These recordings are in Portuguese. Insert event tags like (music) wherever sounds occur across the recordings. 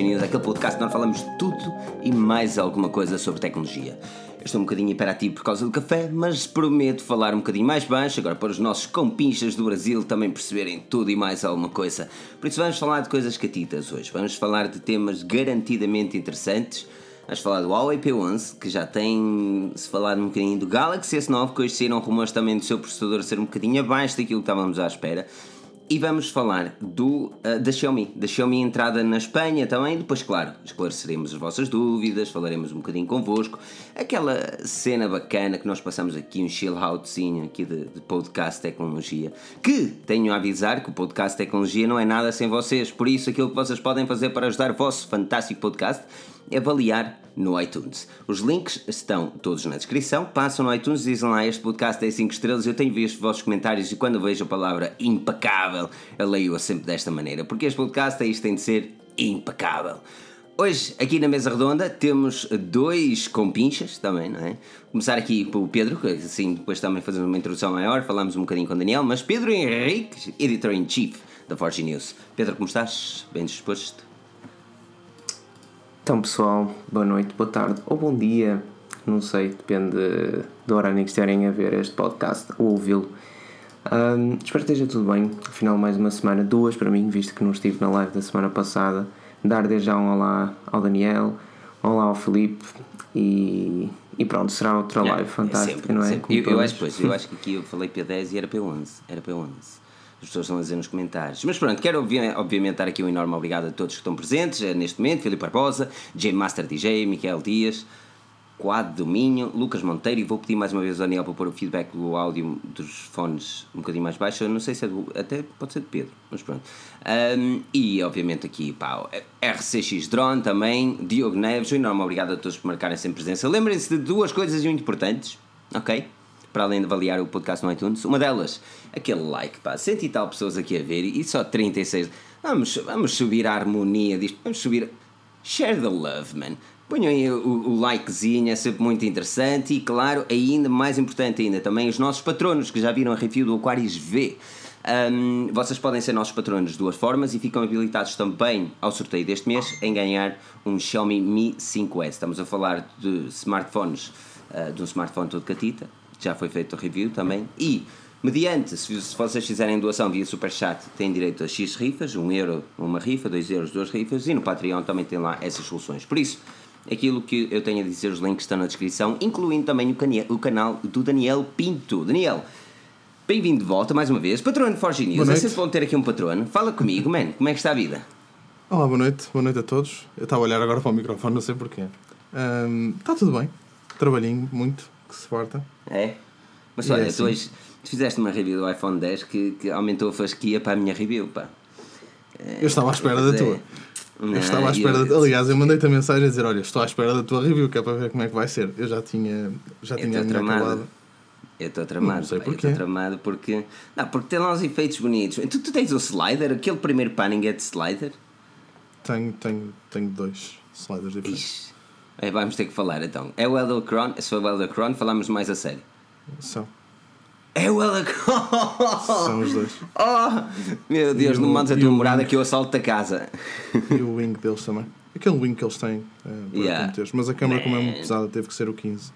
News, aquele podcast que nós falamos de tudo e mais alguma coisa sobre tecnologia. Eu estou um bocadinho hiperativo por causa do café, mas prometo falar um bocadinho mais baixo, agora para os nossos compinchas do Brasil também perceberem tudo e mais alguma coisa. Por isso vamos falar de coisas catitas hoje, vamos falar de temas garantidamente interessantes, Vamos falar do Huawei P11, que já tem se falado um bocadinho do Galaxy S9, que hoje saíram rumores também do seu processador ser um bocadinho abaixo daquilo que estávamos à espera. E vamos falar do, uh, da Xiaomi, da Xiaomi entrada na Espanha também. Depois, claro, esclareceremos as vossas dúvidas, falaremos um bocadinho convosco. Aquela cena bacana que nós passamos aqui, um chill outzinho aqui de, de podcast tecnologia. Que tenho a avisar que o podcast tecnologia não é nada sem vocês. Por isso, aquilo que vocês podem fazer para ajudar o vosso fantástico podcast avaliar no iTunes. Os links estão todos na descrição. Passam no iTunes, dizem lá este podcast é 5 estrelas. Eu tenho visto os vossos comentários e quando vejo a palavra impecável, eu leio-a sempre desta maneira, porque este podcast é isto tem de ser impecável. Hoje, aqui na mesa redonda, temos dois compinchas também, não é? Começar aqui pelo Pedro, que assim depois também fazendo uma introdução maior, falamos um bocadinho com o Daniel, mas Pedro Henrique, editor-in-chief da Forge News. Pedro, como estás? Bem disposto? Então, pessoal, boa noite, boa tarde ou bom dia, não sei, depende do horário em que estiverem a ver este podcast ou ouvi-lo. Um, espero que esteja tudo bem. Afinal, mais uma semana, duas para mim, visto que não estive na live da semana passada. Dar desde já um olá ao Daniel, olá ao Felipe e, e pronto, será outra live é, fantástica, sempre, não é? Eu, eu, acho, pois, eu acho que aqui eu falei P10 e era P11. Era P11 as pessoas estão a dizer nos comentários. Mas pronto, quero obviamente dar aqui um enorme obrigado a todos que estão presentes eh, neste momento: Filipe Barbosa, J Master DJ, Miquel Dias, Quad Dominho, Lucas Monteiro. E vou pedir mais uma vez ao Daniel para pôr o feedback do áudio dos fones um bocadinho mais baixo. Eu não sei se é do. Até pode ser de Pedro, mas pronto. Um, e obviamente aqui, pá, RCX Drone também, Diogo Neves. Um enorme obrigado a todos por marcarem sempre presença. Lembrem-se de duas coisas muito importantes, ok? Para além de avaliar o podcast no iTunes. Uma delas, aquele like, pá, cento e tal pessoas aqui a ver e só 36. Vamos, vamos subir a harmonia disto, vamos subir. Share the love, man. Ponham aí o, o, likezinho, é sempre muito interessante e, claro, ainda mais importante ainda, também os nossos patronos que já viram a review do Aquarius V. Um, vocês podem ser nossos patronos de duas formas e ficam habilitados também ao sorteio deste mês em ganhar um Xiaomi Mi 5S. Estamos a falar de smartphones, uh, de um smartphone todo catita, já foi feito o review também. E, mediante, se, vocês fizerem doação via Superchat, têm direito a X rifas, 1 euro uma rifa, 2 euros duas rifas, e no Patreon também tem lá essas soluções. Por isso, aquilo que eu tenho a dizer, os links estão na descrição, incluindo também o, o canal do Daniel Pinto. Daniel, bem-vindo de volta mais uma vez. Patrono Forge News, é sempre bom ter aqui um patrono. Fala comigo, man, como é que está a vida? Olá, boa noite, boa noite a todos. Eu estava a olhar agora para o microfone, não sei porquê. Um, está tudo bem, trabalhinho muito, que se farta. É? Mas olha, é assim. tu hoje fizeste uma review do iPhone 10 que, que aumentou a fasquia para a minha review, pá. Eu estava à espera da tua. Não, eu estava à espera. Eu, de... Aliás, eu mandei-te a mensagem a dizer: Olha, estou à espera da tua review, que é para ver como é que vai ser. Eu já tinha, já tinha a minha acabada. Eu estou tramado. Não sei porquê. Eu estou tramado porque. Não, porque tem lá uns efeitos bonitos. Tu, tu tens o slider, aquele primeiro panning é de slider? Tenho, tenho, tenho dois sliders diferentes. É, vamos ter que falar então. É o Elder Se for o Elder falamos mais a sério. São. É o Elacron! São os dois. Oh, meu Deus, e não mandes a tua morada que eu assalto da casa. E o wing deles também. Aquele wing que eles têm. É, yeah. Mas a câmera, como é muito pesada, teve que ser o 15.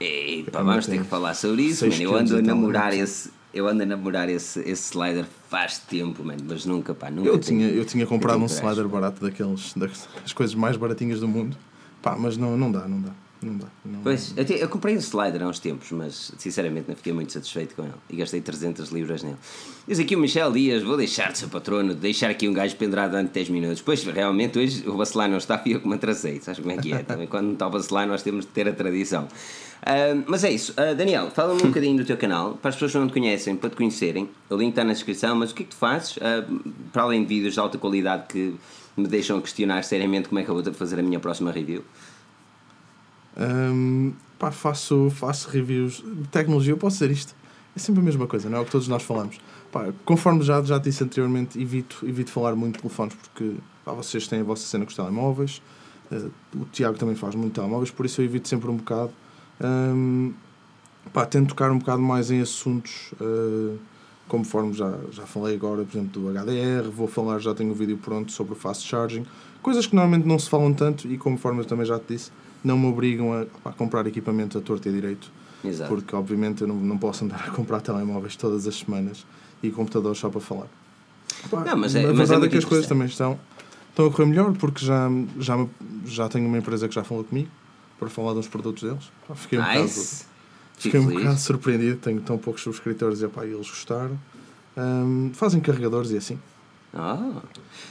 Ei, pá, vamos ter que falar sobre isso, mano. Eu ando a namorar esse. Eu ando a namorar esse, esse slider faz tempo, mano, mas nunca, pá, nunca. Eu, tinha, eu tinha comprado um slider barato daqueles, das coisas mais baratinhas do mundo, pá, mas não, não dá, não dá. Não dá. Não, pois, eu, te, eu, comprei um slider há uns tempos, mas sinceramente não fiquei muito satisfeito com ele e gastei 300 libras nele. Diz aqui o Michel Dias: vou deixar de ser patrono, deixar aqui um gajo pendurado durante 10 minutos. Pois, realmente, hoje o bacelar não está, fui eu que me atrasei. Sabes como é que é? Também quando não está o bacelar, nós temos de ter a tradição. Uh, mas é isso, uh, Daniel, fala-me um (laughs) bocadinho do teu canal, para as pessoas que não te conhecem, para te conhecerem. O link está na descrição, mas o que é que tu fazes, uh, para além de vídeos de alta qualidade que me deixam questionar seriamente como é que eu vou fazer a minha próxima review? Um, pá, faço, faço reviews de tecnologia, eu posso dizer isto. É sempre a mesma coisa, não é o que todos nós falamos. Pá, conforme já, já disse anteriormente, evito, evito falar muito de telefones porque pá, vocês têm a vossa cena com os telemóveis. Uh, o Tiago também faz muito telemóveis, por isso eu evito sempre um bocado. Um, pá, tento tocar um bocado mais em assuntos uh, conforme já, já falei agora, por exemplo, do HDR, vou falar, já tenho um vídeo pronto sobre o fast charging, coisas que normalmente não se falam tanto e conforme eu também já te disse, não me obrigam a, a comprar equipamento a torto e a direito. Exato. Porque obviamente eu não, não posso andar a comprar telemóveis todas as semanas e computadores só para falar. Pá, Não, mas é- a é verdade é, muito que as coisas também estão, estão a correr melhor porque já, já, já tenho uma empresa que já falou comigo para falar dos produtos deles. Fiquei um bocado, Nice. Fiquei um bocado surpreendido, tenho tão poucos subscritores e, pá, eles gostaram. Ahm, fazem carregadores e assim. Ah.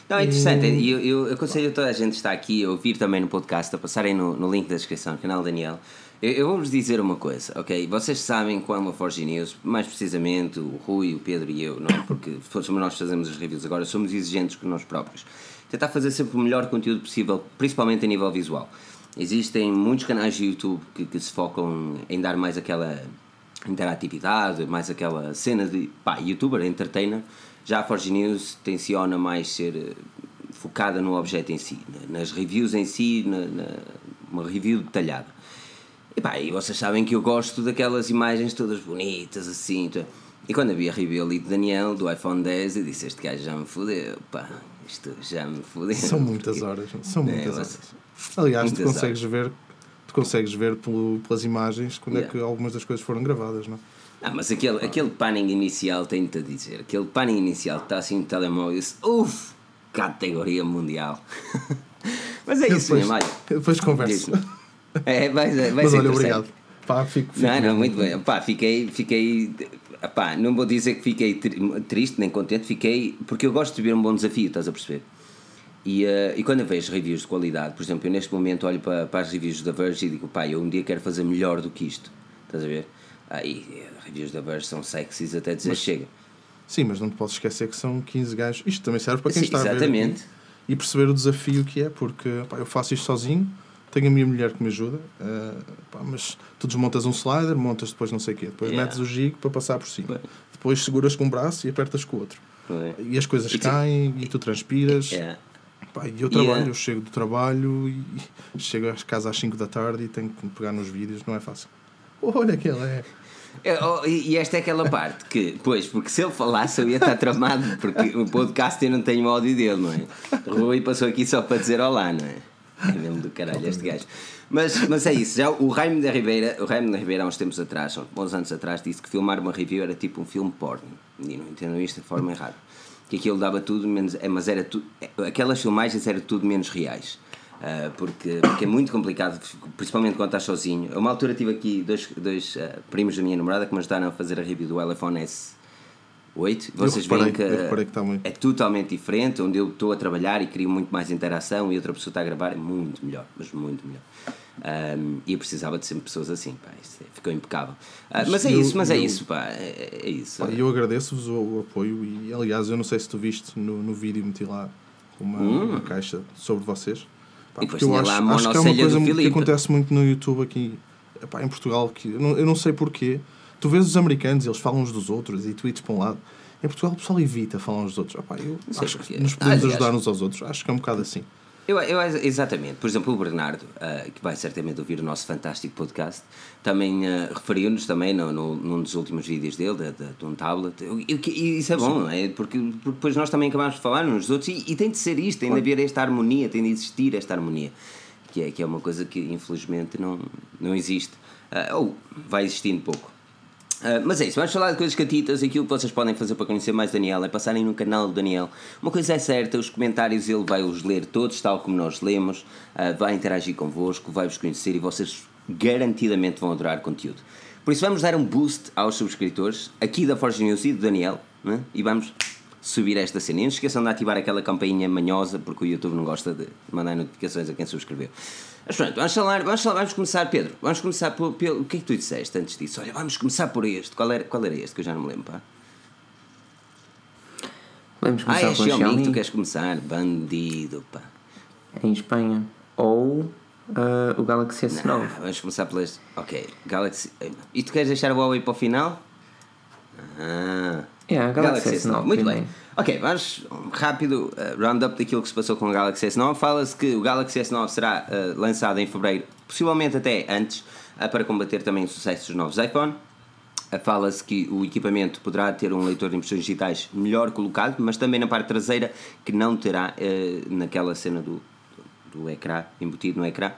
Não, é interessante. E Eu, eu aconselho toda a gente que está aqui a ouvir também no podcast, a passarem no, no link da descrição, no canal Daniel. Eu, eu vou-vos dizer uma coisa, ok? Vocês sabem qual é uma Forge News, mais precisamente o Rui, o Pedro e eu, não é? Porque (coughs) somos nós que fazemos as reviews agora, somos exigentes com nós próprios. Tentar fazer sempre o melhor conteúdo possível, principalmente a nível visual. Existem muitos canais de YouTube que, que se focam em dar mais aquela interatividade, mais aquela cena de pá, youtuber, entertainer. Já a Forge News tenciona mais ser eh, focada no objeto em si, na- nas reviews em si, na, na- uma review detalhada. E pá, e vocês sabem que eu gosto daquelas imagens todas bonitas assim. tá? E quando havia a review ali de Daniel do iPhone 10, eu disse: Este gajo já me fodeu, pá, isto já me fodeu. São muitas horas, são muitas horas. Aliás, tu consegues ver, tu consegues ver pelo, pelas imagens quando Yeah. é que algumas das coisas foram gravadas, não? Ah, mas aquele, aquele panning inicial, tenho-te a dizer, aquele panning inicial que está assim no telemóvel, eu disse, uff, categoria mundial. (laughs) mas é isso depois, mesmo, olha. depois converso. É, vai, vai Mas olha, obrigado. Pá, fico, fico Não, não, muito bem. Pá, fiquei, fiquei, pá, não vou dizer que fiquei tri- triste nem contente, fiquei, porque eu gosto de ver um bom desafio, estás a perceber? E, eh, e quando eu vejo reviews de qualidade, por exemplo, eu neste momento olho para, para as reviews da Verge e digo, pá, eu um dia quero fazer melhor do que isto, estás a ver? Aí, eh, reviews da Verge são sexys até dizer chega. Sim, mas não te podes esquecer que são 15 gajos. Isto também serve para quem Sim, está a ver. exatamente. E perceber o desafio que é, porque pá, eu faço isto sozinho, tenho a minha mulher que me ajuda, eh, pá, mas tu desmontas um slider, montas depois não sei o quê, depois Yeah. metes o gig para passar por cima. Bem. Depois seguras com um braço e apertas com o outro. é? E as coisas E tu- caem e tu transpiras. É. Pá, e eu trabalho, Yeah. eu chego do trabalho e chego a casa às 5 da tarde e tenho que me pegar nos vídeos, não é fácil. Olha aquele é. É, oh, e esta é aquela parte que, pois, porque se ele falasse eu ia estar tramado, porque o podcast eu não tenho o áudio dele, não é? Rui passou aqui só para dizer olá, não é? É mesmo do caralho este gajo. Mas, mas é isso, já o Raimo da Ribeira, o Raimo da Ribeira há uns tempos atrás, uns bons anos atrás, disse que filmar uma review era tipo um filme porno. E não entendam isto de forma errada. Que aquilo dava tudo menos. É, mas era tudo. Aquelas filmagens eram tudo menos reais. Ah, porque, porque é muito complicado, principalmente quando estás sozinho. A uma altura tive aqui dois, dois ah, primos da minha namorada que me ajudaram a fazer a review do iPhone S8. Vocês reparei, veem que que muito. é totalmente diferente, onde eu estou a trabalhar e crio muito mais interação e outra pessoa está a gravar, é muito melhor, mas muito melhor. Ahm, e eu precisava de sempre pessoas assim, pá, é- ficou impecável. Ah, Mas é eu- isso, mas é eu- isso, pá, é, é isso. Pá, eu agradeço-vos o, o apoio e aliás eu não sei se tu viste no, no vídeo meti lá uma, uma caixa sobre vocês. Pá, Hum. E depois eu acho, lá acho que é uma coisa que acontece muito no YouTube aqui epá, em Portugal que eu não, eu não sei porquê. Tu vês os americanos, eles falam uns dos outros e tweets para um lado. Em Portugal o pessoal evita falar uns dos outros. Epá, eu acho porquê. que nos podemos Aliás- ajudar uns aos outros. Acho que é um bocado assim. Eu, eu, exatamente, por exemplo, o Bernardo, ah, que vai certamente ouvir o nosso fantástico podcast, também ah, referiu-nos também no, no, num dos últimos vídeos dele, de, de, de um tablet. E, e isso é bom, não é? Porque, porque depois nós também acabamos de falar uns dos outros e, e tem de ser isto, tem de haver esta harmonia, tem de existir esta harmonia, que é, que é uma coisa que infelizmente não, não existe. Ah, ou vai existindo pouco. Uh, mas é isso, vamos falar de coisas catitas. Aquilo que vocês podem fazer para conhecer mais Daniel é passarem no canal do Daniel. Uma coisa é certa: os comentários ele vai os ler todos, tal como nós lemos, uh, vai interagir convosco, vai-vos conhecer e vocês garantidamente vão adorar conteúdo. Por isso, vamos dar um boost aos subscritores aqui da Forge News e do Daniel né? e vamos subir esta cena. E não se esqueçam de ativar aquela campainha manhosa porque o YouTube não gosta de mandar notificações a quem subscreveu. Mas pronto, vamos falar, vamos, falar, vamos começar, Pedro. Vamos começar pelo. O que é que tu disseste antes disso? Olha, vamos começar por este. Qual era, qual era este que eu já não me lembro, pá? Ah, começar é com a Xiaomi que Xiaomi tu queres começar. Bandido, pá. em Espanha. Ou ah, o Galaxy S9. Não, vamos começar pelas. Ok, Galaxy. E tu queres deixar o Huawei para o final? Ah. É, a Galaxy, S9. Muito primeiro. bem. Ok, vamos rápido uh, round-up daquilo que se passou com o Galaxy S9. Fala-se que o Galaxy S9 será uh, lançado em fevereiro, possivelmente até antes, uh, para combater também o sucesso dos novos iPhone. Fala-se que o equipamento poderá ter um leitor de impressões digitais melhor colocado, mas também na parte traseira que não terá eh, naquela cena do, do ecrã, embutido no ecrã.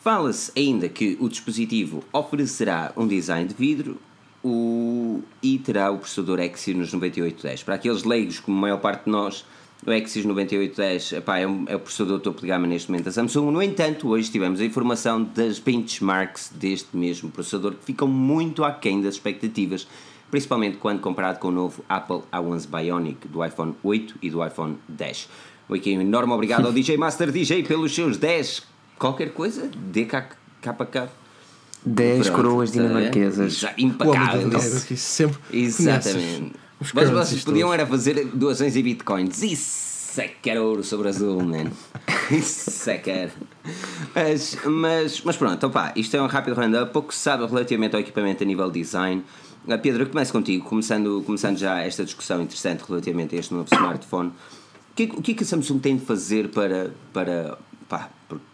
Fala-se ainda que o dispositivo oferecerá um design de vidro o, e terá o processador Exynos 9810. Para aqueles leigos, como a maior parte de nós, o Exynos 9810 epá, é, um, é o processador topo de gama neste momento da Samsung. No entanto, hoje tivemos a informação das benchmarks deste mesmo processador que ficam muito aquém das expectativas, principalmente quando comparado com o novo Apple A11 Bionic do iPhone 8 e do iPhone 10. Aqui um enorme obrigado ao (laughs) DJ Master DJ pelos seus 10 qualquer coisa, DKKK. 10 coroas dinamarquesas. Já, impecável. Aqui sempre Exatamente. Mas vocês podiam era fazer doações em bitcoins. Isso é que era ouro sobre azul, man. (laughs) Isso é que era. Mas, mas, mas pronto, opa, isto é um rápido round-up. Pouco se sabe relativamente ao equipamento a nível design. Pedro, eu começo contigo, começando, começando já esta discussão interessante relativamente a este novo smartphone. O que, o que é que a Samsung tem de fazer para, para pá,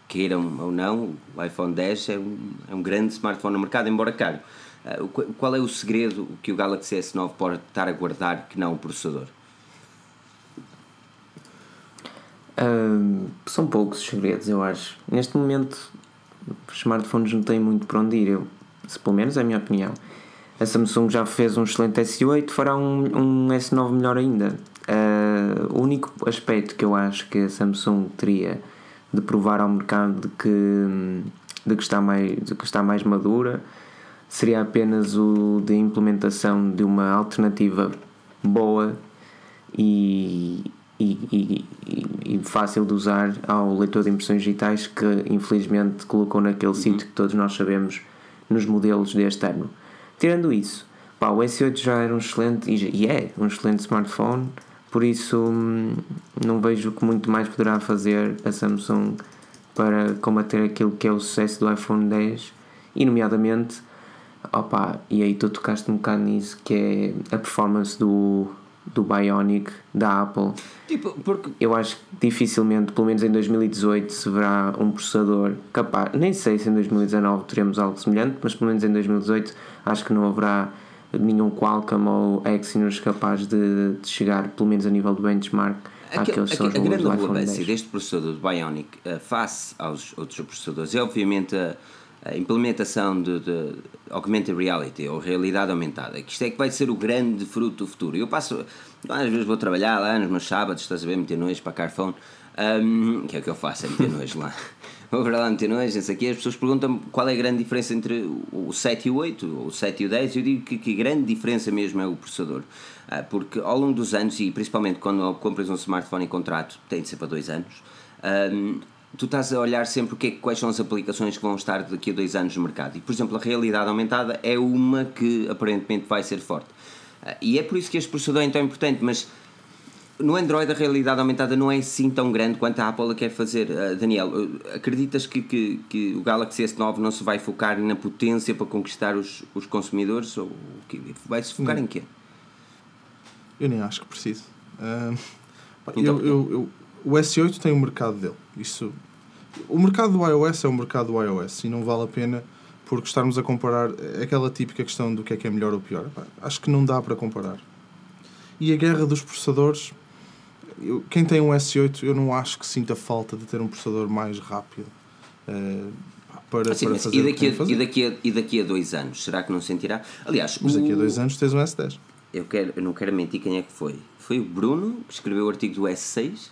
queiram ou não, o iPhone 10 é um, é um grande smartphone no mercado, embora caro. Uh, qual é o segredo que o Galaxy S9 pode estar a guardar que não o processador? Uh, são poucos os segredos, eu acho. Neste momento, os smartphones não têm muito para onde ir, eu, pelo menos é a minha opinião. A Samsung já fez um excelente S8, fará um, um S9 melhor ainda. Uh, o único aspecto que eu acho que a Samsung teria de provar ao mercado de que, de que, está, mais, de que está mais madura seria apenas o de implementação de uma alternativa boa e, e, e, e, fácil de usar ao leitor de impressões digitais que infelizmente colocou naquele uhum. sítio que todos nós sabemos nos modelos deste ano. Tirando isso, pá, o S8 já era um excelente e é um excelente smartphone por isso, não vejo que muito mais poderá fazer a Samsung para combater aquilo que é o sucesso do iPhone 10 e, nomeadamente, opa, e aí tu tocaste um bocado nisso, que é a performance do, do Bionic da Apple. Tipo, porque... Eu acho que dificilmente, pelo menos em 2018, se verá um processador capaz. Nem sei se em 2019 teremos algo semelhante, mas pelo menos em 2018 acho que não haverá nenhum Qualcomm ou Exynos capaz de, de, chegar, pelo menos a nível de benchmark, Aquele, àqueles são os A grande relevância deste processador do Bionic uh, face aos outros processadores é obviamente a, a implementação de, de, augmented reality ou realidade aumentada, que isto é que vai ser o grande fruto do futuro. Eu passo, às vezes vou trabalhar lá nos meus sábados, estás a ver, meter noite para Carphone, um, que é o que eu faço, é meter noite lá. (laughs) lá meter nojo, não sei aqui, as pessoas perguntam qual é a grande diferença entre o 7 e o 8, ou o 7 e o 10, eu digo que, que a grande diferença mesmo é o processador. Ah, porque ao longo dos anos, e principalmente quando compras um smartphone em contrato, tem de ser para dois anos, um, tu estás a olhar sempre o que é, quais são as aplicações que vão estar daqui a dois anos no mercado. E, por exemplo, a realidade aumentada é uma que aparentemente vai ser forte. Uh, e é por isso que este processador é tão importante, mas no Android a realidade aumentada não é assim tão grande quanto a Apple quer fazer. Uh, Daniel, uh, acreditas que, que, que, o Galaxy S9 não se vai focar na potência para conquistar os, os consumidores? Ou que, vai se focar não. em quê? Eu nem acho que preciso. Uh, então, eu, eu, eu, o S8 tem o mercado dele. Isso, o mercado do iOS é o mercado do iOS e não vale a pena porque estarmos a comparar aquela típica questão do que é que é melhor ou pior. Acho que não dá para comparar. E a guerra dos processadores eu, quem tem um S8, eu não acho que sinta falta de ter um processador mais rápido uh, para, assim, para fazer e daqui, a, fazer. e, daqui a, e daqui a dois anos, será que não sentirá? Aliás, mas daqui a dois anos tens um S10. Eu, quero, eu não quero mentir quem é que foi. Foi o Bruno que escreveu o artigo do S6?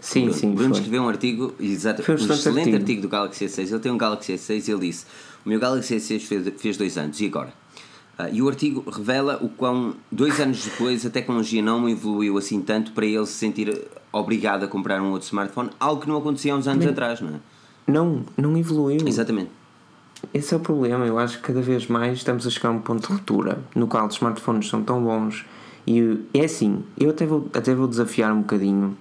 Sim, Bruno, sim. Bruno foi. escreveu um artigo, exato, um, um excelente artigo. artigo. do Galaxy S6. Ele tem um Galaxy S6 e ele disse: O meu Galaxy S6 fez, fez dois anos, e agora? Uh, e o artigo revela o quão, dois anos depois, a tecnologia não evoluiu assim tanto para ele se sentir obrigado a comprar um outro smartphone, algo que não acontecia há uns anos atrás, não é? Não, não evoluiu. Exatamente. Esse é o problema. Eu acho que cada vez mais estamos a chegar a um ponto de ruptura no qual os smartphones são tão bons. E é assim, eu até vou, até vou desafiar um bocadinho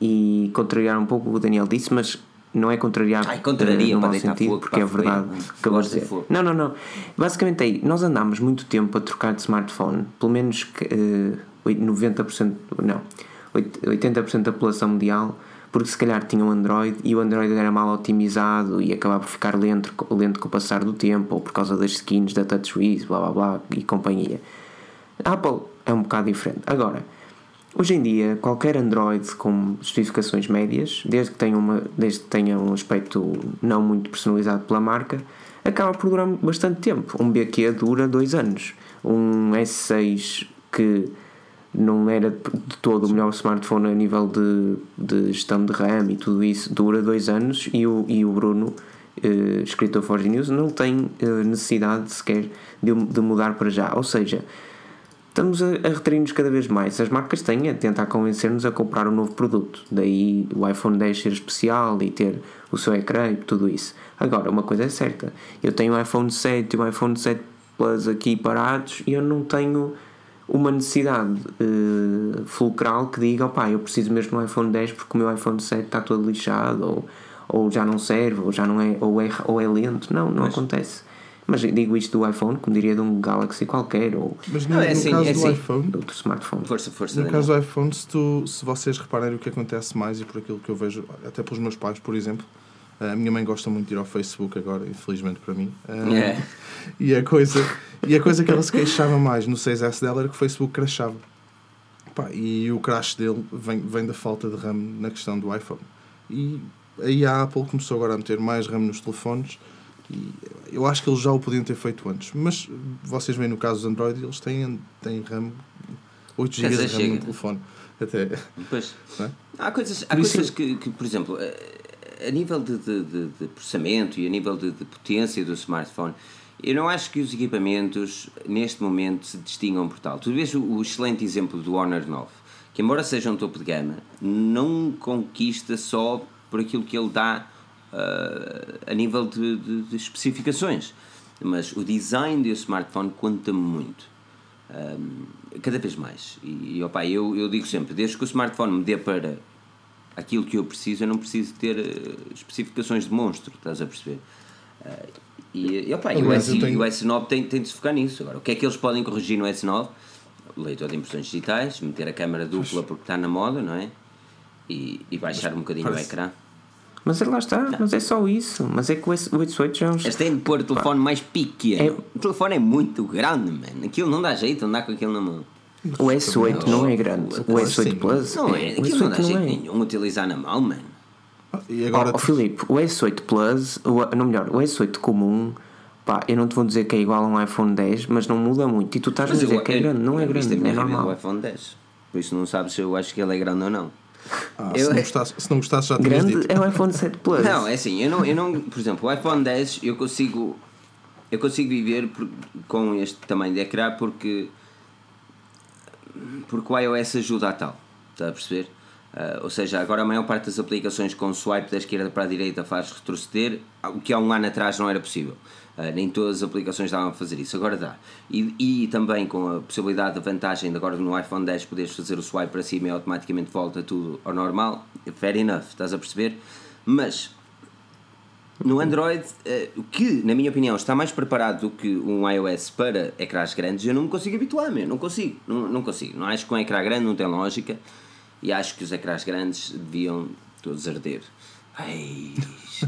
e contrariar um pouco o que o Daniel disse, mas não é contrariar Ai, contraria, no mau sentido, porque é verdade. Acabou de dizer. Não, não, não. Basicamente aí, nós andámos muito tempo a trocar de smartphone, pelo menos uh, 90%, não, 80% da população mundial porque se calhar tinha um Android e o Android era mal otimizado e acabava por ficar lento, lento com o passar do tempo ou por causa das skins da TouchWiz, blá blá blá e companhia. A Apple é um bocado diferente. Agora, hoje em dia, qualquer Android com especificações médias, desde que tenha, uma, desde que tenha um aspecto não muito personalizado pela marca, acaba por durar bastante tempo. Um BQ dura dois anos. Um S6 que não era de todo o melhor smartphone a nível de, de gestão de RAM e tudo isso, dura dois anos e o, e o Bruno, eh, escritor Forge News, não tem eh, necessidade sequer de, de mudar para já. Ou seja, estamos a, a retrair-nos cada vez mais. As marcas têm a tentar convencer-nos a comprar um novo produto. Daí o iPhone 10 ser especial e ter o seu ecrã e tudo isso. Agora, uma coisa é certa: eu tenho o iPhone 7 e o iPhone 7 Plus aqui parados e eu não tenho uma necessidade uh, fulcral que diga, opá, eu preciso mesmo do iPhone 10 porque o meu iPhone 7 está todo lixado ou, ou já não serve ou já não é ou é, ou é lento. Não, não Mas... acontece. Mas digo isto do iPhone, como diria de um Galaxy qualquer, ou Mas no, é assim, no caso é do assim. iPhone, de outro smartphone. Força, força, no caso do iPhone, se, tu, se vocês repararem o que acontece mais e por aquilo que eu vejo, até pelos meus pais, por exemplo, a minha mãe gosta muito de ir ao Facebook agora, infelizmente para mim. Yeah. (laughs) E, a coisa, e a coisa que ela se queixava mais no 6S dela era que o Facebook crashava. Pá, e o crash dele vem, vem da falta de RAM na questão do iPhone. E aí a Apple começou agora a meter mais RAM nos telefones e eu acho que eles já o podiam ter feito antes. Mas vocês veem no caso dos Android, eles têm, têm RAM, 8 GB de RAM chega. no telefone. Até, pois. É? Há coisas, há coisas que, que, por exemplo, a nível de, de, de, de processamento e a nível de, de, potência do smartphone, eu não acho que os equipamentos neste momento se distingam por tal. Tu vês o, o excelente exemplo do Honor 9, que embora seja um topo de gama, não conquista só por aquilo que ele dá uh, a nível de, de, de, especificações. Mas o design do smartphone conta-me muito. Um, ah, cada vez mais. E, e opa, eu, eu digo sempre: desde que o smartphone me dê para aquilo que eu preciso, eu não preciso ter uh, especificações de monstro, estás a perceber? Uh, e, e, opa, e o, S, tenho... o S9 tem, tem de se focar nisso. Agora, o que é que eles podem corrigir no S9? Leitor de impressões digitais, meter a câmera dupla porque está na moda, não é? E, e baixar Mas um bocadinho parece... o ecrã. Mas lá está, não. mas é só isso. Mas é que o S8 já é um. Eles têm de pôr o telefone mais pequeno. É... O telefone é muito grande, mano. Aquilo não dá jeito andar com aquilo na mão. O S8 não é grande. O S8 Plus. Não é. Aquilo não dá jeito é. nenhum utilizar na mão, mano. E agora. Oh, oh, Filipe, o S8 Plus, o, não melhor, o S8 comum. Pá, eu não te vou dizer que é igual a um iPhone 10, mas não muda muito. E tu estás mas a dizer eu, que é grande, não é grande, é normal. o iPhone 10. Por isso não sabes se eu acho que ele é grande ou não. Ah, eu, se, não gostasse, se não gostasse já Grande dito. é o iPhone 7 Plus. Não, é assim, eu não, eu não, por exemplo, o iPhone 10 eu consigo eu consigo viver por, com este tamanho de ecrã porque porque o iOS ajuda a tal, está a perceber? Uh, ou seja, agora a maior parte das aplicações com swipe da esquerda para a direita faz retroceder, o que há um ano atrás não era possível. Uh, nem todas as aplicações davam a fazer isso, agora dá. E, e também com a possibilidade, a vantagem de agora no iPhone 10 poderes fazer o swipe para cima e automaticamente volta tudo ao normal, fair enough, estás a perceber? Mas no Android, uh, o que, na minha opinião, está mais preparado do que um iOS para ecrãs grandes, eu não me consigo habituar, meu. não consigo, não, não consigo. Não acho que um ecrã grande não tem lógica e acho que os ecrãs grandes deviam todos arder. Eis,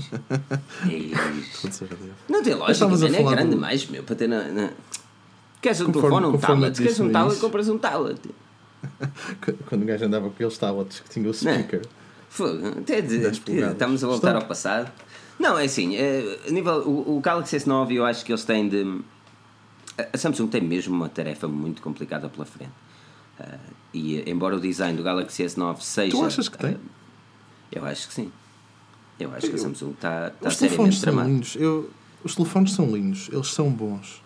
eis. Não tem lógica, man, é grande do... mais, meu, para ter na. na... Queres um telefone ou um tablet? Queres um tablet, compras um tablet. (laughs) Quando o gajo andava com aqueles tablets que tinha o speaker. Fogo, até de, estamos a voltar Estou... ao passado. Não, é assim, é, nível, o, o Galaxy S9 eu acho que eles têm de. A Samsung tem mesmo uma tarefa muito complicada pela frente. Uh, e embora o design do Galaxy S9 seja. Tu achas que tem? Uh, eu acho que sim. Eu acho que a Samsung está tá seriamente tramada. Lindos. Eu, os telefones são lindos, eles são bons.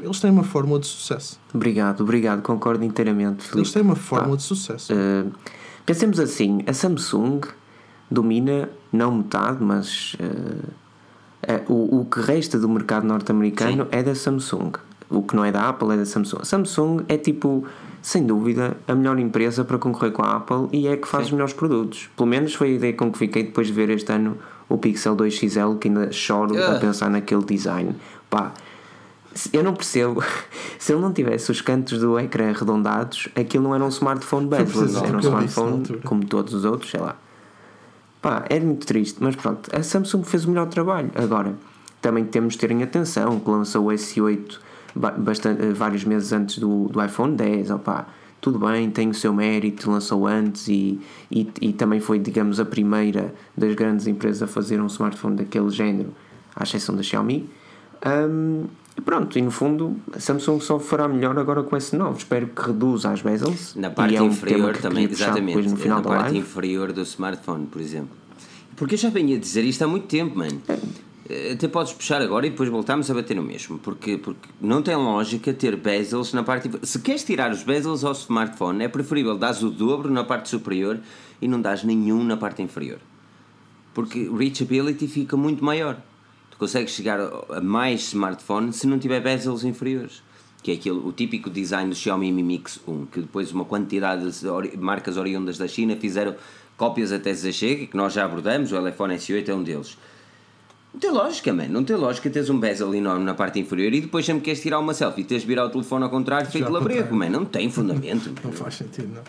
Eles têm uma fórmula de sucesso. Obrigado, obrigado, concordo inteiramente. Felipe. Eles têm uma fórmula de sucesso. Uh, pensemos assim: a Samsung domina não metade, mas uh, o, o que resta do mercado norte-americano é da Samsung. O que não é da Apple é da Samsung. A Samsung é tipo, sem dúvida, a melhor empresa para concorrer com a Apple e é que faz Sim. os melhores produtos. Pelo menos foi a ideia com que fiquei depois de ver este ano o Pixel 2 XL, que ainda choro uh. a pensar naquele design. Pá, eu não percebo. (laughs) Se ele não tivesse os cantos do ecrã arredondados, aquilo não era um smartphone bezel, era um smartphone como todos os outros, sei lá. Pá, é muito triste, mas pronto, a Samsung fez o melhor trabalho. Agora, também temos de ter em atenção que lançou o S8 bastante, vários meses antes do, do iPhone 10, opá, tudo bem, tem o seu mérito, lançou antes e, e, e, também foi, digamos, a primeira das grandes empresas a fazer um smartphone daquele género, à exceção da Xiaomi. Um, e pronto, e no fundo a Samsung só fará melhor agora com esse novo. Espero que reduza as bezels. Na parte é um inferior também, exatamente. No final na parte live. inferior do smartphone, por exemplo. Porque eu já venho a dizer isto há muito tempo, mano. É. Até podes puxar agora e depois voltamos a bater no mesmo. Porque, porque não tem lógica ter bezels na parte. Se queres tirar os bezels ao smartphone, é preferível dar o dobro na parte superior e não dás nenhum na parte inferior. Porque reachability fica muito maior consegues chegar a mais smartphone se não tiver bezels inferiores. Que é aquele, o típico design do Xiaomi Mi Mix 1, que depois uma quantidade de marcas oriundas da China fizeram cópias até se chega, que nós já abordamos, o iPhone S8 é um deles. Não tem lógica, mano. Não tem lógica teres um bezel enorme na parte inferior e depois sempre queres tirar uma selfie e tens de virar o telefone ao contrário feito labrego, mano. Não tem fundamento. não faz sentido, não.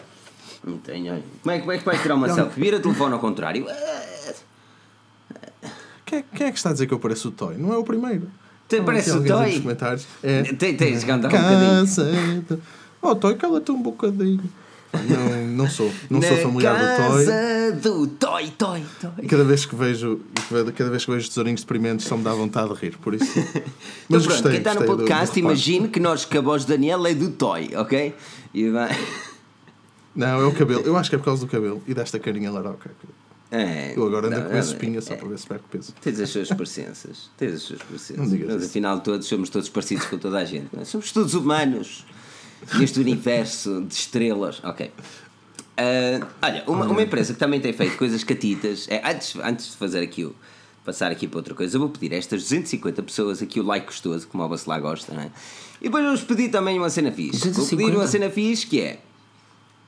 Não tem, olha. Como é, como é que vais tirar uma não. selfie? Vira o telefone ao contrário. (laughs) Quem é, quem é que está a dizer que eu pareço o Toy? Não é o primeiro. Tem, então, parece o Toy? comentários. É, tem, tens de cantar um bocadinho. Oh, Toy, cala-te um bocadinho. Não, não sou, não sou familiar do Toy. do Toy, Toy, Toy. Cada vez que vejo, cada vez que vejo tesourinhos experimentos só me dá vontade de rir, por isso. (laughs) Mas então, gostei, quem está no podcast, imagine que nós que a voz de Daniel é do Toy, ok? E vai. Não, é o cabelo. Eu acho que é por causa do cabelo e desta carinha laroca. É, eu agora ando não, com essa espinha só é, para ver se perco peso. Tens as suas parecenças. Tens as suas parecenças. Mas afinal, todos somos todos parecidos com toda a gente. É? Somos todos humanos neste universo de estrelas. Ok. Uh, olha, uma, uma, empresa que também tem feito coisas catitas. É, antes, antes de fazer aqui o. Passar aqui para outra coisa, eu vou pedir a estas 250 pessoas aqui o like gostoso, como o lá gosta, não é? E depois vou-vos pedir também uma cena fixe. 250? Vou pedir uma cena fixe que é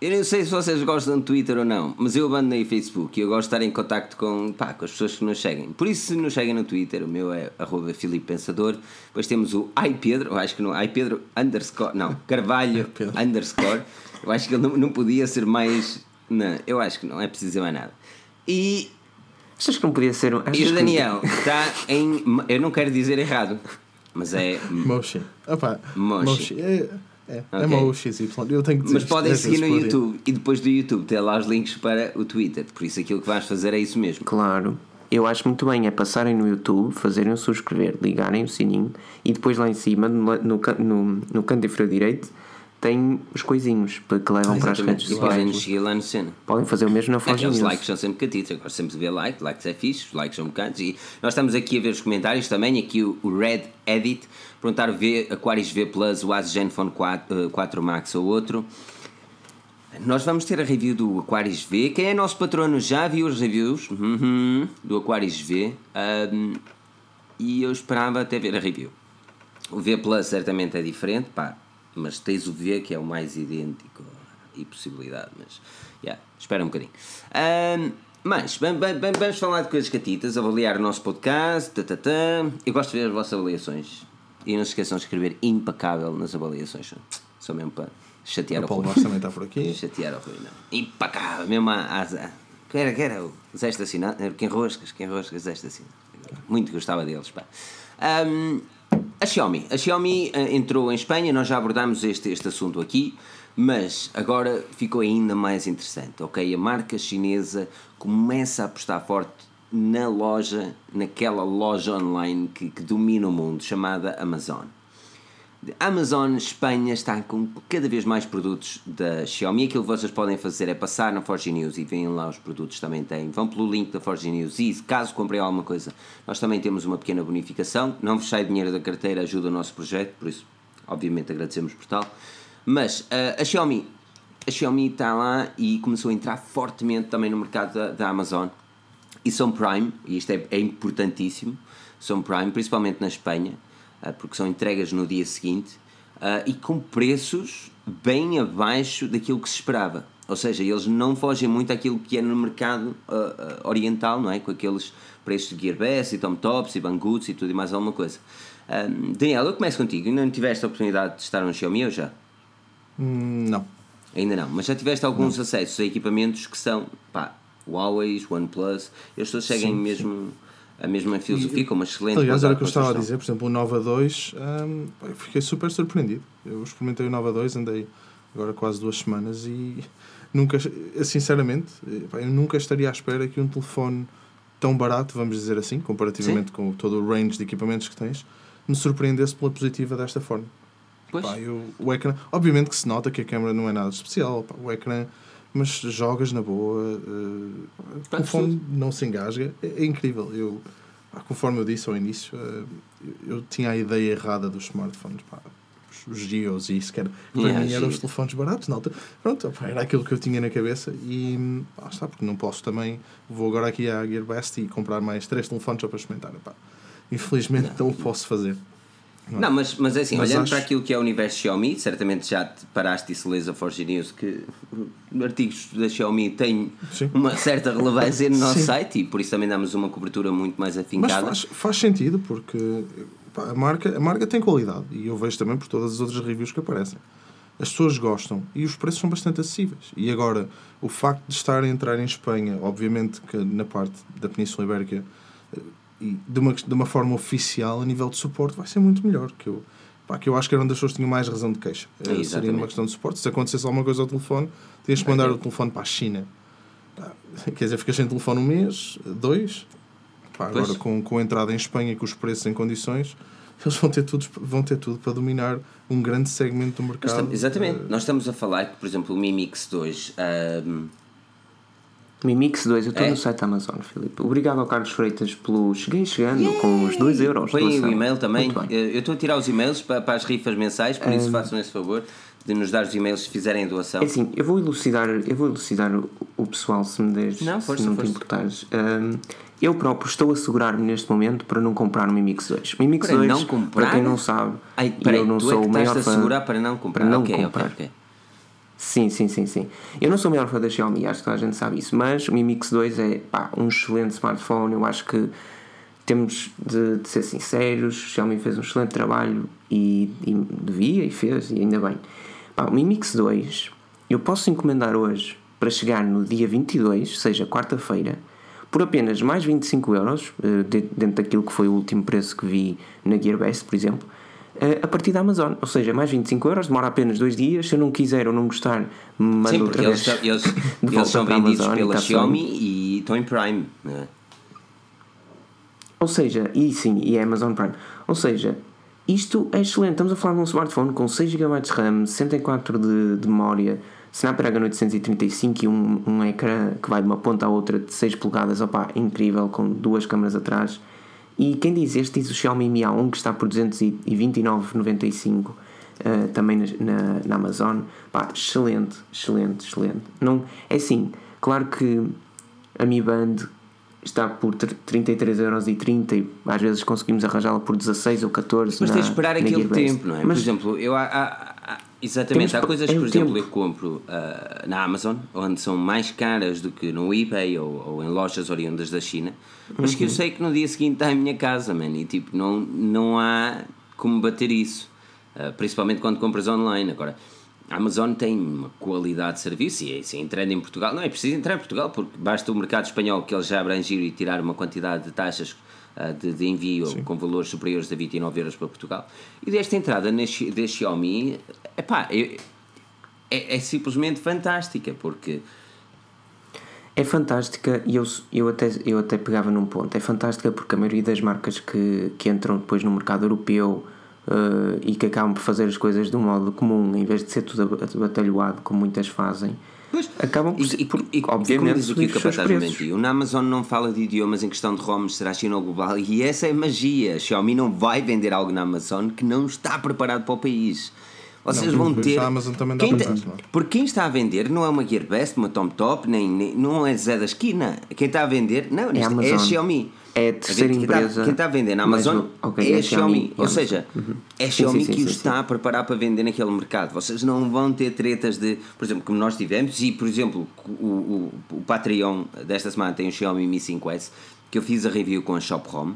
eu não sei se vocês gostam de Twitter ou não, mas eu abandonei Facebook e eu gosto de estar em contacto com, pá, com as pessoas que nos seguem. Por isso, se nos seguem no Twitter, o meu é arroba Filipe Pensador. Depois temos o iPedro, acho que não, iPedro underscore, não, (laughs) Carvalho underscore. Eu acho que ele não, não podia ser mais. Não, eu acho que não é preciso mais nada. E. Achas que não podia ser. E o Daniel está em. Eu não quero dizer errado, mas é. Moshi. Opa, Moshi. Moshi. É... É, é okay. é mau XY. Eu tenho que dizer Mas podem seguir no YouTube e depois do YouTube ter lá os links para o Twitter. Por isso aquilo que vais fazer é isso mesmo. Claro. Eu acho muito bem é passarem no YouTube, fazerem o subscrever, ligarem o sininho e depois lá em cima, no, no, no, no canto inferior direito, tem os coisinhos que levam ah, para as redes sociais. Podem nos seguir lá no cena. Podem fazer o mesmo na Forge News. Os likes são sempre catitos. Eu gosto sempre de ver like. Likes é fixe, os likes são bocados. E nós estamos aqui a ver os comentários também. Aqui o, o Red Edit. Perguntar V, Aquarius V Plus, o Asus Zenfone 4, uh, 4 Max ou outro. Nós vamos ter a review do Aquarius V. Quem é nosso patrono já viu as reviews uhum, do Aquarius V. Um, e eu esperava até ver a review. O V Plus certamente é diferente. Pá, mas tens o V que é o mais idêntico e possibilidade, mas yeah, espera um bocadinho. Um, mas vamos falar de coisas catitas, avaliar o nosso podcast. Tatatá. Eu gosto de ver as vossas avaliações. E não se esqueçam de escrever impecável nas avaliações. Só mesmo para chatear o, o Paulo Rui. também está por aqui. (laughs) Chatear o Rui, não. Impecável, mesmo a. a que era, que era o Zé Estacionado? Quem Roscas, quem Roscas, Zé Estacionado. Muito gostava deles, pá. Um, a Xiaomi. A Xiaomi uh, entrou em Espanha, nós já abordámos este, este assunto aqui, mas agora ficou ainda mais interessante, ok? A marca chinesa começa a apostar forte na loja, naquela loja online que, que domina o mundo, chamada Amazon. Amazon Espanha está com cada vez mais produtos da Xiaomi. Aquilo que vocês podem fazer é passar na Forge News e veem lá os produtos também têm. Vão pelo link da Forge News e caso comprem alguma coisa, nós também temos uma pequena bonificação. Não vos sai dinheiro da carteira, ajuda o nosso projeto, por isso, obviamente, agradecemos por tal. Mas uh, a Xiaomi, a Xiaomi está lá e começou a entrar fortemente também no mercado da, da Amazon. E são Prime, e isto é, é importantíssimo, são Prime, principalmente na Espanha porque são entregas no dia seguinte, ah, e com preços bem abaixo daquilo que se esperava. Ou seja, eles não fogem muito àquilo que é no mercado uh, oriental, não é? Com aqueles preços de Gearbest e Tom Tops e Banggood e tudo e mais alguma coisa. Um, Daniel, eu começo contigo. Ainda não tiveste a oportunidade de estar no Xiaomi ou já? Hum, não. Ainda não, mas já tiveste alguns não. acessos a equipamentos que são, pá, Huawei, OnePlus, eles todos seguem Sim, mesmo a mesma filosofia, com uma excelente Aliás, era o que eu estava a dizer, por exemplo, o Nova 2, hum, fiquei super surpreendido. Eu experimentei o Nova 2, andei agora quase duas semanas e nunca, sinceramente, eu nunca estaria à espera que um telefone tão barato, vamos dizer assim, comparativamente com todo o range de equipamentos que tens, me surpreendesse pela positiva desta forma. Pois. Pá, eu- o ecrã, obviamente que se nota que a câmera não é nada especial, pá, o ecrã, mas jogas na boa, o Pá, telefone não se engasga, é, é incrível. Eu, conforme eu disse ao início, eh, eu, eu tinha a ideia errada dos smartphones, pá, os, os Geos e isso, que era, para Yeah, mim eram os telefones baratos na altura. Pronto, era aquilo que eu tinha na cabeça e pá, está, porque não posso também, vou agora aqui à Gearbest e comprar mais três telefones só para experimentar. Infelizmente não o posso fazer. Não, mas, mas é assim, Mas olhando acho- para aquilo que é o universo Xiaomi, certamente já te paraste e se lês a Forge News que artigos da Xiaomi têm Sim. uma certa relevância no nosso Sim. site e por isso também damos uma cobertura muito mais Mas afincada. faz, faz sentido porque pá, a, marca, a marca tem qualidade e eu vejo também por todas as outras reviews que aparecem. As pessoas gostam e os preços são bastante acessíveis. E agora, o facto de estar a entrar em Espanha, obviamente que na parte da Península Ibérica, e de uma, de uma forma oficial, a nível de suporte, vai ser muito melhor. Que eu, pá, que eu acho que era onde as pessoas tinham mais razão de queixa. Eh, Seria uma questão de suporte. Se acontecesse alguma coisa ao telefone, tinhas que mandar o telefone para a China. Pá, Quer dizer, ficas sem telefone um mês, dois. Pá, agora com, com a entrada em Espanha e com os preços em condições, eles vão ter tudo, vão ter tudo para dominar um grande segmento do mercado. estamos- exatamente, Eh, nós estamos a falar que, por exemplo, o Mi Mix 2 ahm, Mi Mix 2, eu estou É? no site da Amazon, Filipe. Obrigado ao Carlos Freitas pelo. Cheguei chegando com os 2 euros. põe o e-mail também. Bem. Eu estou a tirar os e-mails para, para as rifas mensais, por isso façam esse favor de nos dar os e-mails se fizerem a doação. É assim, eu vou elucidar, eu vou elucidar o, o pessoal se me deres, Não, força, se não força. te importares. Ahm, eu próprio estou a segurar-me neste momento para não comprar o Mi Mix 2. O Mi Mix Para 2, não comprar? para quem não sabe, Ai, peraí, eu não é sou que o maior fã para não comprar. para não ok, ok, comprar. ok. Sim, sim, sim, sim. Eu não sou o maior fã da Xiaomi, acho que toda a gente sabe isso, mas o Mi Mix 2 é pá, um excelente smartphone. Eu acho que temos de, de ser sinceros. O Xiaomi fez um excelente trabalho e, e devia e fez, e ainda bem. Pá, o Mi Mix 2 eu posso encomendar hoje para chegar no dia 22, seja quarta-feira, por apenas mais 25 euros, eh, de- dentro daquilo que foi o último preço que vi na Gearbest, por exemplo, a partir da Amazon. Ou seja, mais 25 euros, demora apenas dois dias. Se eu não quiser ou não gostar, mando Sim, porque eles, eles, (laughs) eles são vendidos Amazon pela tá Xiaomi e estão em Prime. né? Ou seja, e sim, e é Amazon Prime. Ou seja, isto é excelente. Estamos a falar de um smartphone com 6 GB de RAM, 64 de, de memória, Snapdragon 835 e um, um ecrã que vai de uma ponta à outra de 6 polegadas. Opa, incrível, com duas câmaras atrás. E quem diz este diz o Xiaomi Mi A1 que está por 229,95 eh, também na, na, na Amazon. Pá, excelente, excelente, excelente. Não, é assim, claro que a Mi Band está por 33,30€ e às vezes conseguimos arranjá-la por 16 ou 14 Mas na, tens de esperar aquele tempo, não é? Mas por exemplo, eu há, há- há- exatamente, Temos- há coisas é que, o por exemplo, tempo. eu compro ah, na Amazon, onde são mais caras do que no eBay ou, ou em lojas oriundas da China, mas Uhum. que eu sei que no dia seguinte está em minha casa, man, e tipo, não, não há como bater isso, Ah, principalmente quando compras online. Agora, a Amazon tem uma qualidade de serviço e se entrando em Portugal, não é preciso entrar em Portugal porque basta o mercado espanhol que eles já abrangiram e tirar uma quantidade de taxas ah, de, de envio com valores superiores a 29 euros para Portugal. E desta entrada na da Xiaomi, epá, eu- é, é simplesmente fantástica porque É fantástica e eu, eu, até, eu até pegava num ponto. É fantástica porque a maioria das marcas que, que entram depois no mercado europeu eh, e que acabam por fazer as coisas de um modo comum, em vez de ser tudo batalhoado como muitas fazem, Pois, acabam por, e, e, por e, obviamente, diz o os seus capataz. Mentiu, na Amazon não fala de idiomas em questão de ROMs, será China ou global, e essa é magia. A Xiaomi não vai vender algo na Amazon que não está preparado para o país. Vocês Não, vão mas ter. a Amazon também dá quem para é? Porque quem está a vender não é uma Gearbest, uma Tom Top, nem, nem- não é Zé da Esquina. Quem está a vender, não, É a é, a. Xiaomi. É a terceira Quem está- empresa, Quem está a vender na Amazon o- ok, é é a a Xiaomi, Xiaomi. Ou seja, é a Sim, Xiaomi sim, sim, que o sim, está a preparar para vender naquele mercado. Vocês não vão ter tretas de, por exemplo, como nós tivemos, e por exemplo, o, o, o Patreon desta semana tem o Xiaomi Mi 5S, que eu fiz a review com a Shop Home.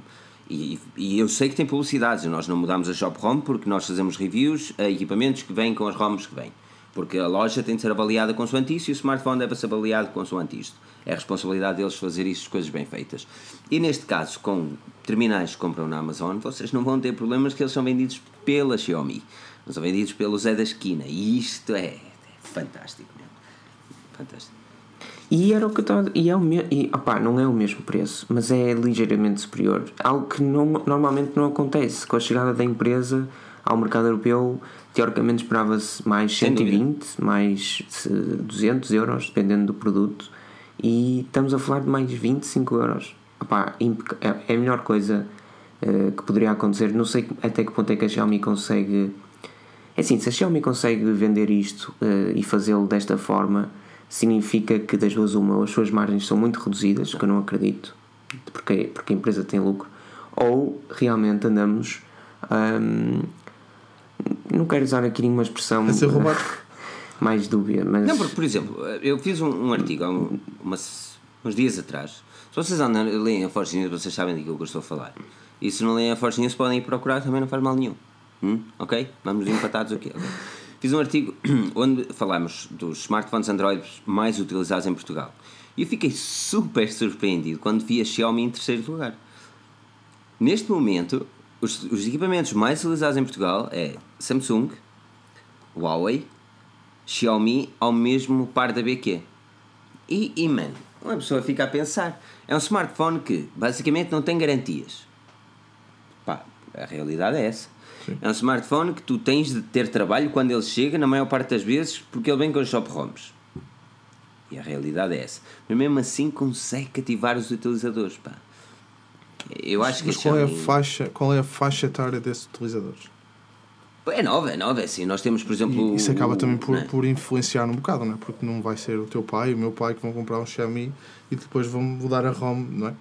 E, e eu sei que tem publicidades, nós não mudamos a Shop Home porque nós fazemos reviews a equipamentos que vêm com as ROMs que vêm. Porque a loja tem de ser avaliada consoante isso e o smartphone deve ser avaliado consoante isto. É a responsabilidade deles fazer isso, coisas bem feitas. E neste caso, com terminais que compram na Amazon, vocês não vão ter problemas que eles são vendidos pela Xiaomi. Não são vendidos pelo Zé da Esquina. E isto é, é fantástico mesmo. Fantástico. E era o que eu estava. E é o me... e, opá, não é o mesmo preço, mas é ligeiramente superior. Algo que não, normalmente não acontece. Com a chegada da empresa ao mercado europeu, teoricamente esperava-se mais 120, mais 200 euros, dependendo do produto, e estamos a falar de mais 25 euros. Opá, é, é a melhor coisa uh, que poderia acontecer. Não sei até que ponto é que a Xiaomi consegue. É assim, se a Xiaomi consegue vender isto uh, e fazê-lo desta forma significa que das duas uma, ou as suas margens são muito reduzidas, que eu não acredito, porque, porque a empresa tem lucro, ou realmente andamos. Hum, não quero usar aqui nenhuma expressão a ser (laughs) roubado. mais dúbia, mas. Não, porque, por exemplo, eu fiz um, um artigo há um, umas, uns dias atrás. Se vocês andam, leem a Forge News, vocês sabem daquilo que eu estou a falar. E se não leem a Forge News, podem ir procurar, também não faz mal nenhum. Hum? Ok? Vamos empatados aqui. Okay. Fiz um artigo (clears throat) onde falamos dos smartphones Android mais utilizados em Portugal. E eu fiquei super surpreendido quando vi a Xiaomi em terceiro lugar. Neste momento, os, os equipamentos mais utilizados em Portugal é Samsung, Huawei, Xiaomi ao mesmo par da BQ. E, e mano, uma pessoa fica a pensar. É um smartphone que basicamente não tem garantias. Pá, a realidade é essa. Sim. É um smartphone que tu tens de ter trabalho quando ele chega, na maior parte das vezes, porque ele vem com os shop ROMs. E a realidade é essa. Mas mesmo assim consegue cativar os utilizadores, pá. Eu acho Mas que qual, é a faixa, qual é a faixa etária desses utilizadores? É nova, é nova, é assim. Nós temos, por exemplo. E isso acaba também por, é? por influenciar um bocado, não é? Porque não vai ser o teu pai e o meu pai que vão comprar um Xiaomi e depois vão mudar a ROM, não é?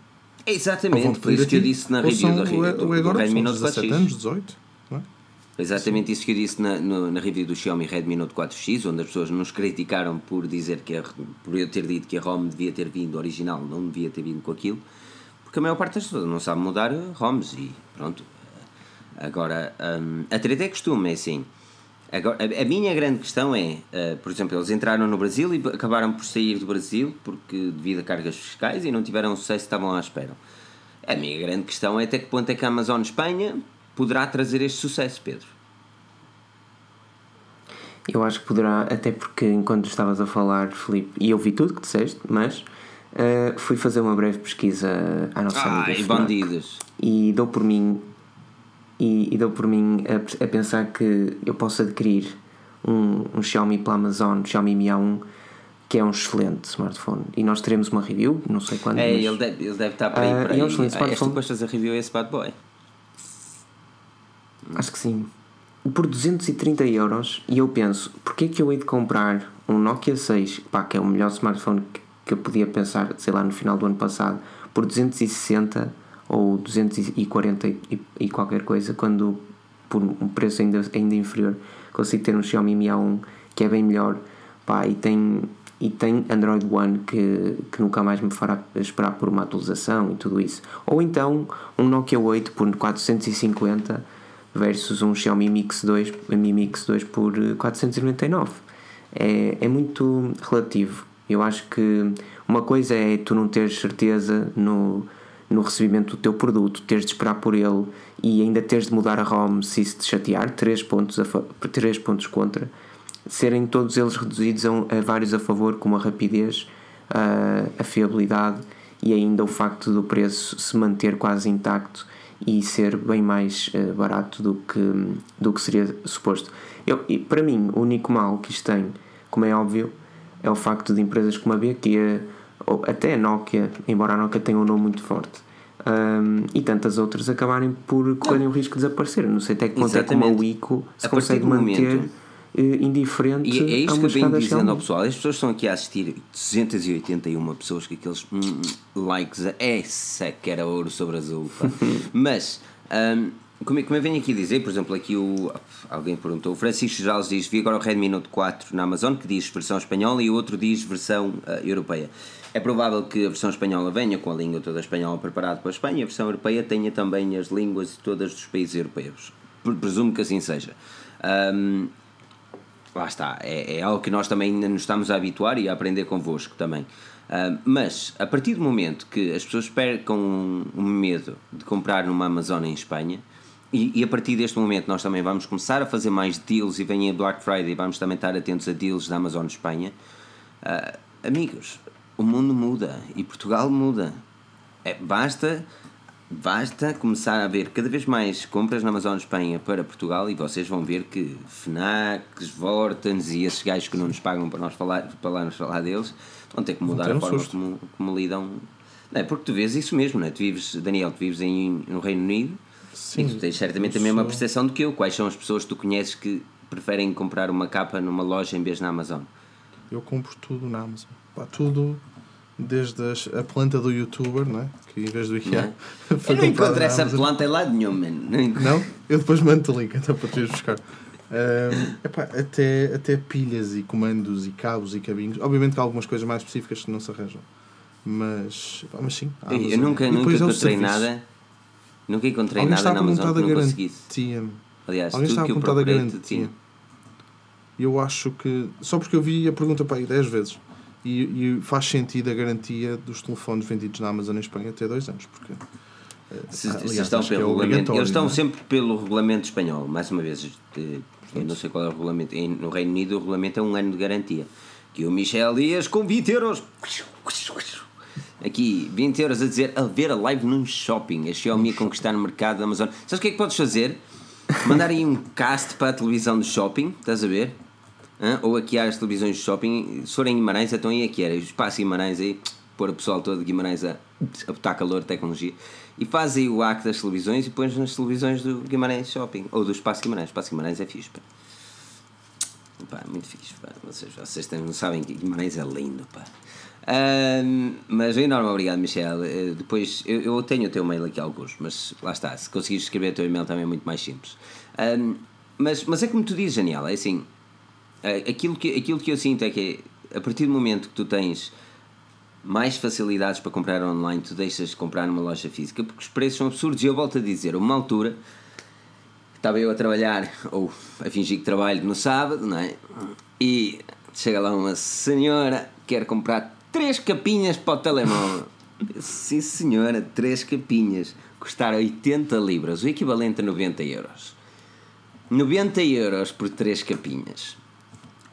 Exatamente, por isso que eu disse na review da do, do, do Redmi Note 17 anos, 18, não é? Exatamente isso que eu disse na, no, na review do Xiaomi Redmi Note 4X, onde as pessoas nos criticaram por dizer que a, por eu ter dito que a ROM devia ter vindo original, não devia ter vindo com aquilo, porque a maior parte das pessoas não sabe mudar ROMs e pronto. Agora, um, a treta é costume, é assim. Agora, a, a, minha grande questão é, uh, por exemplo, eles entraram no Brasil e acabaram por sair do Brasil porque devido a cargas fiscais e não tiveram o sucesso que estavam à espera. A minha grande questão é até que ponto é que a Amazon Espanha poderá trazer este sucesso, Pedro? Eu acho que poderá, até porque enquanto estavas a falar, Felipe, e eu vi tudo que disseste, mas uh, fui fazer uma breve pesquisa à nossa ah, amiga. e bandidos. E dou por mim, e, e dou por mim a, a, pensar que eu posso adquirir um, um Xiaomi pela Amazon, Xiaomi Mi A1, que é um excelente smartphone. E nós teremos uma review, não sei quando. É, mas... ele, deve, ele deve estar para aí. Uh, para. É um excelente smartphone. Ah, és tu que a review a esse bad boy? Acho que sim. Por 230 euros, e eu penso, porquê que eu hei de comprar um Nokia 6, pá, que é o melhor smartphone que, eu podia pensar, sei lá, no final do ano passado, por 260 ou 240 e, e qualquer coisa, quando por um preço ainda, ainda inferior consigo ter um Xiaomi Mi A1 que é bem melhor pá, e tem e tem Android One que, que nunca mais me fará esperar por uma atualização e tudo isso. Ou então um Nokia 8 por 450 versus um Xiaomi Mix 2, Mi Mix 2 por 499. É, é muito relativo. Eu acho que uma coisa é tu não teres certeza no, no recebimento do teu produto, teres de esperar por ele e ainda teres de mudar a ROM se isso te chatear, 3 pontos, a, 3 pontos contra, serem todos eles reduzidos a, a vários a favor, como a rapidez, a, a fiabilidade e ainda o facto do preço se manter quase intacto e ser bem mais uh, barato do que, do que seria suposto. Eu, para mim, o único mal que isto tem, como é óbvio, é o facto de empresas como a BQ, ou até a Nokia, embora a Nokia tenha um nome muito forte, um, e tantas outras acabarem por correrem o risco de desaparecer. Não sei até que ponto é como a Wico se consegue manter. Momento indiferente e é isto que eu venho dizendo ao pessoal as pessoas estão aqui a assistir 281 pessoas com aqueles hum, likes essa que era ouro sobre azul (laughs) mas um, como, como eu venho aqui dizer, por exemplo, aqui o, alguém perguntou, o Francisco Jales diz: Vi agora o Redmi Note 4 na Amazon que diz versão espanhola e o outro diz versão uh, europeia. É provável que a versão espanhola venha com a língua toda espanhola preparada para a Espanha e a versão europeia tenha também as línguas todas dos países europeus. Presumo que assim seja. Um, lá está, é, é algo que nós também ainda nos estamos a habituar e a aprender convosco também. Uh, mas a partir do momento que as pessoas percam o medo de comprar numa Amazon em Espanha, e, e, a partir deste momento nós também vamos começar a fazer mais deals e vem a Black Friday e vamos também estar atentos a deals da Amazon Espanha. Uh, amigos, o mundo muda e Portugal muda. É, basta, basta começar a ver cada vez mais compras na Amazon Espanha para Portugal e vocês vão ver que FNACs, Vortens e esses gajos que não nos pagam para nós falar, para lá nos falar deles vão ter que mudar a forma como, como lidam. Não é? Porque tu vês isso mesmo, não é? Tu vives, Daniel, tu vives em, no Reino Unido Sim, e tu tens certamente a mesma percepção do que eu. Quais são as pessoas que tu conheces que preferem comprar uma capa numa loja em vez na Amazon? Eu compro tudo na Amazon. Pá, tudo, desde as, a planta do youtuber, não é? que em vez do IKEA. Não. (laughs) eu não encontro essa planta em lado nenhum, man. Não, não? Eu depois mando o link então para tu ires buscar. Um, epá, até, até pilhas e comandos e cabos e cabinhos. Obviamente que há algumas coisas mais específicas que não se arranjam. Mas, epá, mas sim. Eu nunca, nunca encontrei nada Nunca encontrei Alguém nada na Amazon que não conseguisse. Aliás, Alguém tudo que eu procurei, garantia. E eu acho que... Só porque eu vi a pergunta para aí 10 vezes. E, e, faz sentido a garantia dos telefones vendidos na Amazon em Espanha até dois anos. Porque... Eh, se, aliás, se estão pelo é regulamento, eles estão é? sempre pelo regulamento espanhol, mais uma vez, eu não sei qual é o regulamento. No Reino Unido o regulamento é um ano de garantia. Que o Michel Dias com 20 euros Aqui, 20 euros a dizer a ver a live num shopping. A Xiaomi a conquistar no mercado da Amazon. Sabes o que é que podes fazer? Mandar aí um cast para a televisão do shopping, estás a ver? Ou aqui as televisões do shopping. Se forem em Guimarães, então aí aqui era. Espaço Guimarães aí, pôr o pessoal todo de Guimarães a, a botar calor, tecnologia. E faz aí o acto das televisões e pões nas televisões do Guimarães Shopping. Ou do Espaço Guimarães. Espaço Guimarães é fixe, pá. Pá, muito fixe, pá. Vocês, vocês não sabem que Guimarães é lindo, pá mas é enorme obrigado, Michel. Uh, depois, eu, eu, tenho o teu mail aqui alguns, mas lá está. Se conseguires escrever o teu e-mail também é muito mais simples. mas, mas é como tu dizes, Daniel, é assim. Uh, aquilo, que, aquilo que eu sinto é que a partir do momento que tu tens mais facilidades para comprar online, tu deixas de comprar numa loja física porque os preços são absurdos. E eu volto a dizer, uma altura estava eu a trabalhar, (laughs) ou a fingir que trabalho no sábado, não é? E chega lá uma senhora, quer comprar Três capinhas para o telemóvel. Sim, senhora, três capinhas. Custar 80 libras, o equivalente a 90 euros. 90 euros por três capinhas.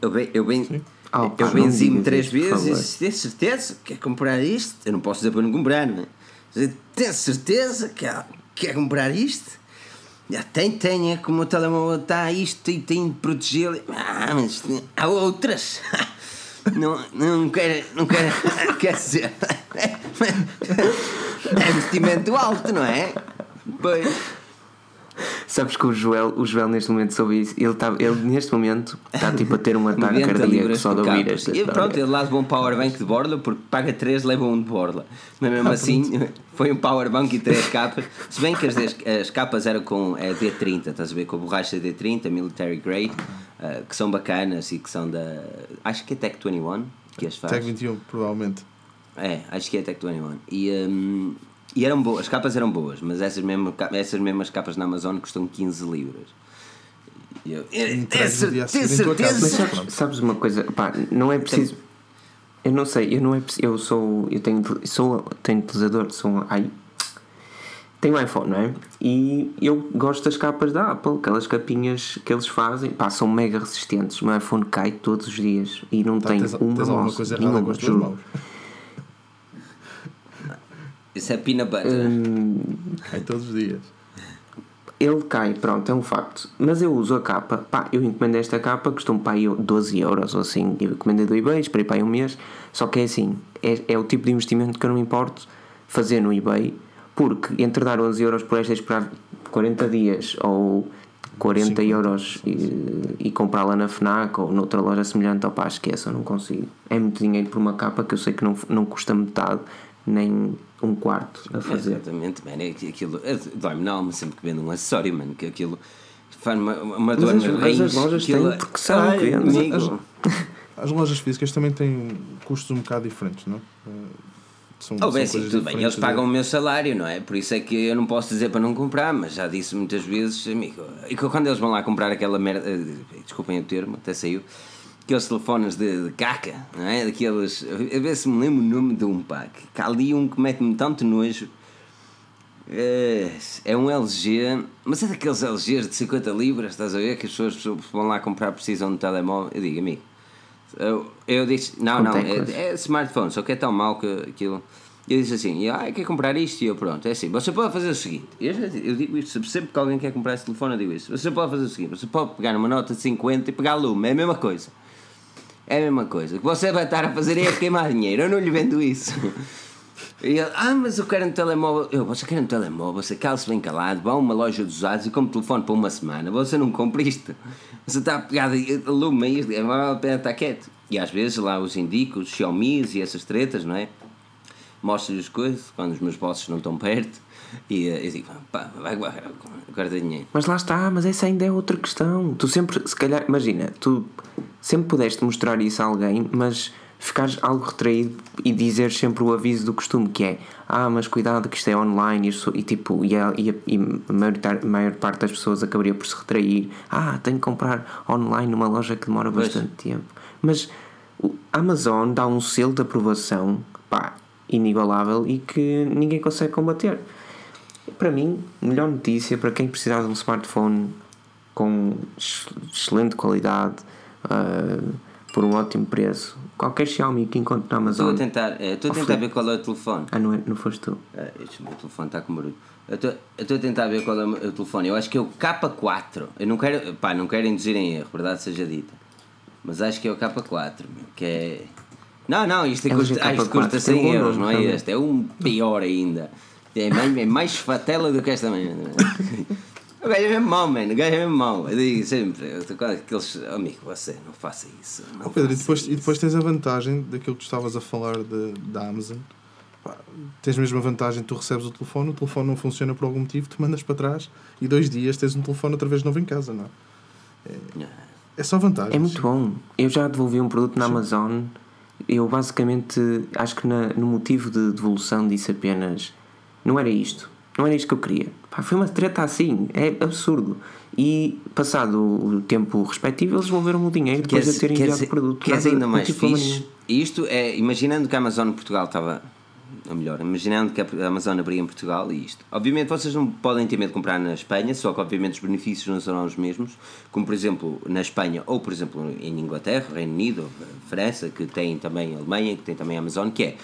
Eu, bem, eu, bem, oh, eu benzi-me três vezes e Tem certeza que quer comprar isto? Eu não posso dizer para não comprar, não é? Tem certeza que quer, quer comprar isto? Já tem, tem, é como o telemóvel está isto e tem de protegê-lo. Ah, mas há outras. (laughs) Não, não quero, não quero, (laughs) quer dizer, (laughs) é investimento alto, não é? Pois. (laughs) Sabes que o Joel, o Joel neste momento soube isso, ele, tá, ele neste momento está tipo a ter um (laughs) ataque cardíaco só de ouvir esta E pronto, ele lá um powerbank de borla, porque paga 3, leva um de borla. Mas mesmo ah, assim, (laughs) foi um powerbank e 3 capas. Se bem que as, as capas eram com é, D30, estás a ver, com a borracha D30, military grade, uh, que são bacanas e que são da. Acho que é Tech 21 que as faz. Tech 21, provavelmente. É, acho que é Tech 21. E. Um, e eram boas, as capas eram boas, mas essas, mesmo, essas mesmas capas na Amazon custam 15 libras. Eu, é, é, certeza. sabes, sabes, uma coisa, pá, não é preciso. Eu não sei, eu não é eu sou, eu tenho, sou, tenho utilizador, sou ai, tenho iPhone, não é? E eu gosto das capas da Apple, aquelas capinhas que eles fazem, pá, são mega resistentes. O meu iPhone cai todos os dias e não tá, tem tens, uma tens alguma coisa as tuas mãos. Isso é peanut butter. Hum, cai todos os dias. Ele cai, pronto, é um facto. Mas eu uso a capa. Pá, eu encomendei esta capa, custou-me pá, 12 euros ou assim. Eu encomendei do eBay, esperei para aí um mês. Só que é assim, é, é o tipo de investimento que eu não me importo fazer no eBay, porque entre dar 11 euros por esta e esperar 40 dias ou 40 50, euros e, e comprá-la na FNAC ou noutra loja semelhante, opá, esqueça, eu não consigo. É muito dinheiro por uma capa que eu sei que não, não custa metade, nem um quarto a fazer. Exatamente, man, é aquilo dói-me na alma sempre que vendo um acessório, mano, que aquilo faz uma, uma dor nas rins. As lojas aquilo, têm porque são ai, as, as, lojas físicas também têm custos um bocado diferentes, não é? São, Oh, bem, são sim, tudo bem, eles diferentes pagam o meu salário, não é? Por isso é que eu não posso dizer para não comprar, mas já disse muitas vezes, amigo, e que quando eles vão lá comprar aquela merda, eh, desculpem o termo, até saiu, aqueles telefones de, de caca, não é? Daqueles, a ver se me lembro o nome de um pá, que há ali um que mete-me tanto nojo. É, é um LG, mas é daqueles LGs de 50 libras, estás a ver? Que as pessoas vão lá comprar, precisam de telemóvel. Eu digo, amigo, eu, eu disse, não, não, é, é smartphone, só que é tão mau que aquilo. Eu disse assim, ah, quer comprar isto? E eu, pronto, é assim, você pode fazer o seguinte, eu, eu digo isto, sempre que alguém quer comprar esse telefone, eu digo isso, você pode fazer o seguinte, você pode pegar uma nota de 50 e pegar lume, é a mesma coisa. É a mesma coisa. O que você vai estar a fazer é queimar dinheiro, eu não lhe vendo isso. E ele, ah, mas eu quero um telemóvel. Eu, você quer um telemóvel, você cala-se bem calado, vá a uma loja dos usados e compra telefone para uma semana. Você não compra isto. Você está pegado a lume, isto, é vale a pena estar quieto. E às vezes lá os indico, os Xiaomi e essas tretas, não é? Mostro-lhe as coisas quando os meus bosses não estão perto. E eh, eu digo, pá, vai guardar, guarda dinheiro. Mas lá está, mas essa ainda é outra questão. Tu sempre, se calhar, imagina, tu sempre pudeste mostrar isso a alguém, mas ficares algo retraído e dizer sempre o aviso do costume que é ah, mas cuidado que isto é online e, e tipo, e a, e a, e a maior, a maior parte das pessoas acabaria por se retrair ah, tenho que comprar online numa loja que demora Pois. bastante tempo mas o Amazon dá um selo de aprovação pá, inigualável e que ninguém consegue combater para mim, melhor notícia para quem precisar de um smartphone com ex- excelente qualidade, ah, por um ótimo preço. Qualquer Xiaomi que encontre na Estou a Amazon. tentar, eh, estou a tentar ver qual é o telefone. Ah, não, é, não foste tu. Ah, este meu telefone está com barulho. Eu estou- a tentar ver qual é o telefone. Eu acho que é o K4. Eu não quero, pá, não quero induzir em erro, verdade seja dita. Mas acho que é o K4, meu, que é. Não, não, isto, LG custa, ah, isto K4, custa tem um 100 bom euros, não é este? É um pior ainda. É mais, é mais fatela do que esta manhã. O gajo é mesmo mau, mano. O gajo é mesmo mau. Eu digo sempre, eu estou com aqueles. Amigo, você não faça isso. Não Oh, Pedro, e depois, isso. e depois tens a vantagem daquilo que tu estavas a falar de, da Amazon. Pá, tens mesmo a vantagem, tu recebes o telefone, o telefone não funciona por algum motivo, tu mandas para trás e dois dias tens um telefone outra vez novo em casa, não é? É só vantagem. É muito bom. Eu já devolvi um produto na Amazon. Eu basicamente acho que na- no motivo de devolução disse apenas não era isto. Não era isto que eu queria. Pá, foi uma treta assim. É absurdo. E passado o tempo respectivo, eles devolveram o dinheiro depois de eu ter enviado o produto. Queres ainda mais problema fixe? Isto é, imaginando que a Amazon Portugal estava. Ou melhor, imaginando que a Amazon abria em Portugal e isto. Obviamente vocês não podem ter medo de comprar na Espanha, só que obviamente os benefícios não serão os mesmos, como por exemplo na Espanha ou por exemplo em Inglaterra, Reino Unido, França, que tem também Alemanha, que tem também a Amazon, que é.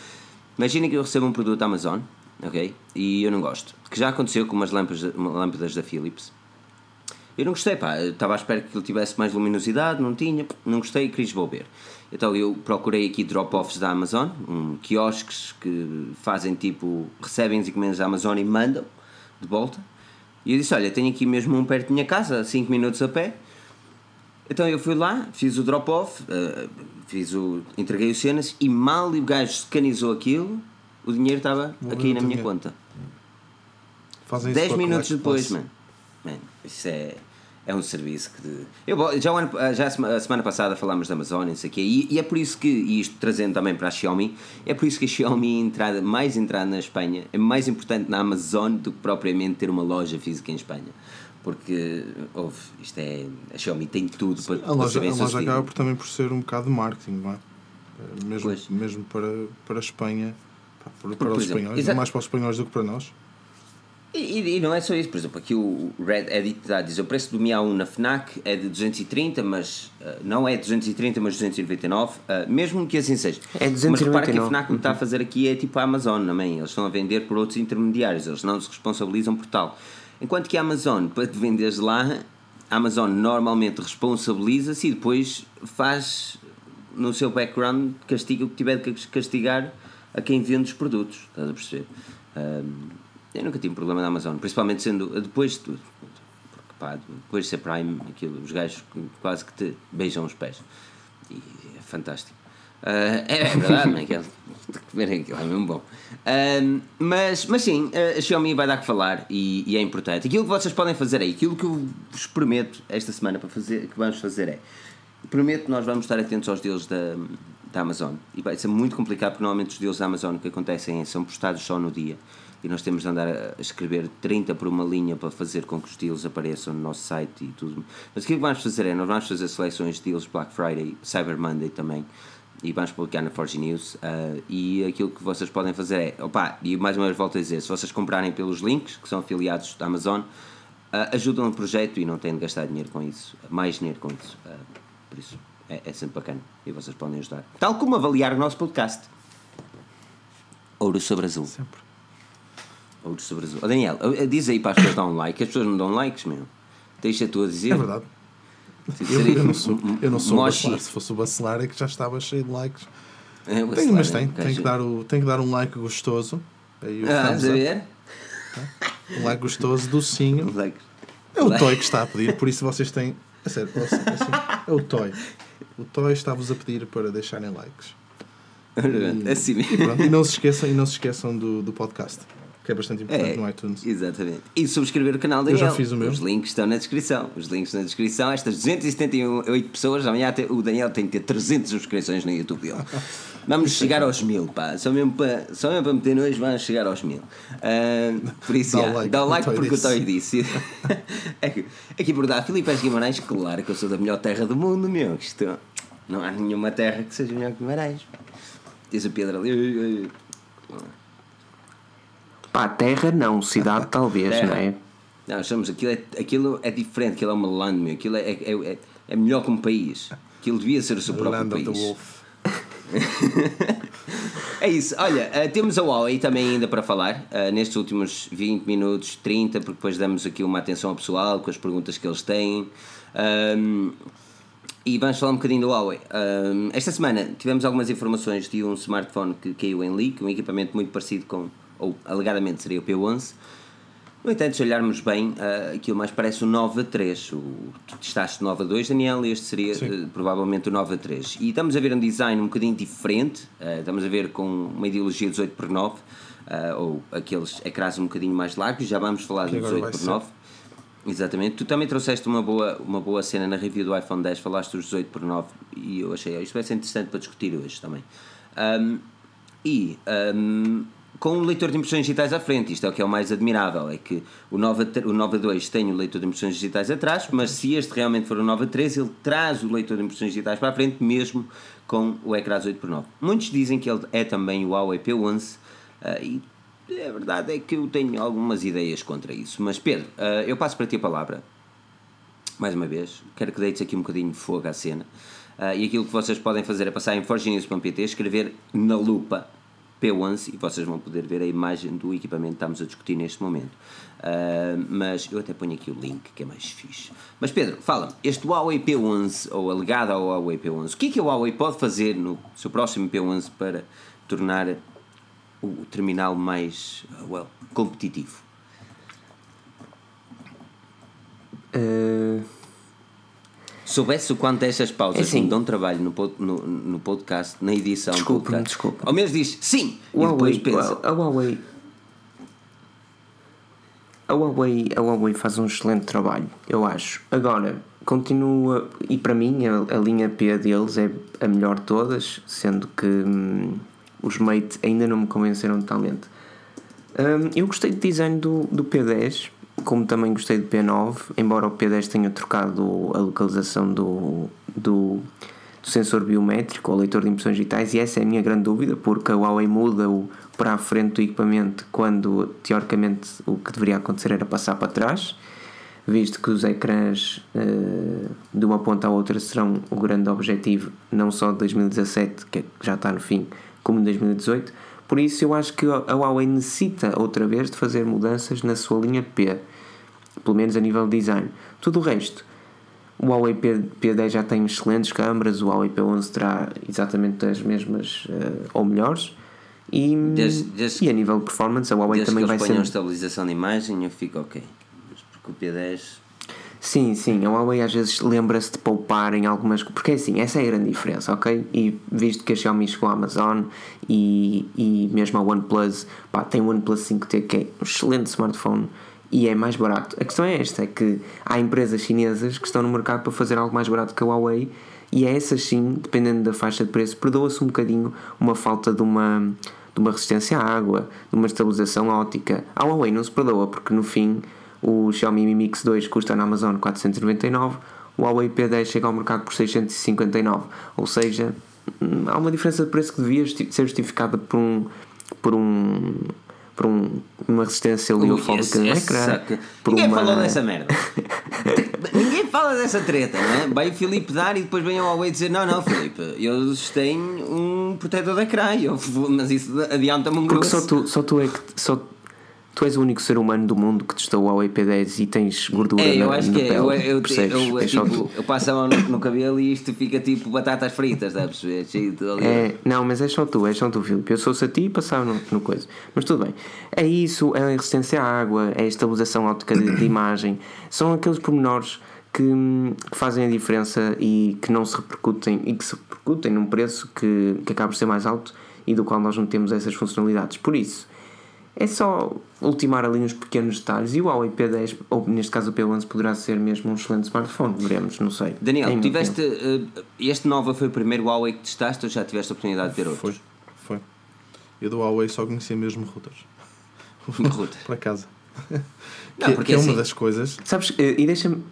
Imagina que eu recebo um produto da Amazon, ok? E eu não gosto. Que já aconteceu com umas lâmpadas, lâmpadas da Philips. Eu não gostei, pá. Estava à espera que ele tivesse mais luminosidade, não tinha, não gostei e queria devolver. Então eu procurei aqui drop-offs da Amazon, um, quiosques que fazem tipo, recebem as encomendas da Amazon e mandam de volta. E eu disse: Olha, tenho aqui mesmo um perto da minha casa, 5 minutos a pé. Então eu fui lá, fiz o drop-off, eh, fiz o, entreguei os cenas e mal o gajo escanizou aquilo, o dinheiro estava aqui na minha dinheiro. conta. Fazem isso 10 com a minutos depois, mano. Mano, isso é, é um serviço que. de- Eu, já, ano- já a sema- a semana passada falámos da Amazon e não sei o quê, e, e é por isso que, e isto trazendo também para a Xiaomi, é por isso que a Xiaomi entrada, mais entrada na Espanha é mais importante na Amazon do que propriamente ter uma loja física em Espanha. Porque, houve, isto é. A Xiaomi tem tudo para, A para loja, bem a loja acaba por, também por ser um bocado de marketing, não é? Eh, Mesmo, Pois. mesmo para, para a Espanha, para, para por os exemplo, espanhóis, mais para os espanhóis do que para nós. E, e- e não é só isso, por exemplo, aqui o Red Edit está a dizer o preço do Mi A1 na FNAC é de 230, mas uh, não é 230, mas 299, uh, mesmo que assim seja. É Mas repara que a 299. FNAC o que está a fazer aqui é tipo a Amazon também, eles estão a vender por outros intermediários, eles não se responsabilizam por tal. Enquanto que a Amazon, para te venderes lá, a Amazon normalmente responsabiliza-se e depois faz no seu background, castiga o que tiver de castigar a quem vende os produtos, estás a perceber? Um, eu nunca tive problema na Amazon, principalmente sendo depois de tudo. Porque pá, depois de ser Prime, aquilo, os gajos quase que te beijam os pés. E é fantástico. Ah, é, é verdade, não é? Aquilo, ver aquilo é mesmo bom. Ah, mas, mas sim, a Xiaomi vai dar que falar e, e é importante. Aquilo que vocês podem fazer é, aquilo que eu vos prometo esta semana para fazer, que vamos fazer é, prometo que nós vamos estar atentos aos deals da, da Amazon. E vai ser muito complicado porque normalmente os deals da Amazon que acontecem são postados só no dia. E nós temos de andar a escrever 30 por uma linha para fazer com que os deals apareçam no nosso site e tudo. Mas aquilo que vamos fazer é, nós vamos fazer seleções de deals Black Friday, Cyber Monday também, e vamos publicar na Forge News. Uh, e aquilo que vocês podem fazer é, opa, e mais uma vez volto a dizer, se vocês comprarem pelos links, que são afiliados da Amazon, uh, ajudam o projeto e não têm de gastar dinheiro com isso, mais dinheiro com isso. Uh, por isso, é, é sempre bacana e vocês podem ajudar. Tal como avaliar o nosso podcast. Ouro sobre azul. Sempre. Ouro sobre azul. Oh, Daniel, diz aí para as pessoas dar um like. As pessoas não dão likes, meu. Deixa tu a dizer. É verdade. Eu, eu, não sou, eu não sou bacelar. Se fosse o bacelar é que já estava cheio de likes. É, tem, mas tem, tem, que dar o, tem que dar um like gostoso. Aí o ah, a ver? Um like gostoso, docinho. Like. É o like. Toy que está a pedir, por isso vocês têm. É sério, assim, é o Toy. O Toy está-vos a pedir para deixarem likes. E, assim e, pronto, e não se esqueçam, e não se esqueçam do, do podcast que é bastante importante é, no iTunes. Exatamente. E subscrever o canal da Eu já fiz o meu. Os links estão na descrição. Os links na descrição. Estas 278 pessoas, amanhã o Daniel tem que ter 300 subscrições no YouTube dele. (laughs) Vamos chegar aos mil, pá. Só mesmo para, só mesmo para meter nós, vamos chegar aos mil. Uh, por isso, dá, já, like, dá o like porque disse. o Toy disse. (laughs) aqui, aqui por dar, Filipe Guimarães, claro que eu sou da melhor terra do mundo, meu. Isto, não há nenhuma terra que seja melhor que Guimarães. Diz o Pedro ali. Pá, terra não, cidade (laughs) talvez, terra. não é? Não, achamos aquilo é, aquilo é diferente, aquilo é uma land, meu. aquilo é, é, é, é melhor como país. Aquilo devia ser o seu próprio land país. (laughs) é isso, olha, uh, temos a Huawei também ainda para falar uh, nestes últimos 20 minutos, 30, porque depois damos aqui uma atenção ao pessoal com as perguntas que eles têm. Um, e vamos falar um bocadinho do Huawei. Um, esta semana tivemos algumas informações de um smartphone que caiu em leak, um equipamento muito parecido com ou alegadamente seria o P11. No entanto, se olharmos bem, uh, aquilo mais parece o Nova 3. O, tu testaste o Nova 2, Daniel, e este seria uh, provavelmente o Nova 3. E estamos a ver um design um bocadinho diferente, uh, estamos a ver com uma ideologia 18 por 9 ou aqueles ecrãs um bocadinho mais largos, já vamos falar do 18 por 9 Exatamente, tu também trouxeste uma boa, uma boa cena na review do iPhone 10, falaste dos 18 por 9 e eu achei isto vai ser interessante para discutir hoje também. Um, e um, com o leitor de impressões digitais à frente. Isto é o que é o mais admirável, é que o Nova, o Nova 2 tem o leitor de impressões digitais atrás, mas se este realmente for o Nova 3, ele traz o leitor de impressões digitais para a frente, mesmo com o ecrã 8x9. Muitos dizem que ele é também o Huawei P11 uh, e a verdade é que eu tenho algumas ideias contra isso. Mas Pedro, uh, eu passo para ti a palavra. Mais uma vez, quero que deites aqui um bocadinho de fogo à cena. Uh, e aquilo que vocês podem fazer é passar em forgenews.pt, escrever na lupa P11 e vocês vão poder ver a imagem do equipamento que estamos a discutir neste momento. Uh, mas eu até ponho aqui o link que é mais fixe. Mas Pedro, fala-me, este Huawei P11 ou alegado ao Huawei P11, o que é que o Huawei pode fazer no seu próximo P11 para tornar o terminal mais well, competitivo? Uh soubesse o quanto estas pausas é assim, dão trabalho no, no, no, podcast, na edição desculpa, podcast, desculpa. ao menos diz sim o e Huawei, depois pensa. A Huawei, a Huawei, a Huawei faz um excelente trabalho, eu acho. Agora, continua, e para mim a, a linha P deles é a melhor de todas, sendo que hum, os Mate ainda não me convenceram totalmente. Hum, eu gostei do design do, do P10 como também gostei do P9, embora o P10 tenha trocado a localização do, do, do sensor biométrico, o leitor de impressões digitais, e essa é a minha grande dúvida, porque a Huawei muda o para a frente do equipamento quando teoricamente o que deveria acontecer era passar para trás, visto que os ecrãs uh, de uma ponta à outra serão o grande objetivo, não só de 2017, que já está no fim, como de 2018. Por isso, eu acho que a Huawei necessita outra vez de fazer mudanças na sua linha P pelo menos a nível de design. Tudo o resto, o Huawei P, P10 já tem excelentes câmaras, o Huawei P11 terá exatamente as mesmas uh, ou melhores. E, desde, desde, e a nível de performance, a Huawei também vai ser. Se estabilização de imagem, eu fico ok. Mas porque o P10. Sim, sim, a Huawei às vezes lembra-se de poupar em algumas. Porque é assim, essa é a grande diferença, ok? E visto que a Xiaomi chegou à Amazon e, e mesmo a OnePlus, pá, tem o OnePlus 5T que é um excelente smartphone e é mais barato. A questão é esta: é que há empresas chinesas que estão no mercado para fazer algo mais barato que a Huawei E é essas sim, dependendo da faixa de preço, perdoa-se um bocadinho uma falta de uma, de uma resistência à água, de uma estabilização ótica. A Huawei não se perdoa, porque no fim o Xiaomi Mi Mix 2 custa na Amazon 499, o Huawei P10 chega ao mercado por 659. Ou seja, hum, há uma diferença de preço que devia ser justificada por um, por um por um, uma resistência oleofóbica no ecrã. Ninguém uma... falou dessa merda. (laughs) Ninguém fala dessa treta, não é? Vai o Filipe dar e depois vem o Huawei dizer: Não, não, Filipe, eu tenho um protetor de ecrã, eu, mas isso adianta-me um Porque só tu, só tu é que. Só, Tu és o único ser humano do mundo que testou o Huawei P10 e tens gordura é, eu na, acho que é. pele. Eu, eu, percebes? eu, é tipo, eu passo a mão no, no, cabelo e isto fica tipo batatas fritas, estás a perceber? É, não, mas é só tu, é só tu, Filipe. Eu sou-se a ti e passava no, no coisa. Mas tudo bem. É isso, é a resistência à água, é a estabilização óptica de, de imagem. São aqueles pormenores que, que, fazem a diferença e que não se repercutem e que se repercutem num preço que, que acaba por ser mais alto e do qual nós não temos essas funcionalidades. Por isso é só ultimar ali uns pequenos detalhes e o Huawei P10, ou neste caso o P11, poderá ser mesmo um excelente smartphone, veremos, não sei. Daniel, tiveste, uh, este Nova foi o primeiro Huawei que testaste ou já tiveste a oportunidade de ter outros? Foi, foi. Eu do Huawei só conhecia mesmo routers. Router. (laughs) Para casa. Não, que, porque que é assim, uma das coisas. Sabes, eh, e deixa-me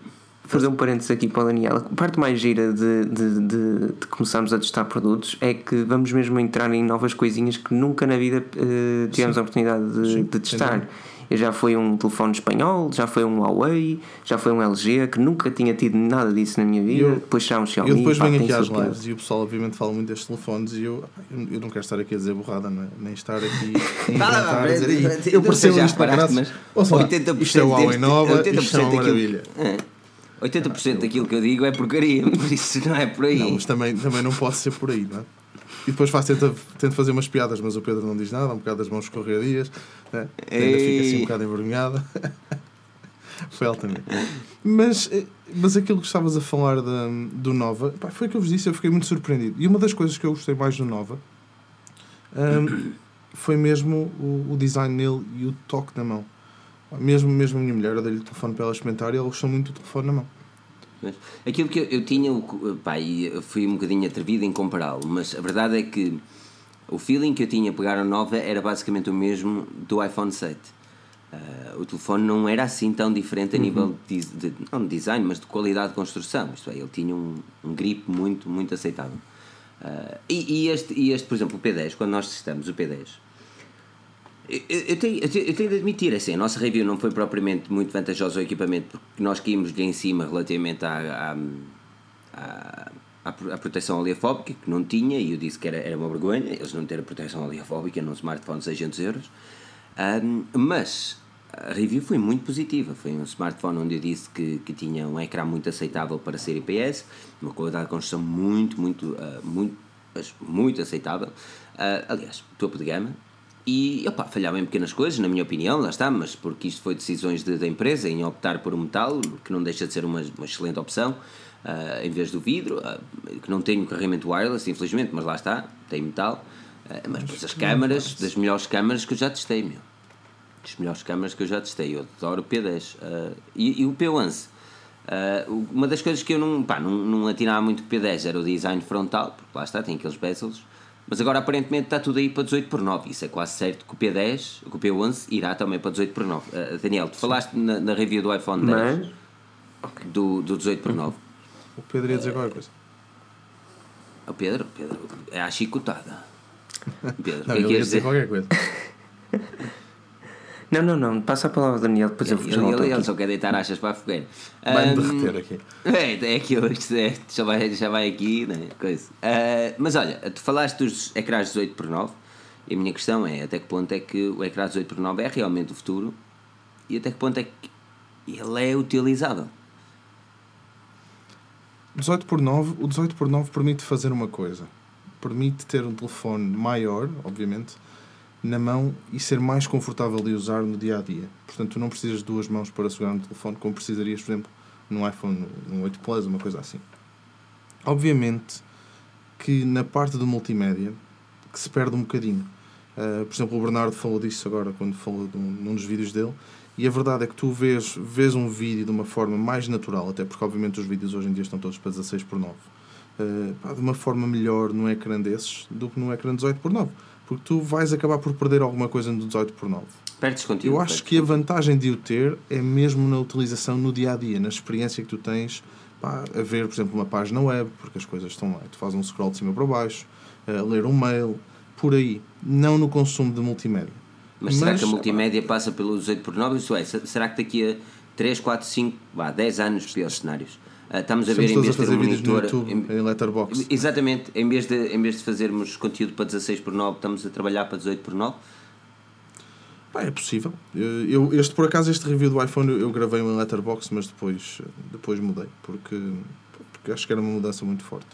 fazer um parênteses aqui para o Daniel. A parte mais gira de, de, de, de, começarmos a testar produtos é que vamos mesmo entrar em novas coisinhas que nunca na vida uh, tivemos Sim. a oportunidade de, Sim, de testar. Eu já foi um telefone espanhol, já foi um Huawei, já foi um LG, que nunca tinha tido nada disso na minha vida. Eu, depois já um Xiaomi. Eu depois venho aqui às lives e o pessoal, obviamente, fala muito destes telefones e eu, eu não quero estar aqui a dizer borrada, não é? nem estar aqui a (laughs) inventar, a dizer, eu percebo isto para graças. 80% isto é o Huawei nova, isto é uma maravilha. É. 80% daquilo que eu digo é porcaria, (laughs) por isso não é por aí. Não, mas também, também não posso ser por aí, não é? E depois faço, tento, tento fazer umas piadas, mas o Pedro não diz nada, um bocado das mãos escorregadias, né? ainda fica assim um bocado envergonhada. (laughs) foi altamente. Mas, eh, mas aquilo que estavas a falar de, do Nova, pá, foi o que eu vos disse, eu fiquei muito surpreendido. E uma das coisas que eu gostei mais do Nova um, foi mesmo o, o design nele e o toque na mão. Mesmo, mesmo a minha mulher, eu dei-lhe o telefone para ela experimentar e ela gostou muito do telefone na mão. Aquilo que eu, eu tinha, pá, e fui um bocadinho atrevido em compará-lo, mas a verdade é que o feeling que eu tinha a pegar a nova era basicamente o mesmo do iPhone 7. Uh, o telefone não era assim tão diferente a uhum. nível de, de, não de design, mas de qualidade de construção. Isto é, ele tinha um, um grip muito, muito aceitável. Uh, e, e, este, e este, por exemplo, o P10, quando nós testamos o P10, eu, eu, tenho, eu, tenho, de admitir, assim, a nossa review não foi propriamente muito vantajosa ao equipamento, porque nós caímos-lhe em cima relativamente à, à, à, à, proteção oleofóbica, que não tinha, e eu disse que era, era uma vergonha eles não terem proteção oleofóbica num smartphone de 600 euros. Um, mas a review foi muito positiva. Foi um smartphone onde eu disse que, que tinha um ecrã muito aceitável para ser IPS, uma qualidade de construção muito, muito, uh, muito, muito aceitável. Uh, aliás, topo de gama, e opa, falhava em pequenas coisas, na minha opinião, lá está, mas porque isto foi decisões de, da empresa em optar por um metal, que não deixa de ser uma, uma excelente opção, uh, em vez do vidro, uh, que não tem um carregamento wireless, infelizmente, mas lá está, tem metal. Uh, mas depois as câmaras, das melhores câmaras que eu já testei, meu. Das melhores câmaras que eu já testei, eu adoro o P10. E, e, o P11. uma das coisas que eu não, pá, não, não atinava muito o P10 era o design frontal, porque lá está, tem aqueles bezels mas agora aparentemente está tudo aí para 18 por 9. Isso é quase certo que o P10, o P11 irá também para 18 por 9. Uh, Daniel, tu falaste na, na, review do iPhone 10 Mas... do, do 18 por 9. O Pedro ia dizer qualquer coisa. O Pedro, Pedro, é a chicotada. (laughs) Pedro, não, o que é que ia dizer? dizer qualquer coisa. (laughs) Não, não, não. Passa a palavra, Daniel, depois eu vou ele, ele, ele só quer deitar achas para a fogueira. Vai-me um, derreter aqui. É, é aquilo, é, já, vai, já vai aqui, né? Coisa. Uh, mas olha, tu falaste dos ecrãs 18 por 9 e a minha questão é até que ponto é que o ecrã 18 por 9 é realmente o futuro e até que ponto é que ele é utilizável. 18 por 9, o 18 por 9 permite fazer uma coisa. Permite ter um telefone maior, obviamente, na mão e ser mais confortável de usar no dia a dia. Portanto, tu não precisas de duas mãos para segurar no telefone, como precisarias, por exemplo, num iPhone no 8 Plus, uma coisa assim. Obviamente que na parte do multimédia que se perde um bocadinho. Uh, por exemplo, o Bernardo falou disso agora quando falou de um, num dos vídeos dele. E a verdade é que tu vês, vês um vídeo de uma forma mais natural, até porque obviamente os vídeos hoje em dia estão todos para 16 por 9. uh, pá, de uma forma melhor num ecrã desses do que num ecrã 18 por 9 porque tu vais acabar por perder alguma coisa no 18 por 9 Perdes conteúdo. Eu acho que a vantagem de o ter é mesmo na utilização no dia a dia, na experiência que tu tens pá, a ver, por exemplo, uma página web, porque as coisas estão lá. Tu fazes um scroll de cima para baixo, a ler um mail, por aí. Não no consumo de multimédia. Mas, será que a multimédia passa pelo 18 por 9? Isso é, será que daqui a 3, 4, 5, vá, 10 anos, piores cenários, estamos a ver em vez de ter um monitor. YouTube, em, em Letterboxd. Exatamente, em vez, de, em vez de fazermos conteúdo para 16 por 9, estamos a trabalhar para 18 por 9? Pá, é possível. Eu, este, por acaso, este review do iPhone eu, eu gravei em Letterboxd, mas depois, depois mudei, porque, porque acho que era uma mudança muito forte.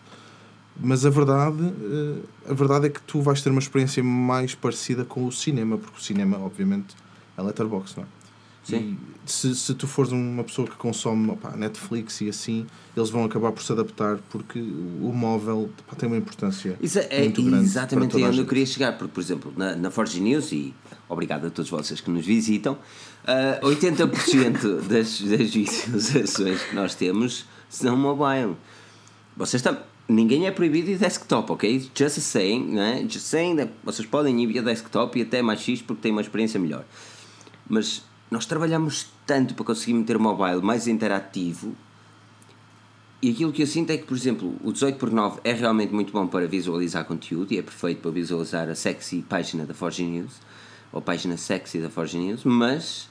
Mas a verdade, eh, a verdade é que tu vais ter uma experiência mais parecida com o cinema, porque o cinema, obviamente, é Letterboxd, não é? Sim. Se, se tu fores uma pessoa que consome Netflix e assim, eles vão acabar por se adaptar porque o móvel tem uma importância Isso é, muito grande. Exatamente onde eu queria chegar, porque, por exemplo, na, na Forge News, e obrigado a todos vocês que nos visitam, uh, 80% (laughs) das, das visualizações que nós temos são mobile. Vocês estão. Ninguém é proibido de desktop, ok? Just saying, né? Just saying vocês podem ir via desktop e até mais X porque têm uma experiência melhor. Mas nós trabalhamos tanto para conseguir meter o mobile mais interativo e aquilo que eu sinto é que, por exemplo, o 18 por 9 é realmente muito bom para visualizar conteúdo e é perfeito para visualizar a sexy página da Forge News ou a página sexy da Forge News, mas,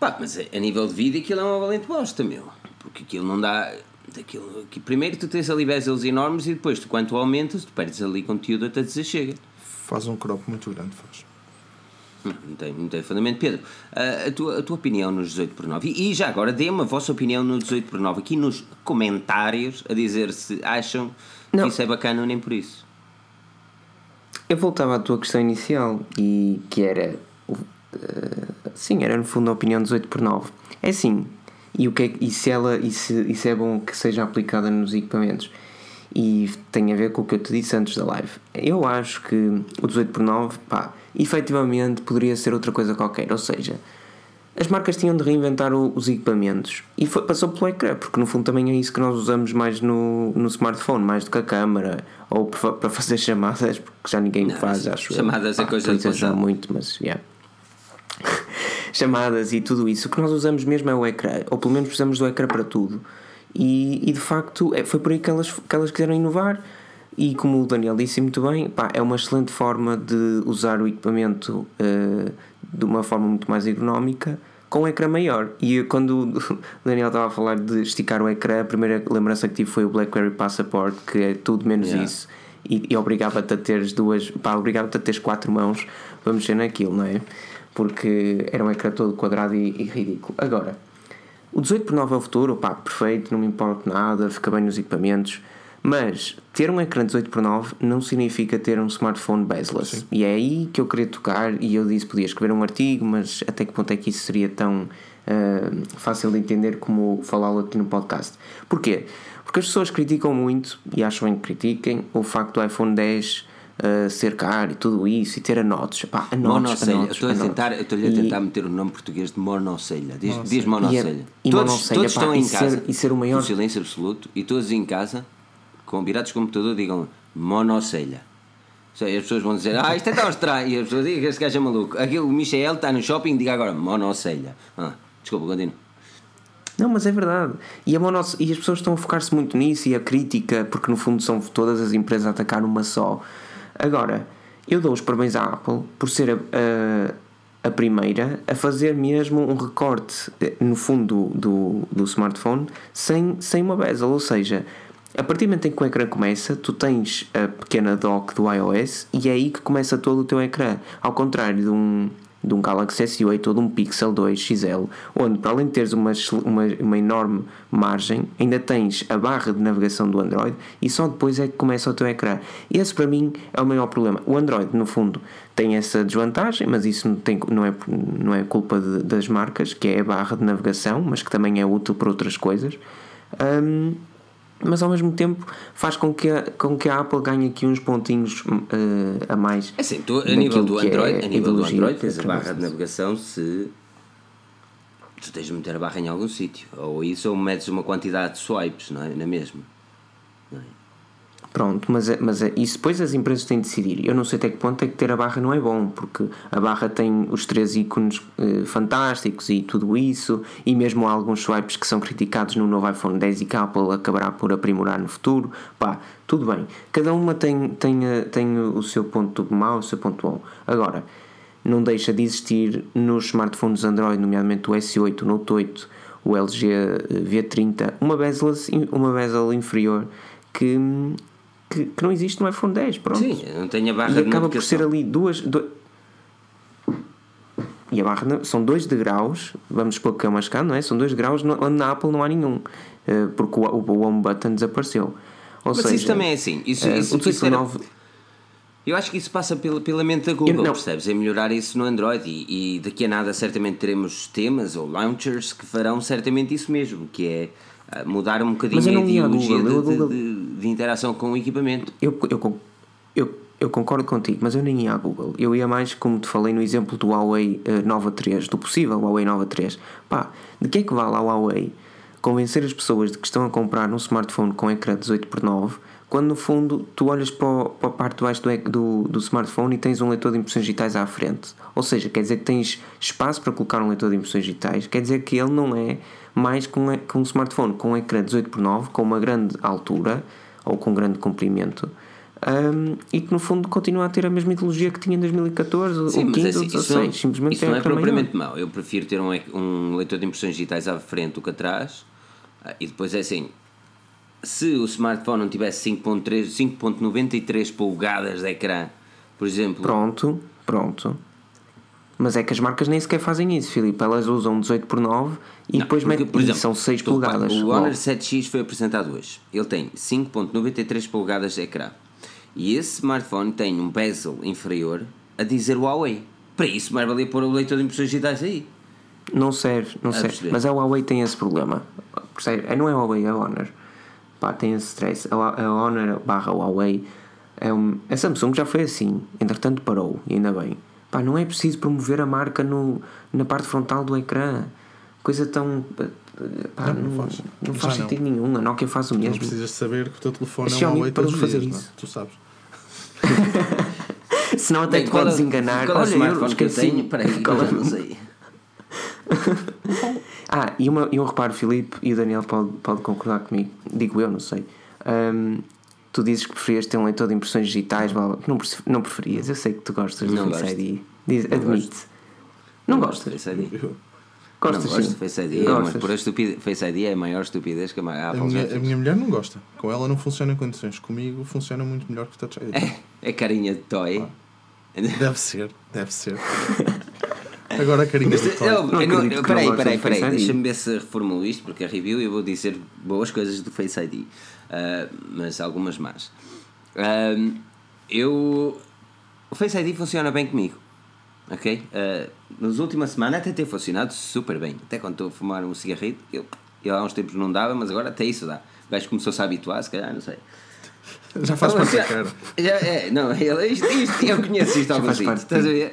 pá, mas a nível de vídeo aquilo é uma valente bosta, meu. Porque aquilo não dá. Daquilo, que primeiro tu tens ali bezels enormes e depois tu, quanto aumentas, tu perdes ali conteúdo até dizer chega. Faz um crop muito grande, faz. Não tem, não tem fundamento. Pedro, a tua, a tua opinião nos 18 por 9 e, e já agora dê-me a vossa opinião no 18 por 9 aqui nos comentários a dizer se acham não. que isso é bacana ou nem por isso. Eu voltava à tua questão inicial e que era uh, sim, era no fundo a opinião 18 por 9. É sim, e, o que é, e, se ela, e, se, e se é bom que seja aplicada nos equipamentos? E tem a ver com o que eu te disse antes da live. Eu acho que o 18 por 9, pá, efetivamente poderia ser outra coisa qualquer. Ou seja, as marcas tinham de reinventar o, os equipamentos e foi, passou pelo ecrã, porque no fundo também é isso que nós usamos mais no, no smartphone, mais do que a câmera ou para fazer (laughs) chamadas, porque já ninguém Não, faz, acho Chamadas eu. é coisa de muito, mas yeah. (laughs) chamadas e tudo isso. O que nós usamos mesmo é o ecrã, ou pelo menos precisamos do ecrã para tudo. E, e de facto é, foi por aí que elas, que elas quiseram inovar e como o Daniel disse muito bem, pá, é uma excelente forma de usar o equipamento uh, de uma forma muito mais ergonómica com um ecrã maior. E quando o (laughs) Daniel estava a falar de esticar o ecrã, a primeira lembrança que tive foi o BlackBerry Passport, que é tudo menos yeah. isso. E, e obrigava-te a teres duas, pá, obrigava-te a teres quatro mãos para mexer naquilo, não é? Porque era um ecrã todo quadrado e, e ridículo. Agora, o 18 por 9 é o futuro, pá, perfeito, não me importa nada, fica bem nos equipamentos mas ter um ecrã 18 por 9 não significa ter um smartphone bezeless. Sim. E é aí que eu queria tocar e eu disse podia escrever um artigo, mas até que ponto é que isso seria tão uh, fácil de entender como falá-lo aqui no podcast. Porquê? Porque as pessoas criticam muito, e acham bem que critiquem, o facto do iPhone 10 uh, ser caro e tudo isso, e ter anotes. Pá, anotes, monocelha. Estou a tentar, estou-lhe a tentar e... meter o nome português de monocelha. Diz, diz monocelha. E, e todos, monocelha, todos pá, estão em casa. Ser, e ser o maior. silêncio absoluto, e todos em casa com virados computador digam monocelha. Sei, as pessoas vão dizer, ah, isto é tão estranho. E as pessoas dizem que este gajo é maluco. Aqui o Michel está no shopping, diga agora monocelha. Ah, desculpa, continuo. Não, mas é verdade. E, a monos... e as pessoas estão a focar-se muito nisso e a crítica, porque no fundo são todas as empresas a atacar uma só. Agora, eu dou os parabéns à Apple por ser a, a, a primeira a fazer mesmo um recorte eh, no fundo do, do, smartphone sem, sem uma bezel, ou seja, a partir do momento em que o ecrã começa, tu tens a pequena dock do iOS e é aí que começa todo o teu ecrã. Ao contrário de um, de um Galaxy S8 ou de um Pixel 2 XL, onde para além de teres uma, uma, uma, enorme margem, ainda tens a barra de navegação do Android e só depois é que começa o teu ecrã. Esse para mim é o maior problema. O Android, no fundo, tem essa desvantagem, mas isso não, tem, não, é, não é culpa de, das marcas, que é a barra de navegação, mas que também é útil para outras coisas. Um, mas ao mesmo tempo faz com que a, com que a Apple ganhe aqui uns pontinhos uh, a mais. É assim, tu, a nível do Android, é a nível do Android tens a barra de navegação se tu tens de meter a barra em algum sítio, ou isso ou metes uma quantidade de swipes, não é? Na mesma. Não é? Pronto, mas, é- mas é- isso depois as empresas têm de decidir. Eu não sei até que ponto é que ter a barra não é bom, porque a barra tem os três ícones eh, fantásticos e tudo isso, e mesmo há alguns swipes que são criticados no novo iPhone 10 e que a Apple acabará por aprimorar no futuro. Pá, tudo bem. Cada uma tem, tem, eh, tem o seu ponto mau, o seu ponto bom. Agora, não deixa de existir nos smartphones Android, nomeadamente o S8, o Note 8, o LG V30, uma bezel, uma bezel inferior que, que, que não existe no iPhone 10. Pronto. Sim, não tenho a barra E de acaba por ser ali duas. du- E a barra são dois degraus, vamos supor que é uma não é? São dois graus onde na Apple não há nenhum, eh, porque o, o home button desapareceu. Ou Mas seja, isso também é assim. Isso, eh, isso, isso era- 19 Eu acho que isso passa pela, pela mente da Google, não. percebes? É melhorar isso no Android e, e daqui a nada certamente teremos temas ou launchers que farão certamente isso mesmo, que é mudar um bocadinho a ideologia Google, de, Google- de- de- de interação com o equipamento. Eu, eu, eu, eu concordo contigo, mas eu nem ia à Google. Eu ia mais, como te falei no exemplo do Huawei eh, Nova 3, do possível Huawei Nova 3. Pá, de que é que vale a Huawei convencer as pessoas de que estão a comprar um smartphone com ecrã 18 por 9 quando no fundo tu olhas para, a parte de baixo do, do, do smartphone e tens um leitor de impressões digitais à frente. Ou seja, quer dizer que tens espaço para colocar um leitor de impressões digitais, quer dizer que ele não é mais que um, que um smartphone com um ecrã 18 por 9 com uma grande altura ou com grande comprimento. hum, e que no fundo continua a ter a mesma ideologia que tinha em 2014, Sim, ou mas 15 assim, ou isso 16, não, simplesmente isso é não é maior. propriamente mau. Eu prefiro ter um, um leitor de impressões digitais à frente do que atrás Ah, e depois é assim. Se o smartphone não tivesse 5.3, 5.93 polegadas de ecrã, por exemplo, Pronto, pronto. Mas é que as marcas nem sequer fazem isso, Filipe. Elas usam 18 por 9 e Não, depois porque, metem, por exemplo, são 6 tu repara, polegadas. O. Honor 7X foi apresentado hoje. Ele tem 5.93 polegadas de ecrã. E esse smartphone tem um bezel inferior a dizer Huawei. Para isso, mais valia pôr o leitor de impressões digitais aí. Não serve, não serve. perceber. Mas a Huawei tem esse problema. Percebe? É, Não é a Huawei, é a Honor. Pá, tem esse stress. A, a Honor barra Huawei é um, a Samsung já foi assim. Entretanto parou, e ainda bem. Pá, não é preciso promover a marca no, na parte frontal do ecrã. Coisa tão. Pá, Não, não, não faz. não faz não. sentido nenhum. A Nokia faz o Não mesmo. precisas saber que o teu telefone A é um Xiaomi Huawei parou todos os de fazer dias, não é? isso. Tu sabes. (laughs) Senão até te podes é- enganar. Qual é Olha, eu smartphone que eu esqueci. tenho? Peraí, (laughs) Qual é? não sei. (laughs) Ah, e, uma, e um reparo, Filipe, e o Daniel pode, pode concordar comigo, digo eu, não sei. Ahm, tu dizes que preferias ter um leitor de impressões digitais, blá. Não, não preferias, eu sei que tu gostas Não do Face gosto. ID. Diz, Não admite. gosto. Não gosto gostas? de Face ID. Gostas não gosto sim. de Face ID, mas por a estupidez, Face ID é a maior estupidez que a A Apple já minha, a minha mulher não gosta. Com ela não funciona em condições. Comigo funciona muito melhor que o Touch ID. É, é carinha de toy. Deve ser, deve ser. Agora a carinha do Toy. Eu, Não eu não- acredito que peraí, não peraí, Face deixa-me ver se reformulo isto, porque a review eu vou dizer boas coisas do Face ID, ah, mas algumas más. Ah, eu. O Face ID funciona bem comigo, ok? Uh, nas últimas semanas até tem funcionado super bem. Até quando estou a fumar um cigarrito, eu, eu há uns tempos não dava, mas agora até isso dá. O gajo começou-se a habituar, se calhar, não sei. Já faz parte da cara. já- é, não, ele- isto, isto- eu conheço isto consigo, parte de estás a ver?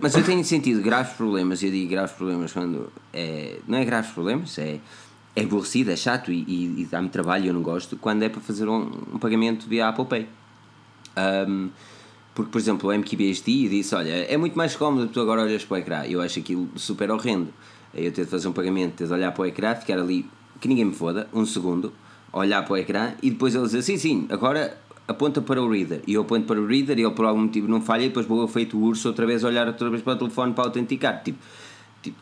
Mas eu tenho sentido graves problemas, eu digo graves problemas quando é, não é graves problemas, é, é aborrecido, é chato e, e- e dá-me trabalho e eu não gosto, quando é para fazer um, um pagamento via Apple Pay. Ahm, porque, por exemplo, o MQBHD disse: Olha, é muito mais cómodo tu agora olhas para o ecrã. Eu acho aquilo super horrendo. Aí eu ter de fazer um pagamento, ter de olhar para o ecrã, ficar ali, que ninguém me foda, um segundo, olhar para o ecrã e depois ele dizer: Sim, sim, agora aponta para o reader. E eu aponto para o reader e ele por algum motivo não falha e depois vou feito o urso outra vez olhar outra vez para o telefone para autenticar. Tipo, tipo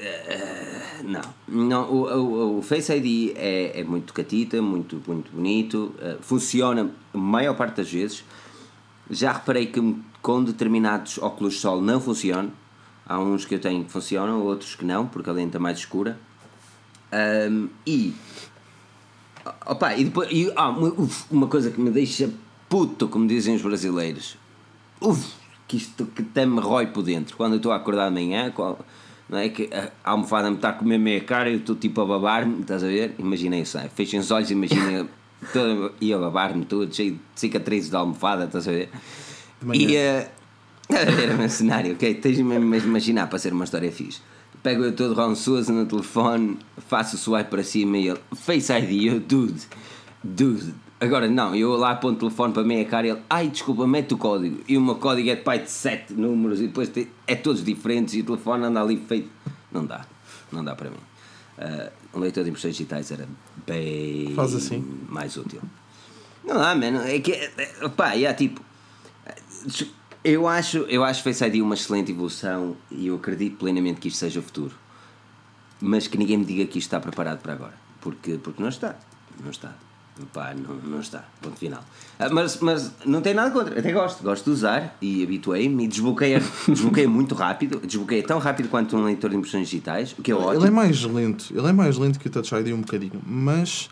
eh, não, não o, o, o Face ID é, é muito catita, muito, muito bonito, eh, funciona a maior parte das vezes. Já reparei que com determinados óculos de sol não funciona. Há uns que eu tenho que funcionam, outros que não, porque a lente é mais escura. Ahm, e. Opa, e depois. E, ah, uma coisa que me deixa puto, como dizem os brasileiros. Uf, que isto que até me rói por dentro. Quando eu estou a acordar de manhã, qual- não é que a almofada me está a comer meia cara e eu estou tipo a babar-me, estás a ver? Imaginem isso, é? fechem os olhos, imaginem (laughs) todo, e a babar-me tudo, cheio de cicatrizes de almofada, estás a ver? E eh, era o meu cenário, ok? Tens mesmo de imaginar para ser uma história fixe. Pego eu todo rançoso no telefone, faço o swipe para cima e ele, Face ID, eu, dude, dude, Agora, não, eu lá aponto o telefone para a minha cara e ele, ai, desculpa, mete o código. E o meu código é de pai de 7 números e depois é todos diferentes e o telefone anda ali feito. Não dá, não dá para mim. Uh, um leitor de impressões digitais era bem Faz assim. mais útil. Não dá, mano, é que, é, pá, é tipo. Eu acho, eu acho Face ID uma excelente evolução e eu acredito plenamente que isto seja o futuro. Mas que ninguém me diga que isto está preparado para agora. Porque, porque não está. Não está. Pá, não, não está. Ponto final. Ah, mas, mas não tem nada contra. Até gosto. Gosto de usar e habituei-me e desbloqueia, (laughs) desbloqueia muito rápido. Desbloqueia tão rápido quanto um leitor de impressões digitais, o que é ótimo. Ele é mais lento. Ele é mais lento que o Touch ID um bocadinho. Mas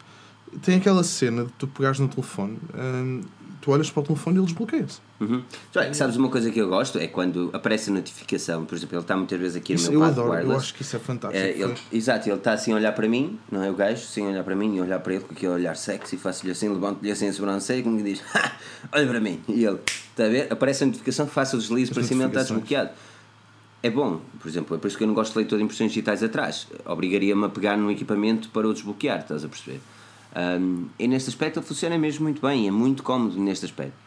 tem aquela cena de tu pegares no telefone, hum, tu olhas para o telefone e ele desbloqueia-se. Uhum. Já, sabes uma coisa que eu gosto? É quando aparece a notificação, por exemplo, ele está muitas vezes aqui no Isso meu eu adoro, eu wireless. acho que isso é fantástico. É, ele, exato, ele está assim a olhar para mim, não é o gajo, assim a olhar para mim e olhar para ele com aquele olhar sexy, faço-lhe assim, levanto-lhe assim a sobrancelha e como que diz, "Ha, olha para mim. E ele, está a ver? Aparece a notificação, faço o deslize As para cima e ele está desbloqueado. É bom, por exemplo, é por isso que eu não gosto de leitor de impressões digitais atrás. Obrigaria-me a pegar num equipamento para o desbloquear, estás a perceber? Um, e neste aspecto ele funciona mesmo muito bem, é muito cómodo neste aspecto.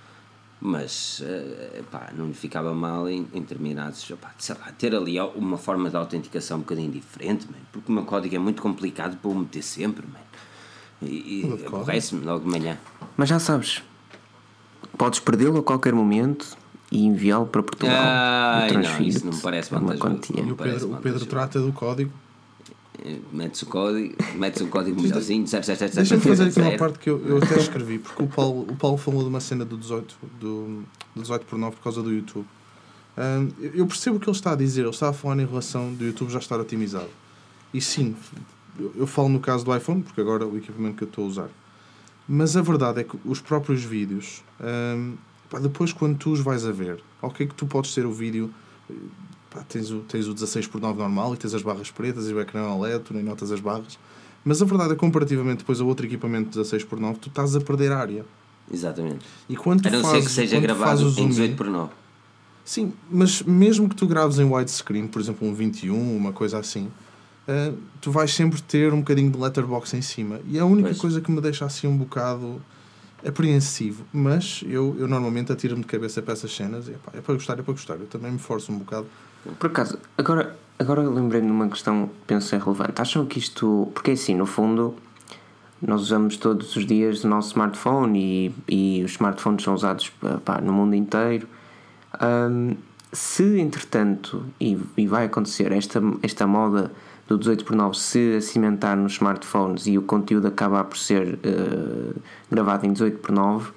Mas, eh, pá, não lhe ficava mal em, em determinados, opá, sei lá, ter ali uma forma de autenticação um bocadinho diferente, man, porque o meu código é muito complicado para o meter sempre, man. E, e aborrece-me logo de manhã. Mas já sabes, podes perdê-lo a qualquer momento e enviá-lo para Portugal. Eu não, isso não me parece uma vantajoso. quantia. E o Pedro, o Pedro trata do código. Metes o código, metes um código (laughs) melhorzinho, Deixa-me fazer aqui uma parte que eu, eu até escrevi, porque o Paulo, o Paulo falou de uma cena do 18, do, do 18 por 9 por causa do YouTube. Hum, eu- percebo o que ele está a dizer, ele está a falar em relação do YouTube já estar otimizado. E sim, eu, eu falo no caso do iPhone, porque agora é o equipamento que eu estou a usar. Mas a verdade é que os próprios vídeos, pá, depois quando tu os vais a ver, ok que tu podes ter o vídeo, pá, tens, o, tens o 16 por 9 normal e tens as barras pretas e o ecrã OLED, tu nem notas as barras. Mas a verdade é que comparativamente depois a outro equipamento 16 por 9 tu estás a perder área. Exatamente. E quando tu A não ser fazes, que seja gravado em zoom in- 18 por 9. Sim, mas mesmo que tu graves em widescreen, por exemplo um 21, uma coisa assim, eh, tu vais sempre ter um bocadinho de letterbox em cima. E a única Pois. coisa que me deixa assim um bocado apreensivo. Mas eu, eu normalmente atiro-me de cabeça para essas cenas e epá, é para gostar, é para gostar. Eu também me forço um bocado. Por acaso, agora, agora lembrei-me de uma questão que penso ser relevante. Acham que isto. Porque assim, no fundo, nós usamos todos os dias o nosso smartphone e, e os smartphones são usados pá, no mundo inteiro. Ahm, se entretanto, e, e vai acontecer, esta, esta moda do 18 por 9 se cimentar nos smartphones e o conteúdo acabar por ser eh, gravado em 18 por 9,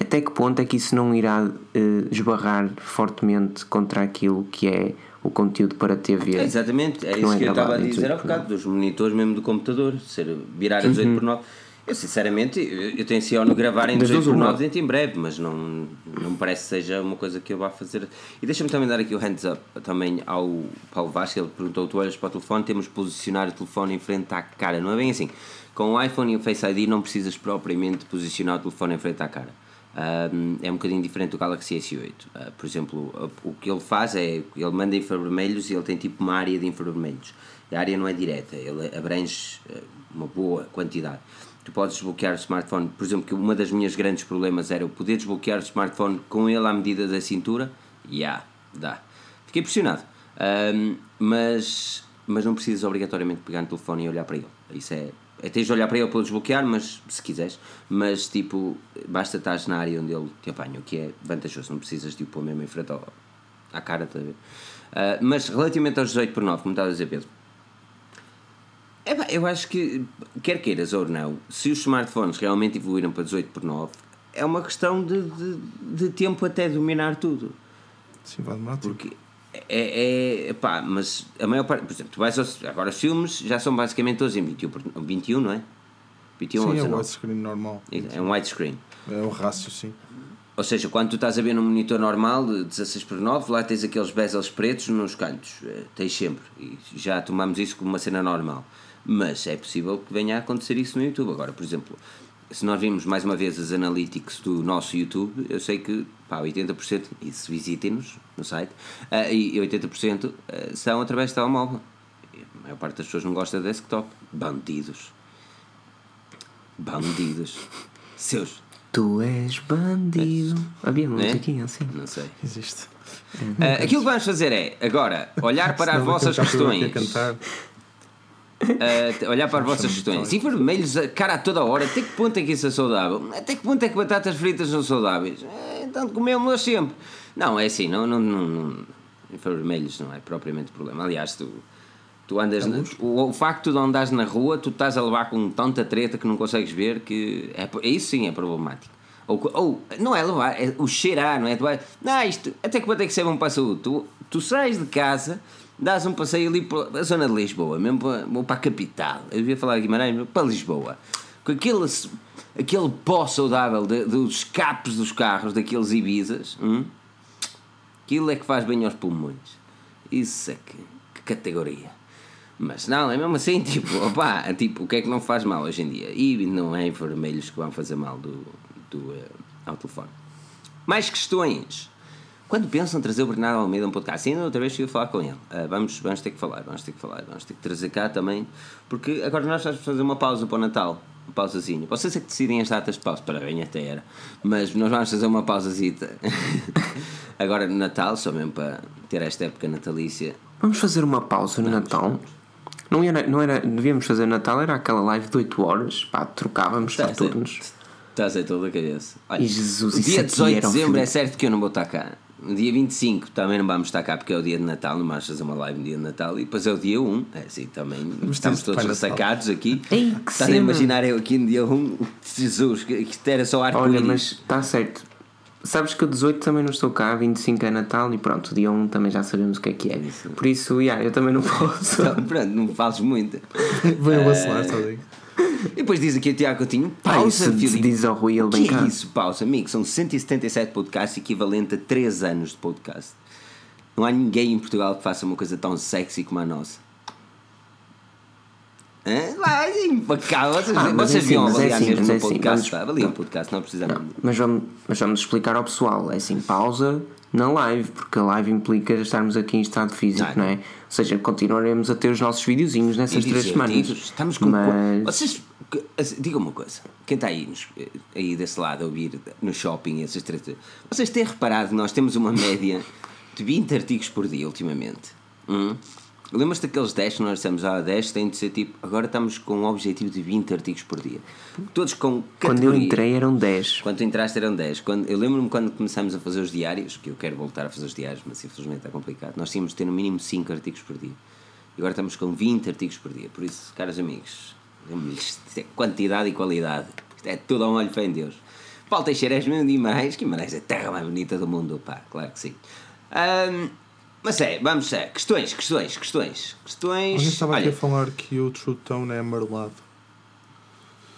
até que ponto é que isso não irá eh, esbarrar fortemente contra aquilo que é o conteúdo para TV? É, exatamente, é que isso é que eu estava a dizer 18 há bocado, dos monitores mesmo do computador, ser, virar a 18 por 9. Eu sinceramente, eu, eu tenciono gravar em Das 18 duas, por uma. 9 dentro em breve, mas não, não parece que seja uma coisa que eu vá fazer. E deixa-me também dar aqui o hands up também ao Paulo Vasco, ele perguntou, tu olhas para o telefone, temos de posicionar o telefone em frente à cara, não é bem assim. Com o iPhone e o Face ID não precisas propriamente posicionar o telefone em frente à cara. É um bocadinho diferente do Galaxy S8. Uh, por exemplo, o que ele faz é ele manda infravermelhos e ele tem tipo uma área de infravermelhos. A área não é direta, ele abrange uh, uma boa quantidade. Tu podes desbloquear o smartphone, por exemplo, que uma das minhas grandes problemas era eu poder desbloquear o smartphone com ele à medida da cintura. Ya, yeah, dá. Fiquei impressionado. Um, mas, mas não precisas obrigatoriamente pegar no telefone e olhar para ele. Isso é tens de olhar para ele para desbloquear, mas se quiseres, mas tipo, basta estar na área onde ele te apanha, o que é vantajoso, não precisas de o pôr mesmo em frente ao, à cara, tá a ver? Ah, mas relativamente aos 18 por 9, como estava a dizer Pedro, é eu acho que, quer queiras ou não, se os smartphones realmente evoluíram para 18 por 9, é uma questão de, de, de tempo até dominar tudo. Sim, vai demorar tempo. É, é pá, mas a maior parte, por exemplo, tu vais aos, agora os filmes já são basicamente todos em 21, por- 21 não é? 21 ou Sim, é o 19. widescreen normal. É um widescreen. É o rácio, sim. Ou seja, quando tu estás a ver num monitor normal de 16 por 9, lá tens aqueles bezels pretos nos cantos. Eh, Tens sempre. E já tomamos isso como uma cena normal. Mas é possível que venha a acontecer isso no YouTube. Agora, por exemplo, se nós vimos mais uma vez as analytics do nosso YouTube, eu sei que pá, 80%, isso visitem-nos no site, eh, e 80% eh, são através de telemóvel. E A maior parte das pessoas não gosta de desktop. Bandidos. Bandidos. Seus. Tu és bandido. Havia uma É? musiquinha assim. Não sei. Existe. Ah, aquilo que vamos fazer é, agora, olhar (laughs) para as vossas questões. Uh, olhar para as vossas questões. E vermelhos, cara a toda hora. Até que ponto é que isso é saudável? Até que ponto é que batatas fritas são saudáveis? É, então comemos sempre. Não, é assim, não, não, não, não. Vermelhos não é propriamente problema. Aliás, tu, tu andas. na- o, o facto de andares na rua, tu estás a levar com tanta treta que não consegues ver que. É, é isso sim é problemático. Ou, ou não é levar, é o cheirar, não é? Tu vai, não, isto, até que ponto é que isso é bom para a saúde? Tu, tu sais de casa, dás um passeio ali para a zona de Lisboa, mesmo para, para a capital. Eu devia falar Guimarães, para Lisboa. Com aquele, aquele pó saudável de- dos escapes dos carros, daqueles Ibizas, hum? aquilo é que faz bem aos pulmões. Isso é que, que categoria. Mas não, é mesmo assim, (laughs) tipo, opá, tipo, o que é que não faz mal hoje em dia? E não é vermelhos que vão fazer mal do, do, eh, ao telefone. Mais questões. Quando pensam trazer o Bernardo Almeida a um podcast, ainda outra vez cheguei a falar com ele. Ah, vamos, vamos ter que falar, vamos ter que falar, vamos ter que trazer cá também, porque agora nós vamos fazer uma pausa para o Natal, uma pausazinha. Vocês é que decidem as datas de pausa, para bem até era, mas nós vamos fazer uma pausazita. (laughs) agora no Natal, só mesmo para ter esta época natalícia. Vamos fazer uma pausa no Natal. Não era, não era, devíamos fazer Natal, era aquela live de 8 horas, pá, trocávamos a- turnos. Estás aí toda a cabeça. Olha, E Jesus, dia aqui 18 de dezembro é certo que eu não vou estar cá. No dia 25 também não vamos estar cá porque é o dia de Natal, não vamos fazer uma live no dia de Natal. E depois é o dia 1, é assim também. estamos todos ressacados aqui. Ei, Estás a imaginar eu aqui no dia 1, Jesus, que isto era só Olha, arco-íris. mas está certo. Sabes que o 18 também não estou cá, 25 é Natal e pronto, dia 1 também já sabemos o que é que é. Por isso, yeah, eu também não (laughs) posso. Então, pronto, não fales muito. Vem o vacilar, está ali. (laughs) E depois diz aqui o Tiago Coutinho, pausa, isso Filipe. diz ao Rui, ele vem é isso, pausa, amigo? São 177 podcasts, equivalente a 3 anos de podcast. Não há ninguém em Portugal que faça uma coisa tão sexy como a nossa. Hã? Vai, é impecável. Vocês, Ah, vocês é assim, mas é avaliar assim, mesmo é o assim, podcast. vamos- Avaliam o podcast, não precisamos. Mas vamos, mas vamos explicar ao pessoal, é assim, pausa na live, porque a live implica estarmos aqui em estado físico, Não, não, é? Ou seja, continuaremos a ter os nossos videozinhos nessas E três dizer, semanas. Estamos com. mas... Vocês. uma coisa. Quem está aí, nos- aí desse lado a ouvir no shopping, essas três. Vocês têm reparado que nós temos uma (laughs) média de 20 artigos por dia ultimamente? Hum? Lembras-te daqueles 10 que nós dissemos? Ah, 10 tem de ser tipo. Agora estamos com um objetivo de 20 artigos por dia. Todos com Quando eu categoria. entrei eram 10. Quando tu entraste eram 10. Quando, eu lembro-me quando começámos a fazer os diários, que eu quero voltar a fazer os diários, mas infelizmente está complicado. Nós tínhamos de ter no mínimo 5 artigos por dia. E agora estamos com 20 artigos por dia. Por isso, caros amigos, isto é quantidade e qualidade. Isto é tudo a um olho fé em Deus. Paulo Teixeira és mesmo demais. Que Guimarães é a terra mais bonita do mundo, pá, claro que sim. Ahm, mas é, vamos é, questões, questões, questões. Questões. Alguém estava aqui a falar que o True Tone é amarelado.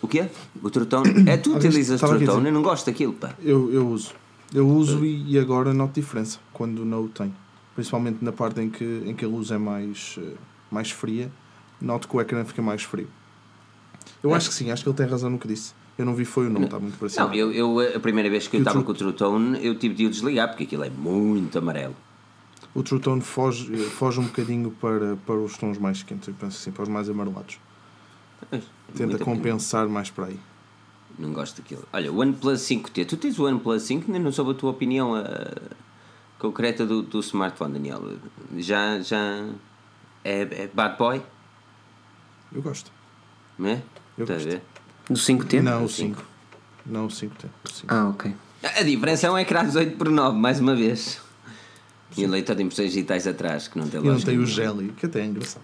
o quê? O trotone. É tu utilizas dizer- Eu não gosto daquilo, pá. Eu, eu uso. Eu uso e, e agora noto diferença quando não o tenho. Principalmente na parte em que, em que a luz é mais, eh, mais fria, noto que o ecrã fica mais frio. Eu É. acho que sim, acho que ele tem razão no que disse. Eu não vi foi o nome, está muito parecido. Não, eu, eu a primeira vez que eu E o estava com o True Tone, eu tive de o desligar porque aquilo é muito amarelo. O True Tone foge, eh, foge um bocadinho para, para os tons mais quentes, eu penso assim, para os mais amarelados. Pois, Tenta compensar mais para aí. Não gosto daquilo. Olha, o OnePlus 5T. Tu tens o OnePlus 5, nem não soube a tua opinião ah, concreta do, do smartphone, Daniel. Já, já é, é bad boy, Eu gosto. não é? Eu Estás a gosto. ver? Do 5T? Não, o cinco. 5. Não, o 5 tem. O 5. Ah, ok. A diferença é um ecrã 18 por 9, mais uma vez. E um leitor de impressões digitais atrás, que não tem E não lógica tem o jelly, que até é engraçado.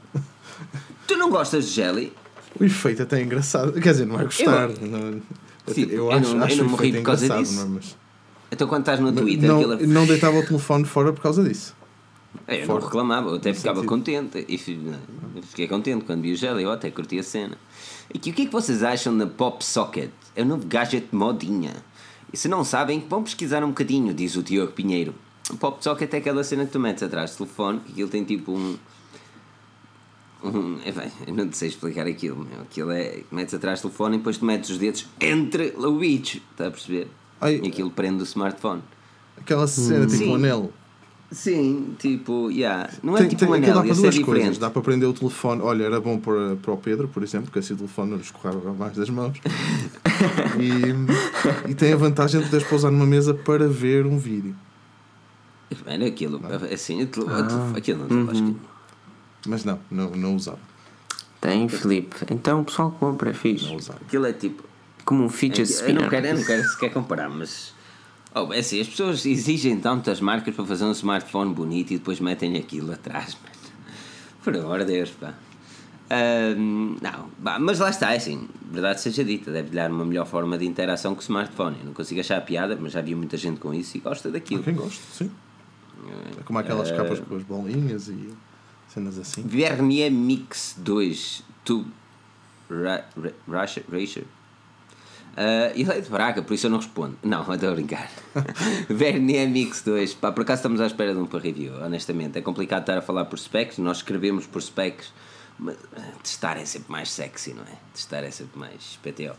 Tu não gostas de jelly? O efeito até é engraçado. Quer dizer, não é gostar. não- Sim, eu, eu acho, não- acho eu não morri por causa disso. não é? Mas- Então quando estás no Twitter, não, é- não deitava o telefone fora por causa disso. É, eu Fora. não reclamava, eu até ficava sentido. contente. E fi- eu fiquei contente quando vi o gel, eu até curti a cena. E que- o que é que vocês acham da Pop Socket? É o novo gadget modinha. E se não sabem, vão pesquisar um bocadinho, diz o Diogo Pinheiro. O Pop Socket é aquela cena que tu metes atrás do telefone, que aquilo tem tipo um. um é bem, eu não sei explicar aquilo. Meu. Aquilo é. Metes atrás do telefone e depois tu metes os dedos entre o bicho, está a perceber? Ai. E aquilo prende o smartphone. Aquela cena tipo Sim. um anel. Sim, tipo, yeah. não é Tem- tipo tem- um anel, dá para é duas diferente. coisas. Dá para prender o telefone. Olha, era bom para, para o Pedro, por exemplo, porque assim o telefone não lhe escorrava mais das mãos. (laughs) e e tem a vantagem de poderes pousar numa mesa para ver um vídeo. Mano, aquilo, assim, aquilo, Ah. aquilo não acho Uhum. que- Mas não, não, não usava. Tem, Filipe. Então o pessoal compra, é fixe. Não usava. Aquilo é tipo. Como um fidget eu, spinner. não quero, eu não quero sequer comparar, mas. Oh, é assim, as pessoas exigem tantas marcas para fazer um smartphone bonito e depois metem aquilo atrás, (laughs) mano. Por amor de Deus, pá. Não, pá, mas lá está, é assim, verdade seja dita, deve dar uma melhor forma de interação com o smartphone. Eu não consigo achar piada, mas já vi muita gente com isso e gosta daquilo. Quem gosta, sim. É como aquelas capas com as bolinhas e cenas assim. Vernier Mix 2 Tube Ra- Ra-. Rasher. Uh, ele é de Braga, por isso eu não respondo. Não, (laughs) estou a brincar. (laughs) Vernier Mix 2. Pá, por acaso estamos à espera de um para review, honestamente. É complicado estar a falar por specs, nós escrevemos por specs, mas uh, testar é sempre mais sexy, não é? Testar é sempre mais PTO.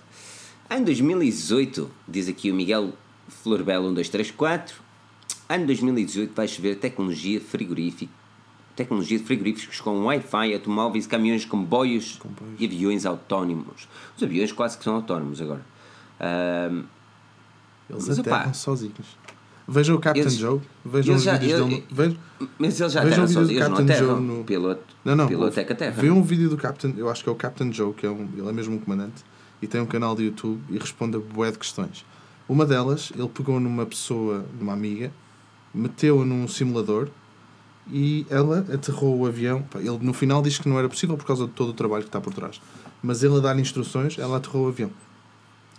Em 2018, diz aqui o Miguel Florbelo 1234, em 2018 vai chover tecnologia frigorífica tecnologia de frigoríficos com Wi-Fi, automóveis, caminhões, comboios, Comboios. e aviões autónomos. Os aviões quase que são autónomos agora. Ahm, Eles Mas, aterram opá, sozinhos. Vejam o Captain Eles- Joe. Vejam os já- vídeos eu- dele. no- Vejam. mas eles já Vejam o vídeo sozinhos, Captain. Joe no- Piloto, Não, não. piloto é. Vê um vídeo do Captain, eu acho que é o Captain Joe, que é um, ele é mesmo um comandante, e tem um canal de YouTube e responde a bué de questões. Uma delas, ele pegou numa pessoa, numa amiga, meteu-a num simulador e ela aterrou o avião. Ele no final diz que não era possível por causa de todo o trabalho que está por trás. Mas ele a dar instruções, ela aterrou o avião.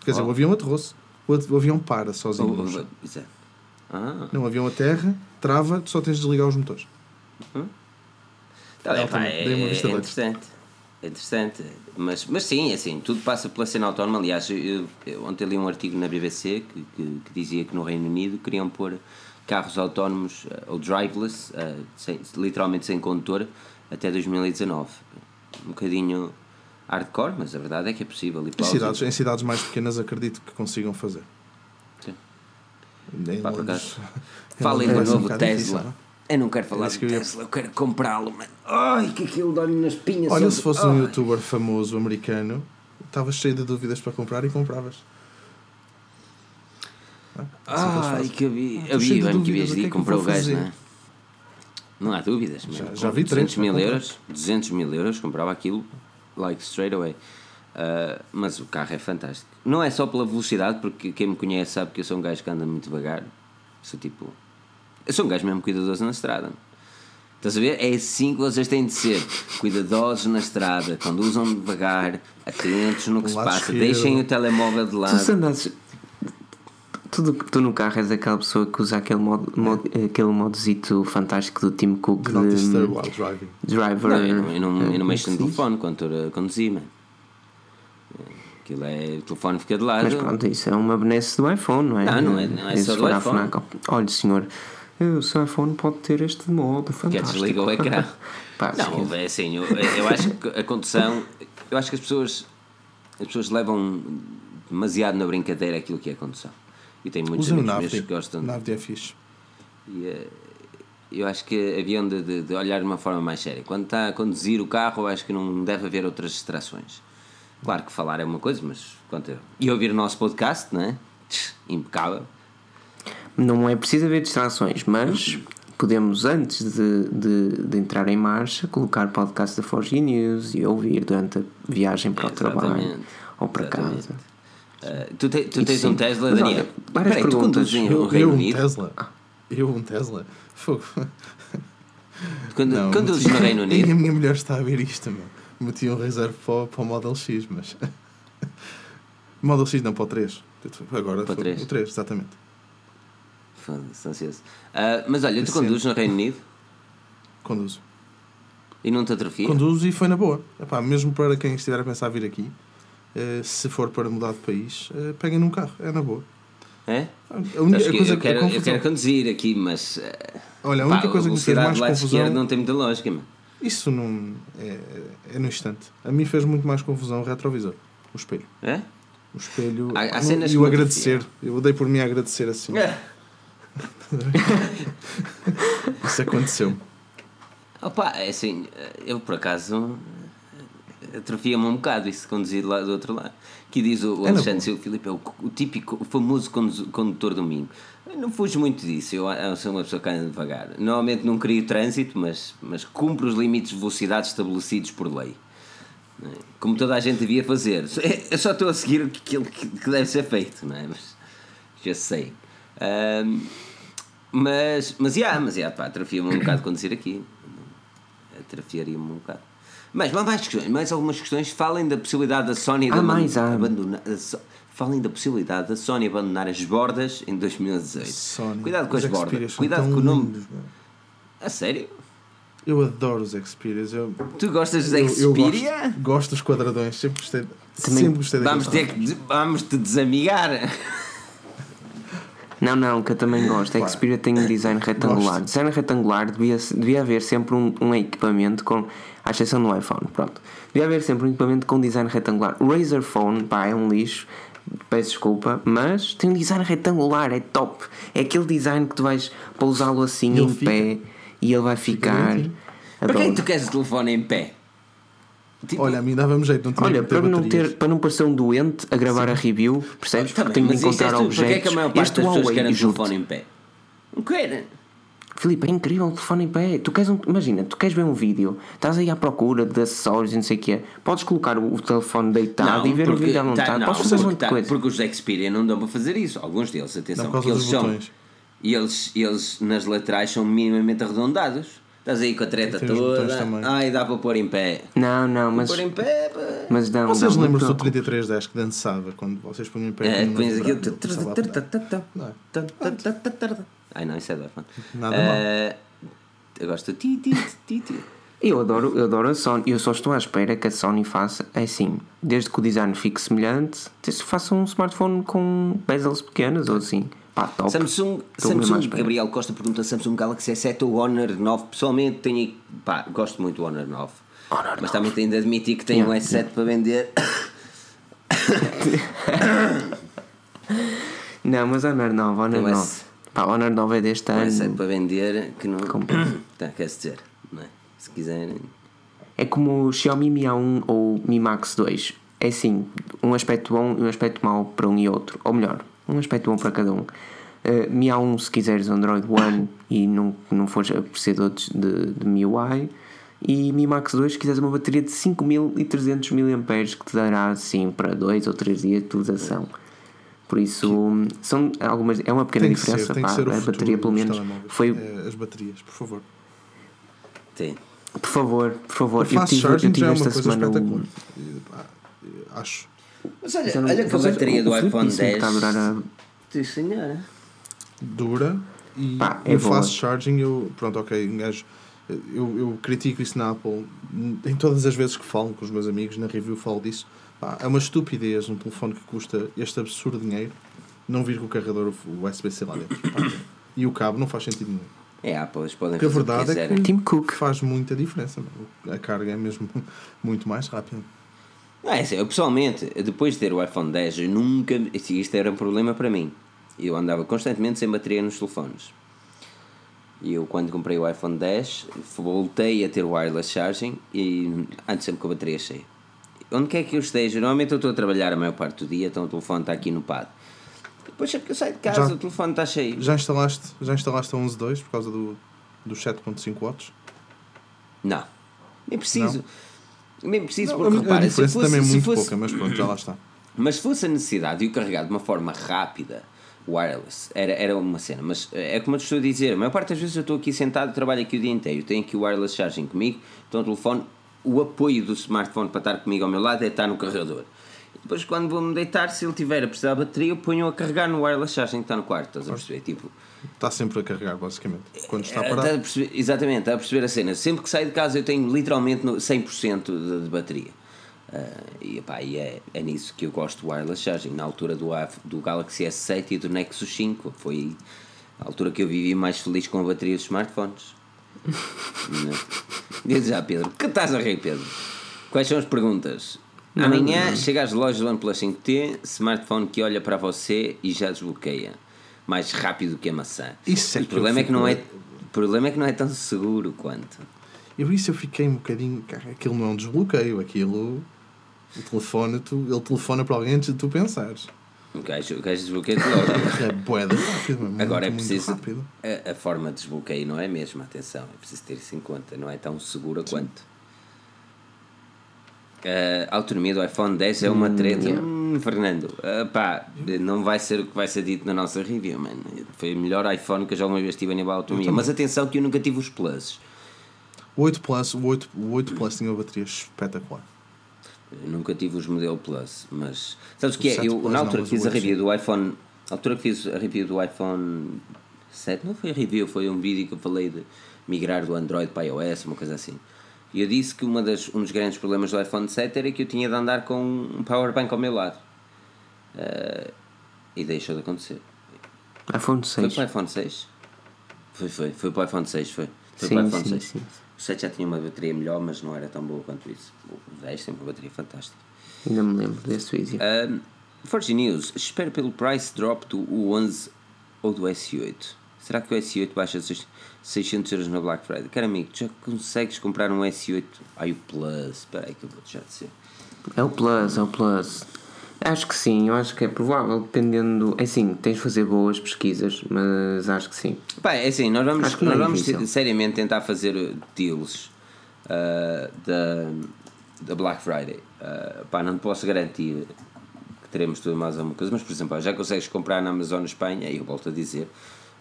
Quer dizer, Oh. o avião aterrou-se. O, avião para sozinho. Oh, oh, chão. exato. Ah, Não, o avião aterra, trava, só tens de desligar os motores. tá bem, Ela pá, é, é interessante. É interessante. Mas, mas sim, assim, tudo passa pela cena autónoma. Aliás, eu, eu ontem li um artigo na BBC que, que, que dizia que no Reino Unido queriam pôr carros autónomos, eh, ou driveless, eh, sem- literalmente sem condutor, até 2019. Um bocadinho hardcore, mas a verdade é que é possível. E Em cidades, em cidades mais pequenas acredito que consigam fazer. Sim. Em Pá, Londres- (laughs) (laughs) Falem do um novo bocado Tesla. difícil, não é? eu não quero falar do que eu ia- Tesla, eu quero comprá-lo, mano. Ai, que aquilo dói nas pinhas. Olha, sabe? se fosse um Ai. youtuber famoso americano, estavas cheio de dúvidas para comprar e compravas. Ah, assim que havia, estou havia bem que havias o de eu comprou o gajo, não é? Não há dúvidas, Já- mano. já Com vi 200 três mil para comprar. euros, 200 mil euros, comprava aquilo, like, straight away. Ah, mas o carro é fantástico. Não é só pela velocidade, porque quem me conhece sabe que eu sou um gajo que anda muito devagar. Sou tipo. Eu sou um gajo mesmo cuidadoso na estrada. Estás a ver? É assim que vocês têm de ser. Cuidadosos na estrada, conduzam devagar, atentos no que se Lado passa, esquerdo. deixem o telemóvel de Tu lado. se andasses. Tu, tu no carro és aquela pessoa que usa aquele modo, modo, aquele modozito fantástico do Tim Cook Do not de disturb while driving. driver. Não, eu não, eu não, eu não eh, mexo no é telefone quando conduzir, mano. Aquilo é. O telefone fica de lado. Mas pronto, isso é uma benesse do iPhone, não é? Não, não é- não é só do iPhone. FNAC, Olha, senhor, o seu iPhone pode ter este modo que fantástico. desliga o ecrã. (laughs) Pá, não, esquece. é assim, eu, eu acho que a condução. Eu acho que as pessoas. As pessoas levam demasiado na brincadeira aquilo que é a condução. E tem muitos Usem o amigos meus que gostam. Navdi é fixe. E, eh, eu acho que haviam de, de, de olhar de uma forma mais séria. Quando está a conduzir o carro, eu acho que não deve haver outras distrações. Claro que falar é uma coisa, mas quanto eu... E ouvir o nosso podcast, não é? Tch, (laughs) Impecável. Não é preciso haver distrações, mas podemos, antes de, de, de entrar em marcha, colocar podcast da Forge News e ouvir durante a viagem para o trabalho ou para Exatamente. casa. Eh, tu, te- tu tens sim. um Tesla, Mas Daniel? olha, várias Peraí, tu perguntas. conduzes em Eu, no Reino eu um Unido? Tesla. Eu um Tesla. Fogo. Quando, Não, conduzes meti- no Reino (laughs) E a Unido? minha mulher está a ver isto, meu. Meti um reserve para, o- para o Model X, mas. (laughs) Model X não, para o 3. Agora Para o foi- 3. O 3, exatamente. Foda-se, ansioso. Ah, mas olha, tu conduzes no Reino Unido Conduzo. e não te atrofia? Conduzo e foi na boa. Epá, mesmo para quem estiver a pensar vir aqui, eh, se for para mudar de país, eh, peguem num carro, é na boa. É? A única que coisa eu, que quero, a eu quero conduzir aqui, mas. eh, Olha, a pá, única coisa que me fez mais confusão. não tem muita lógica, mano. Isso não. É, é no instante. A mim fez muito mais confusão o retrovisor, o espelho. É? O espelho Há- há cenas e que o agradecer. Eu dei por mim a agradecer assim. É. (laughs) Isso aconteceu. Opa, é assim, eu por acaso. Atrofia-me um bocado isso conduzir lá do outro lado. Que diz o, o É Alexandre. Silva Filipe, é o, o típico, o famoso condu- condutor domingo. Eu não fujo muito disso, eu, eu sou uma pessoa que anda devagar. Normalmente não crio trânsito, mas, mas cumpro os limites de velocidade estabelecidos por lei. É? Como toda a gente devia fazer. Eu só estou a seguir aquilo que, que deve ser feito, não é? Mas já sei. Ahm, mas, mas, yeah, mas, yeah, pá, atrofia-me um bocado conduzir aqui. Atrofiaria-me um bocado. Mas, mas mais, questões, mais algumas questões. Falem da possibilidade da Sony Ah, mais, ah. abandonar. So- Falem da possibilidade da Sony abandonar as bordas em 2018. Sony. Cuidado com Os as bordas. Cuidado com o nome. lindos. A sério? Eu adoro os Xperias. Eu, Tu gostas dos eu, eu Xperia? gosto, gosto dos quadradões. Sempre gostei, Também- sempre gostei Vamos ter que vamos te desamigar. Não, não, que eu também gosto. A Xperia tem um design retangular. Gosto. Design retangular devia, devia haver sempre um, um equipamento com. À exceção do iPhone, pronto. Devia haver sempre um equipamento com design retangular. O Razer Phone, pá, é um lixo. Peço desculpa, mas tem um design retangular, é top. É aquele design que tu vais pousá-lo assim E ele em fica. pé e ele vai ficar. direitinho. Para quem tu queres o telefone em pé? Tipo, Olha, a mim dava-me jeito, não tinha Olha, que para não, ter, para não parecer um doente a gravar a review, percebes? Tá Porque bem, tenho de encontrar Porquê é objetos. que a maior parte Este das pessoas Huawei, querem o juro-te. telefone em pé? Não querem. Filipe, é incrível o telefone em pé. Tu queres um, imagina, tu queres ver um vídeo, estás aí à procura de acessórios e não sei o quê. Podes colocar o, o telefone deitado e ver o vídeo à tá, vontade. não, Podes fazer um porque, de tá, coisa. porque os Xperia não dão para fazer isso. Alguns deles, Não, atenção, porque eles são. botões. E eles, eles nas laterais são minimamente arredondados. Estás aí com a treta toda. Ai, dá para pôr em pé. Não, não, mas. Pôr em pé. Mas não, Vocês lembram-se do 3310 que dançava quando vocês punham em pé? É, pões aquilo. Ai não, isso é do iPhone. Nada Eh, Eu gosto. Eu adoro, eu adoro a Sony. Eu só estou à espera que a Sony faça é assim, desde que o design fique semelhante, se faça um smartphone com bezels pequenas ou assim. Pá, top. Samsung, Estou Samsung. Gabriel Costa pergunta Samsung Galaxy S7 ou Honor 9. Pessoalmente tenho. Pá, gosto muito do Honor 9. Honor mas também tenho de admitir que tenho um Yeah, S7 para vender. (coughs) Não, mas Honor 9, Honor um 9. S- Pá, Honor 9 é deste Um S7 ano. para vender que não. (coughs) Tá, quer dizer, não é? Se quiserem. É como o Xiaomi Mi A1 ou Mi Max 2. É assim, um aspecto bom e um aspecto mau para um e outro. Ou melhor, um aspecto bom para cada um. Uh, Mi A1 se quiseres Android One e não, não fores apreciador de, de, de MIUI. E Mi Max 2 se quiseres uma bateria de 5300 mAh que te dará assim para 2 ou 3 dias de utilização. Por isso, são algumas, é uma pequena Tem ser, diferença. tem pá, que ser o a bateria, pelo menos, foi. É, as baterias, por favor. Tem. Por favor, por favor. O eu tive, eu tive é uma esta coisa semana. um- pá, Acho. Mas olha, não- olha que a bateria do iPhone disse-me que 10. está a durar a- Sim, senhora. dura e Pá, é fast charging eu pronto ok gajo, eu, eu critico isso na Apple em todas as vezes que falo com os meus amigos na review falo disso. Pá, é uma estupidez um telefone que custa este absurdo dinheiro não vir com o carregador USB-C lá dentro. Pá, e o cabo não faz sentido nenhum. É, Apple, eles podem porque a fazer o que verdade é que Tim Cook. faz muita diferença a carga é mesmo (laughs) muito mais rápida Não, é assim, eu pessoalmente, depois de ter o iPhone 10, eu nunca. Isto era um problema para mim. Eu andava constantemente sem bateria nos telefones. E eu, quando comprei o iPhone 10, voltei a ter o wireless charging e ando sempre com a bateria cheia. Onde quer que eu esteja, normalmente eu estou a trabalhar a maior parte do dia, então o telefone está aqui no pad. Depois sempre que eu saio de casa, Já- o telefone está cheio. já instalaste já instalaste a 11.2 por causa do, dos 7.5 watts Não, nem preciso. Nem preciso, Não, porque a, a repara, se diferença fosse, também é muito fosse- pouca mas pronto já lá está Mas se fosse a necessidade de o carregar de uma forma rápida, wireless, era, era uma cena. Mas eh, é como eu te estou a dizer, a maior parte das vezes eu estou aqui sentado, trabalho aqui o dia inteiro, tenho aqui o wireless charging comigo, então o telefone, o apoio do smartphone para estar comigo ao meu lado é estar no carregador. Depois quando vou-me deitar, se ele tiver a precisar de bateria, eu ponho a carregar no wireless charging que está no quarto, estás a perceber? Tipo, está sempre a carregar basicamente quando está eh, parado estás a perceber- exatamente, está a perceber a cena. Sempre que saio de casa eu tenho literalmente no 100% de, de bateria. Ah, e epá, e é, é nisso que eu gosto do wireless charging. Na altura do, do Galaxy S7 e do Nexus 5, foi a altura que eu vivi mais feliz com a bateria dos smartphones. (laughs) Não. Diz já, Pedro, que estás a rir, Pedro? Quais são as perguntas? Amanhã chega às lojas do OnePlus 5T, smartphone que olha para você e já desbloqueia. Mais rápido que a maçã. Isso é o problema é que não é, o problema é que não é tão seguro quanto. Eu isso eu fiquei um bocadinho. Cara, aquilo não é um desbloqueio, aquilo. O telefone, tu, ele telefona para alguém antes de tu pensares. O gajo, o gajo desbloqueia logo. (laughs) É boeda rápido, muito, Agora é preciso. rápido. A, a forma de desbloqueio não é a mesma, atenção, é preciso ter isso em conta, não é tão segura quanto. A autonomia do iPhone 10 é uma treta. yeah. Hum, Fernando, ah, pá, não vai ser o que vai ser dito na nossa review, mano. Foi o melhor iPhone que eu já uma vez tive a nível de autonomia. Mas atenção que eu nunca tive os Plus. O 8 Plus, o 8, o 8 Plus tinha uma bateria espetacular. Eu nunca tive os modelo Plus, mas sabes o que é? 7 Eu, na altura que fiz a 8 review do iPhone, na altura que fiz a review do iPhone 7, não foi a review, foi um vídeo que eu falei de migrar do Android para iOS, uma coisa assim. E eu disse que uma das, um dos grandes problemas do iPhone 7 era que eu tinha de andar com um power bank ao meu lado. Eh, e deixou de acontecer. iPhone Foi 6. para o iPhone 6? Foi, foi, foi para o iPhone 6, foi. Foi Sim, para o iPhone sim, 6. sim. O 7 já tinha uma bateria melhor, mas não era tão boa quanto isso. O 10 tem uma bateria fantástica. Ainda me lembro desse vídeo. Um, Forge News, espero pelo price drop do U11 ou do S8. Será que o S8 baixa 600 euros na Black Friday? Cara amigo, já consegues comprar um S8? Ai, o Plus, espera aí que eu vou deixar de ser. É o Plus, é o Plus. Acho que sim, eu acho que é provável, dependendo. É assim, tens de fazer boas pesquisas, mas acho que sim. Pá, é assim, nós vamos, não nós é vamos difícil. seriamente tentar fazer deals uh, da, da Black Friday. Uh, pá, não te posso garantir que teremos tudo mais alguma coisa, mas por exemplo, já consegues comprar na Amazon Espanha, e eu volto a dizer,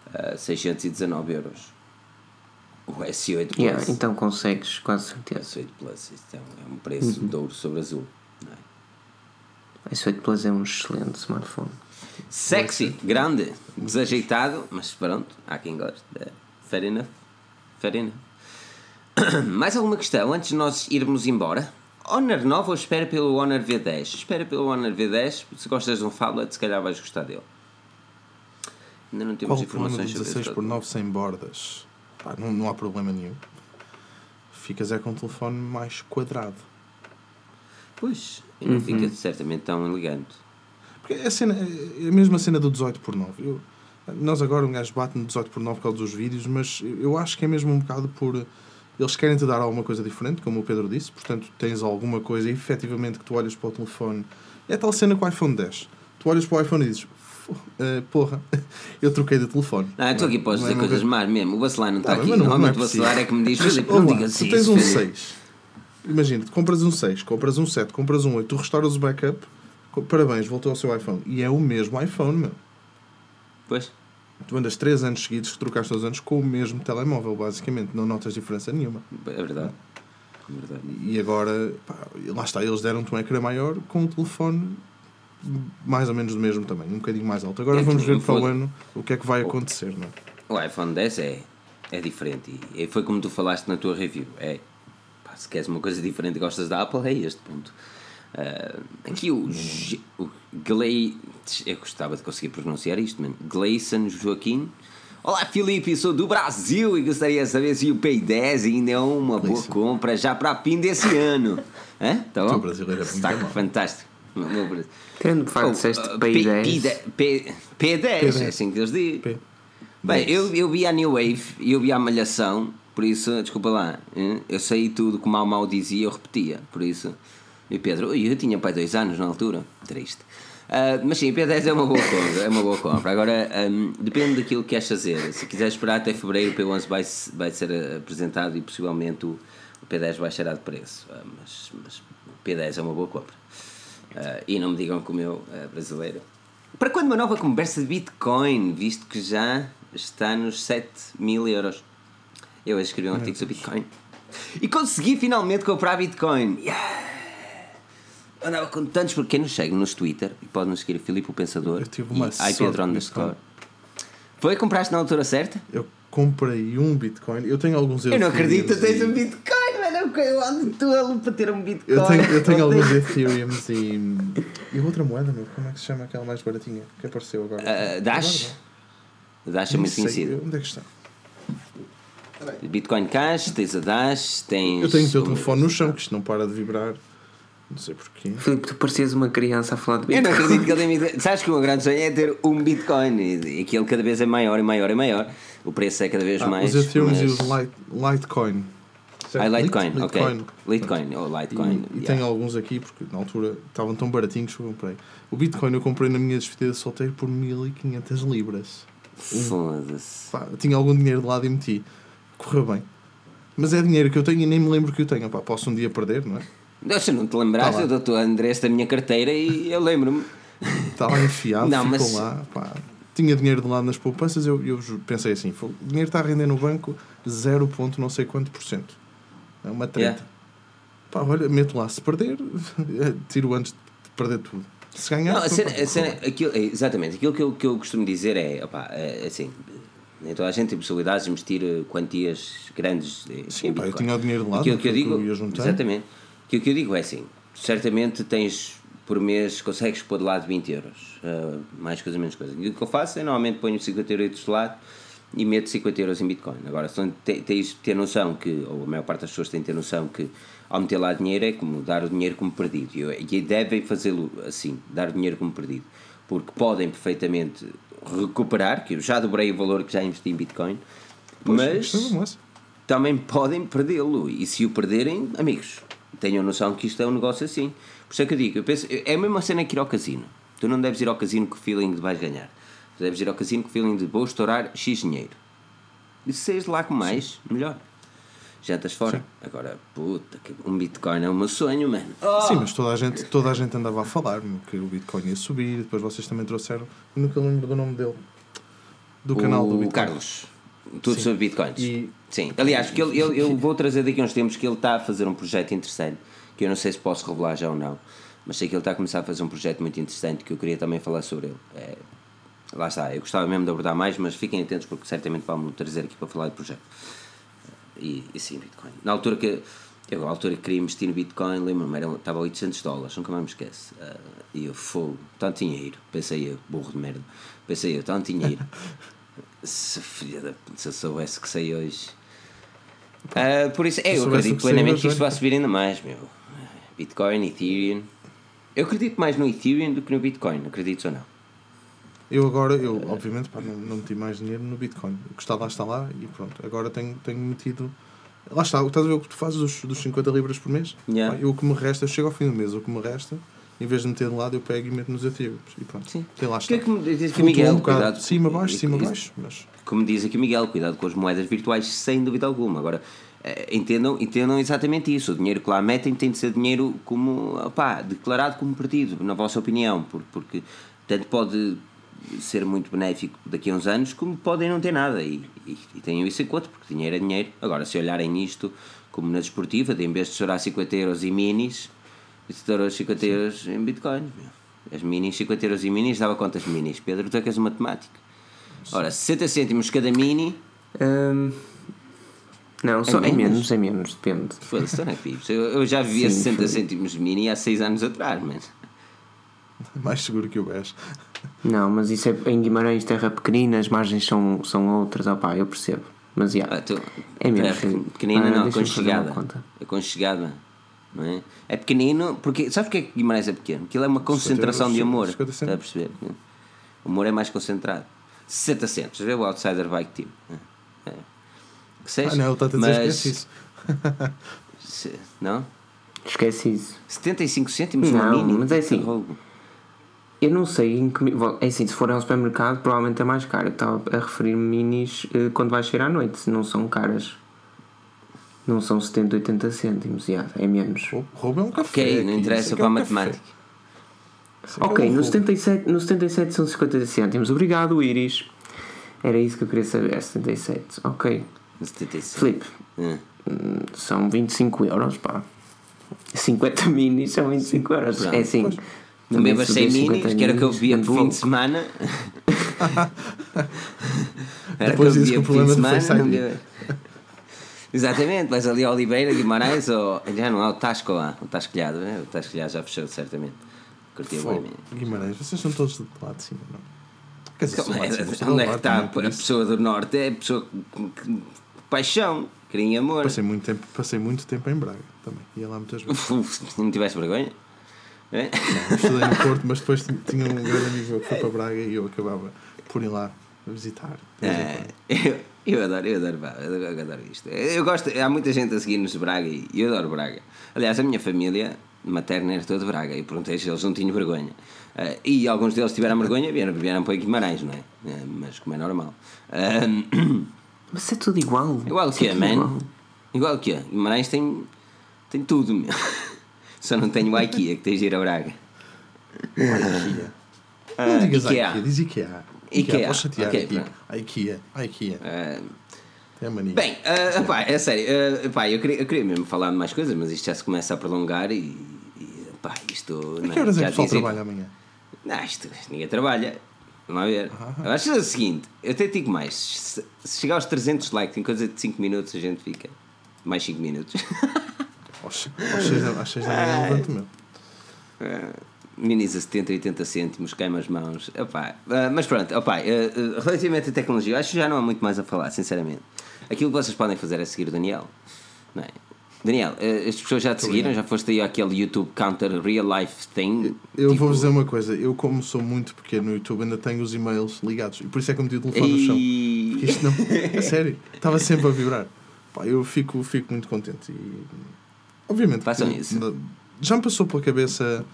uh, 619 euros. O S8 Plus. Yeah, então consegues, quase certeza. S8 Plus, isto é um, é preço Uhum. de ouro sobre azul. é? Esse 8 Plus é um excelente smartphone. Sexy, grande, desajeitado, mas pronto, há quem goste. É, fair enough. Fair enough. (coughs) Mais alguma questão antes de nós irmos embora? Honor 9 ou espera pelo Honor V10? Espera pelo Honor V10, se gostas de um phablet, se calhar vais gostar dele. Ainda não temos Qual o informações sobre 16 este por outro. 9 sem bordas? Pá, não, não há problema nenhum. Ficas é com um telefone mais quadrado. Pois, e não fica certamente tão elegante. Porque é a, cena, é a mesma cena do 18 por 9. Eu, nós agora um gajo bate no 18 por 9 por causa dos vídeos, mas eu acho que é mesmo um bocado por. Eles querem te dar alguma coisa diferente, como o Pedro disse, portanto tens alguma coisa efetivamente que tu olhas para o telefone. É tal cena com o iPhone 10. Tu olhas para o iPhone e dizes: "Fo- eh, Porra, (laughs) eu troquei de telefone. Ah, eu estou aqui Não é dizer uma coisas coisa- más mesmo. O Bacelar não está Tá aqui. bem, mas não- não é Normalmente o Bacelar é que me diz: Mas, não digas tu isso. tens um Filipe." 6. Imagina, tu compras um 6, compras um 7, compras um 8, tu restauras o backup, parabéns, voltou ao seu iPhone. E é o mesmo iPhone, meu. Pois. Tu andas 3 anos seguidos que trocaste os anos com o mesmo telemóvel, basicamente. Não notas diferença nenhuma. É verdade. É verdade. E agora, pá, lá está, eles deram-te um ecrã maior com um telefone mais ou menos do mesmo tamanho, um bocadinho mais alto. Agora É vamos ver para o ano o que é que vai acontecer, não é? O iPhone 10 é, é diferente. E foi como tu falaste na tua review. É, pá, se queres uma coisa diferente e gostas da Apple, é este ponto. Ah, aqui o, G- o Glei. Eu gostava de conseguir pronunciar isto, mano. Gleison Joaquim. Olá Filipe, sou do Brasil e gostaria de saber se o Pay 10 ainda é uma boa compra já para fim desse ano. Hã? Tá bom? Tu brasileiro é bom. fantástico. O meu Brasil. Tendo de facto Oh, disseste uh, Pay P- 10. P- P- P10, é assim que eles dizem. P. Bem, eu, eu vi a New Wave e eu vi a Malhação, por isso, desculpa lá, eu sei tudo que o Mal Mal dizia eu repetia, por isso. E Pedro, eu tinha pai dois anos na altura, triste. Ah, mas sim, P10 é uma boa compra, é uma boa compra. Agora, hum, depende daquilo que queres fazer. Se quiseres esperar até fevereiro, o P11 vai, vai ser apresentado e possivelmente o, o P10 baixará de preço. Ah, mas, mas o P10 é uma boa compra. Ah, e não me digam que o meu é brasileiro. Para quando uma nova conversa de Bitcoin, visto que já está nos 7 mil euros? Eu hoje escrevi um artigo sobre Bitcoin. E consegui finalmente comprar Bitcoin. Yeah! Andava com tantos, porque quem nos segue nos Twitter, e pode nos seguir Filipe o Pensador Eu tive uma e com underscore. Foi? Compraste na altura certa? Eu comprei um Bitcoin. Eu tenho alguns Eu não acredito, tens um Bitcoin. Eu ando tolo para ter um Bitcoin. Eu tenho, eu tenho alguns Ethereums e. E outra moeda, meu. Como é que se chama aquela mais baratinha que apareceu agora? Ah, Dash? Dash é Nem muito sei. conhecido. Onde é que está? Bitcoin Cash, tens a Dash, tens. Eu tenho o teu telefone no chão, que isto não para de vibrar. Não sei porquê. Filipe, tu parecias uma criança a falar de Eu não Bitcoin. acredito que ele tenha. Sabes que o meu grande sonho é ter um Bitcoin e aquilo cada vez é maior e maior e maior. O preço é cada vez Ah, mais. os Ethereums mas- e os Lite, Litecoin. Ah, Litecoin, Lit- ok. Litecoin. Litecoin, ou Litecoin. E, e yeah. tenho alguns aqui, porque na altura estavam tão baratinhos que eu comprei. O Bitcoin eu comprei na minha despedida de solteiro por 1500 libras. Foda-se. Tinha algum dinheiro de lado e meti. Correu bem. Mas é dinheiro que eu tenho e nem me lembro que eu tenho. Pá, posso um dia perder, não é? Não, se não te lembraste, Tá eu dou-te o endereço da minha carteira e eu lembro-me. Está lá enfiado, (laughs) Não, ficou mas- lá. Pá. Tinha dinheiro de lado nas poupanças, eu, eu pensei assim: "Fô, o dinheiro está a render no banco 0. ponto não sei quanto por cento. É uma treta. Yeah. Pá, olha, meto lá. Se perder, (laughs) tiro antes de perder tudo. Se ganhar, Não, a cena, a cena- aquilo, é, exatamente, aquilo que eu, que eu costumo dizer é, opá, é assim, nem toda a gente tem possibilidades de investir eh, quantias grandes em Sim, pá, eu tinha o dinheiro de lado, Aquilo que eu aquilo que digo, eu exatamente, aquilo que eu digo é assim, certamente tens por mês, consegues pôr de lado 20 euros, eh, mais coisa, menos coisa. E o que eu faço é, normalmente ponho 50 euros de lado e meto 50 euros em Bitcoin. Agora, tens de ter noção que, ou a maior parte das pessoas tem de ter noção que ao meter lá dinheiro é como dar o dinheiro como perdido. E, e devem fazê-lo assim, dar o dinheiro como perdido. Porque podem perfeitamente recuperar, que eu já dobrei o valor que já investi em Bitcoin, Pois, mas também podem perdê-lo. E se o perderem, amigos, tenham noção que isto é um negócio assim. Por isso é que eu digo, eu penso, é a mesma cena que ir ao casino. Tu não deves ir ao casino com o feeling de vais ganhar. Tu deves ir ao casino com o feeling de vou estourar X dinheiro. E se saís de lá com mais, melhor. Jantas fora. Agora, puta, que um Bitcoin é o meu sonho, mano. Sim, mas toda a, gente, toda a gente andava a falar que o Bitcoin ia subir, depois vocês também trouxeram, eu nunca lembro do nome dele, do canal do o Bitcoin. Carlos. Tudo Sim. sobre bitcoins. E- Sim. Aliás, porque ele, ele- eu vou trazer daqui a uns tempos que ele está a fazer um projeto interessante, que eu não sei se posso revelar já ou não, mas sei que ele está a começar a fazer um projeto muito interessante que eu queria também falar sobre ele. É, lá está, eu gostava mesmo de abordar mais, mas fiquem atentos porque certamente vamos trazer aqui para falar do projeto. E, e sim, Bitcoin. Na altura que eu, na altura que queria investir no Bitcoin, lembro-me, estava a 800 dólares, nunca mais me esquece. Ah, e eu, fogo, tanto dinheiro, pensei eu, burro de merda, pensei eu, tanto dinheiro. (laughs) Se, filha da, se eu soubesse que sei hoje. Ah, por isso, é, eu acredito plenamente que isto vai subir ainda mais, meu. Bitcoin, Ethereum. Eu acredito mais no Ethereum do que no Bitcoin, acredito ou não. Eu agora, eu obviamente pá, não, não meti mais dinheiro no Bitcoin. O que está lá está lá e pronto. Agora tenho, tenho metido. Lá está, estás a ver o que tu fazes dos, dos 50 libras por mês? Yeah. Pá, eu, o que me resta, eu chego ao fim do mês, o que me resta, em vez de meter de lado, eu pego e meto nos ativos. E pronto. Sim. Tem lá O está. que é que me diz aqui Miguel? um Cuidado. cima, baixo, cima, baixo. Mas Como diz aqui o Miguel, cuidado com as moedas virtuais, sem dúvida alguma. Agora, eh, entendam, entendam exatamente isso. O dinheiro que lá metem tem de ser dinheiro como, opá, declarado como perdido, na vossa opinião, por- porque tanto pode ser muito benéfico daqui a uns anos, como podem não ter nada. E, e, e tenham isso em conta, porque dinheiro é dinheiro. Agora, se olharem isto como na desportiva, de em vez de chorar 50 euros em minis, estourar 50 euros em bitcoins. As minis, 50 euros em minis, dava quantas minis? Pedro, tu é que és um matemático. Ora, 60 cêntimos cada mini. Hum, não, só é, menos? menos, é menos, depende. Foda-se, não é que vives. Eu, eu já vivia Sim, 60 foi. cêntimos de mini há 6 anos atrás, mano. mais seguro que o BES. Não, mas isso é em Guimarães, terra pequenina, as margens são, são outras, opá, eu percebo. Mas já. Ah, tu, É mesmo. Pequenina Ah, não, aconchegada. conta. Aconchegada. Não é? é pequenino, porque. Sabes porque é que Guimarães é pequeno? Aquilo é uma concentração de amor. 50 Está a perceber? O amor é mais concentrado. 60 centos, vê o Outsider Bike Team. É. Que seja. Ah, não, ele está a dizer mas- esquece isso. (laughs) se- Não? Esquece isso. 75 cêntimos Não, mini? mas é Que assim. Eu não sei em que. É assim, se for ao supermercado, provavelmente é mais caro. Eu estava a referir-me minis eh, quando vais sair à noite, se não são caras. Não são 70, 80 cêntimos, já, é menos. O roubo é um café. Ok, não aqui, interessa isso é que para é a um café. matemática. Isso é que Ok, é um no roubo. 77, no 77 são 50 cêntimos. Obrigado, Iris. Era isso que eu queria saber, 77. Ok. 75. Filipe, É. hum, são 25 euros, pá. 50 minis são 25 euros. Pronto. É assim. Também bebas se 100 beber minis, 50 que era o que eu muito por fim de semana. (laughs) era Depois eu que o bebia por fim de semana. Exatamente, vais ali a Oliveira, Guimarães, ou. Já não há o Tasco lá, o Tasquilhado, né? o Tasquilhado já fechou, certamente. Curtia bem. Guimarães, vocês são todos de lá de cima, não? Quer dizer, Como é, de cima, onde é que está a pessoa do Norte? É a pessoa com, paixão, e amor. Passei muito, tempo, passei muito tempo em Braga também. Ia lá muitas vezes. Não tiveste vergonha? É? Estudei no Porto, mas depois tinha um grande amigo que foi para Braga e eu acabava por ir lá visitar. É, eu, Eu adoro, eu adoro, eu adoro, isto. Eu gosto, há muita gente a seguir-nos de Braga e eu adoro Braga. Aliás, a minha família materna era toda de Braga e perguntei se eles não tinham vergonha. Uh, e alguns deles tiveram vergonha, vieram, vieram para Guimarães, não é? Uh, mas como é normal. Uh, (clears throat) Mas é tudo igual. igual o que é man? igual. Igual o que é? Guimarães tem, tem tudo, meu. Só não tem o IKEA, que tens de ir a Braga. IKEA. Ah, Não digas IKEA. IKEA, diz IKEA. IKEA, Posso chatear ok, aqui. pronto. A IKEA, a IKEA. Ah, É a mania. Bem, uh, pá, é sério, uh, pá, eu, queria, eu queria mesmo falar de mais coisas, mas isto já se começa a prolongar e, e pá, isto. a que horas é que o pessoal dizem- trabalha amanhã? Não, isto, ninguém trabalha. Vamos ver. Eu acho o seguinte, eu até digo mais: se, se chegar aos 300 likes em coisa de 5 minutos, a gente fica. Mais 5 minutos. (laughs) Aos às seis da- às seis da manhã levanto mesmo. Minis a 70, 80 cêntimos, queima as mãos. Epá, ah, mas pronto, opá, ah, ah, relativamente à tecnologia, acho que já não há muito mais a falar, sinceramente. Aquilo que vocês podem fazer é seguir o Daniel. Não é? Daniel, ah, as pessoas já te seguiram? Já foste aí àquele YouTube Counter Real Life Thing? Eu Tipo, vou-vos dizer uma coisa, eu como sou muito pequeno no YouTube ainda tenho os e-mails ligados e por isso é que eu meti o telefone no chão. Porque isto não. A sério, estava sempre a vibrar. Pá, eu fico, fico muito contente e. Obviamente. Façam isso. Já me passou pela cabeça.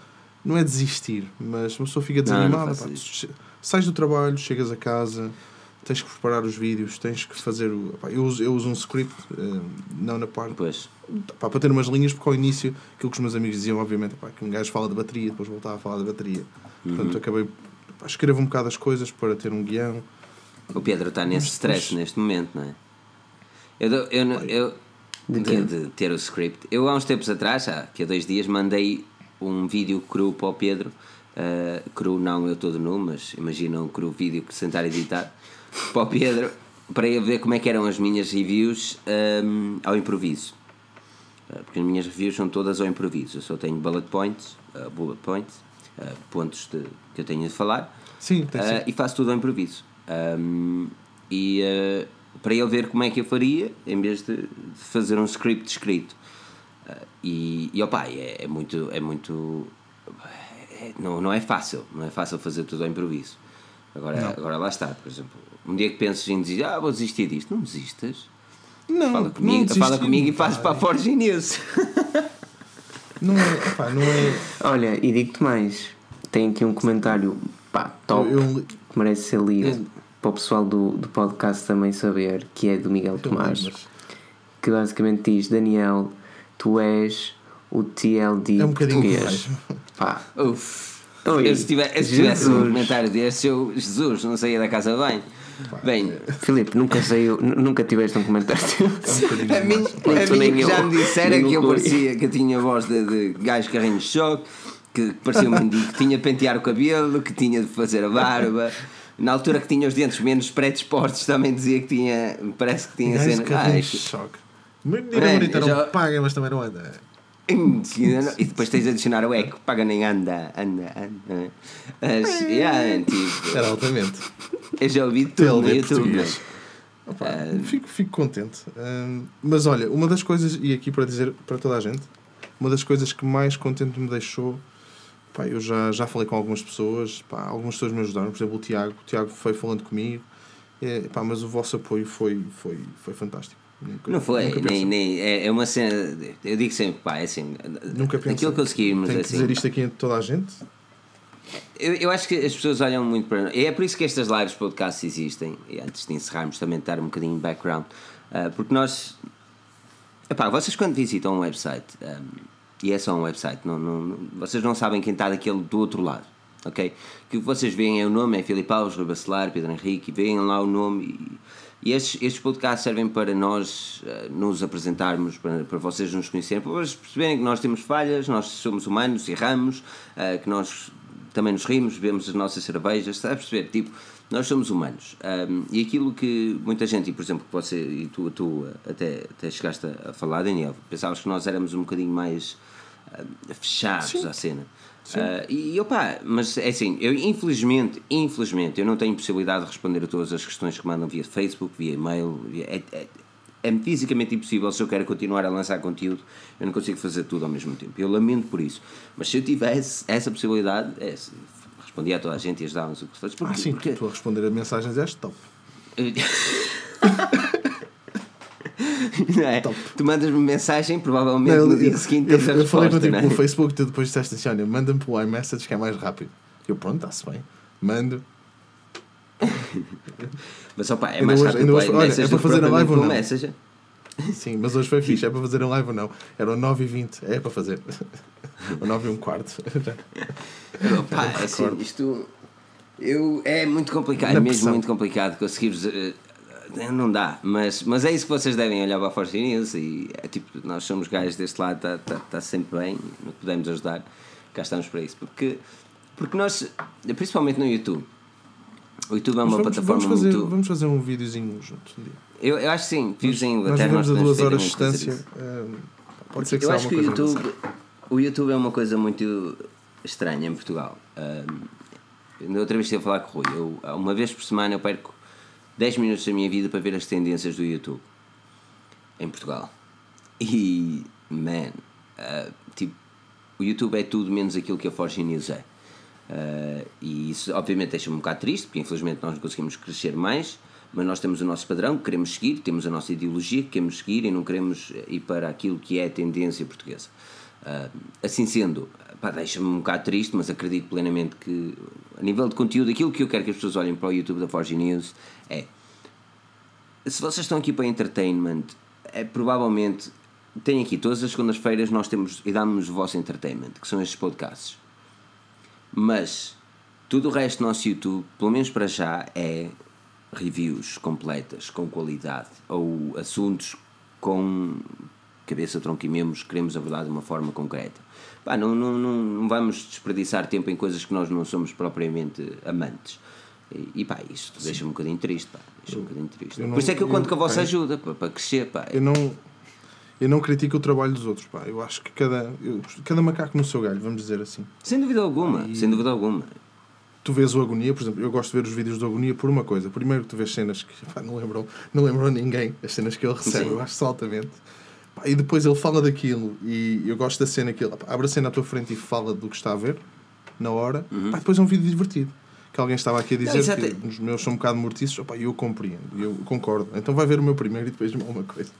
Não é desistir, mas uma pessoa fica Não, não desanimada. che- Sais do trabalho, chegas a casa, tens que preparar os vídeos, tens que fazer. O, pá, eu, uso, eu uso um script, eh, não na parte. Pois, Pá, para ter umas linhas, porque ao início, aquilo que os meus amigos diziam, obviamente, pá, que um gajo fala de bateria, depois voltava a falar de bateria. Uhum. Portanto, acabei. Pá, escrevo um bocado as coisas para ter um guião. o Pedro está nesse Mas- stress mas- neste momento, não é? Eu, eu, não- eu, De de, de ter o script. Eu há uns tempos atrás, há que há dois dias, mandei um vídeo cru para o Pedro. Uh, cru não eu todo nu, mas imagina um cru vídeo que sentar editar (laughs) para o Pedro para ele ver como é que eram as minhas reviews um, ao improviso. Uh, porque as minhas reviews são todas ao improviso. Eu só tenho bullet points, uh, bullet points, pontos de, que eu tenho de falar. Sim, tem Uh, sim. e faço tudo ao improviso. Um, e para ele ver como é que eu faria, em vez de, fazer um script escrito. Uh, e, e opa, é, é muito. É muito é- não, não é fácil, não é fácil fazer tudo ao improviso. Agora, agora lá está, por exemplo, um dia que penses em dizer, ah, vou desistir disto, não desistas. Não, Fala não comigo, desisti, fala comigo e fazes para a Forge News. Não é, não é. Olha, e digo-te mais: tem aqui um comentário pá, top Eu, eu, que merece ser lido eu- para o pessoal do, do podcast também saber, que é do Miguel Tomás, que basicamente diz: Daniel, tu és o TLD é um português. Pá, Uf. Oi, eu se tivesse, se tivesse um comentário desse, eu, Jesus, não saía da casa bem. Bem, Filipe, nunca saiu, nu- nunca tiveste um comentário A mim, a mim que eu. já me disseram que eu parecia que eu tinha voz de, de gajo carrinho de choque, que parecia um mendigo, que tinha de pentear o cabelo, que tinha de fazer a barba. (laughs) Na altura que tinha os dentes menos predispostos, também dizia que tinha. Parece que tinha cena. Ah, de isto- choque. Menina bonita não já- paga, mas também não anda. e depois tens de adicionar o eco, paga nem anda, anda, anda. As, yeah, tipo, Era altamente. eu já ouvi tudo no YouTube. Opa, fico, fico contente. Hum, mas olha, uma das coisas, e aqui para dizer para toda a gente, uma das coisas que mais contente me deixou, pá, eu já, já falei com algumas pessoas, pá, algumas pessoas me ajudaram, por exemplo o Tiago, o Tiago foi falando comigo, é, pá, mas o vosso apoio foi, foi, foi fantástico. Nunca- Não foi, nem, nem, é, é uma cena. Eu digo sempre, pá, é assim. Nunca pensei. Aquilo que conseguimos, é que assim. dizer isto aqui entre toda a gente. Eu, eu acho que as pessoas olham muito para. É por isso que estas lives podcasts existem. E antes de encerrarmos, também dar um bocadinho de background. Ah, porque nós. Epá, vocês quando visitam um website, ah, e é só um website, não, não, vocês não sabem quem está daquele do outro lado. Ok? O que vocês veem é o nome, é Filipe Alves, Rui Bacelar, Pedro Henrique, veem lá o nome. E, e estes, estes podcasts servem para nós ah, nos apresentarmos, para, para vocês nos conhecerem, para vocês perceberem que nós temos falhas, nós somos humanos, erramos, ah, que nós também nos rimos, bebemos as nossas cervejas, está a perceber? Tipo, nós somos humanos. Um, e aquilo que muita gente, e por exemplo, que você e tu, tu até, até chegaste a, falar, Daniel, pensavas que nós éramos um bocadinho mais ah, fechados à cena. Ah, e opá, mas é assim, eu infelizmente, infelizmente, eu não tenho possibilidade de responder a todas as questões que mandam via Facebook, via e-mail, via, é, é, é fisicamente impossível se eu quero continuar a lançar conteúdo, eu não consigo fazer tudo ao mesmo tempo. Eu lamento por isso. Mas se eu tivesse essa possibilidade, é, se- respondia a toda a gente e ajudávamos o que fosse. Porque, Ah, sim, porque- tu a responder a mensagens és top. (laughs) Não é? Tu mandas-me mensagem, provavelmente Não, no eu, dia seguinte eu, a eu falei resposta, contigo não é? pelo Facebook, tu depois disseste assim: olha, manda-me pelo iMessage que é mais rápido. Eu, pronto, está-se bem. Mando. (laughs) Mas opa, é Ainda mais hoje- rápido hoje- olha, (laughs) é para fazer a live ou não? Messenger. Sim, mas hoje foi fixe. É para fazer em live ou não? Era o 9h20. É para fazer. (laughs) o 9 e um quarto. Opa, é assim, isto eu, é muito complicado, Na é mesmo pressão. muito complicado conseguir-vos. eh, não dá, mas, mas é isso que vocês devem olhar para a Force News e é tipo, nós somos gajos deste lado, está tá, tá sempre bem, podemos ajudar, cá estamos para isso, porque, porque nós, principalmente no YouTube, o YouTube é uma vamos, plataforma vamos, fazer, muito. vamos fazer um videozinho juntos um dia. Eu, eu acho que sim, vivos em Nós vivemos a duas horas de distância. isso. eh, pode ser que Eu seja acho que o YouTube. O YouTube é uma coisa muito estranha em Portugal. Um, outra vez estive a falar com o Rui. Eu, uma vez por semana eu perco 10 minutos da minha vida para ver as tendências do YouTube em Portugal. E, man, uh, tipo, o YouTube é tudo menos aquilo que a Forge News é. Uh, e isso obviamente deixa-me um bocado triste, porque infelizmente nós não conseguimos crescer mais, mas nós temos o nosso padrão que queremos seguir, temos a nossa ideologia que queremos seguir e não queremos ir para aquilo que é a tendência portuguesa. Uh, assim sendo, deixa-me um bocado triste, mas acredito plenamente que, a nível de conteúdo, aquilo que eu quero que as pessoas olhem para o YouTube da Forge News é se vocês estão aqui para entertainment, é provavelmente. Tem aqui, todas as segundas-feiras nós temos e damos o vosso entertainment, que são estes podcasts. Mas tudo o resto do nosso YouTube, pelo menos para já, é reviews completas, com qualidade, ou assuntos com cabeça, tronco e membros que queremos abordar de uma forma concreta. Pá, não, não, não, não vamos desperdiçar tempo em coisas que nós não somos propriamente amantes. E, e pá, isto deixa-me um bocadinho triste, pá. Deixa-me um bocadinho triste. eu Por não- isso é que eu eu- conto com a vossa pá, ajuda, para, para crescer, pá. Eu não, eu não critico o trabalho dos outros, pá. Eu acho que cada, eu- cada macaco no seu galho, vamos dizer assim. Sem dúvida alguma, sem dúvida alguma. Tu vês o Agonia, por exemplo, eu gosto de ver os vídeos do Agonia por uma coisa. Primeiro, tu vês cenas que (laughs) pá, não, lembram, não lembram a ninguém, as cenas que ele recebe, Sim. eu acho altamente. Pá, e depois ele fala daquilo, e eu gosto da cena que ele pá, abre a cena à tua frente e fala do que está a ver, na hora. Pá, depois é um vídeo divertido. Que alguém estava aqui a dizer exato. que os meus são um bocado mortiços, opá, e eu compreendo, eu concordo. Então vai ver o meu primeiro e depois uma coisa.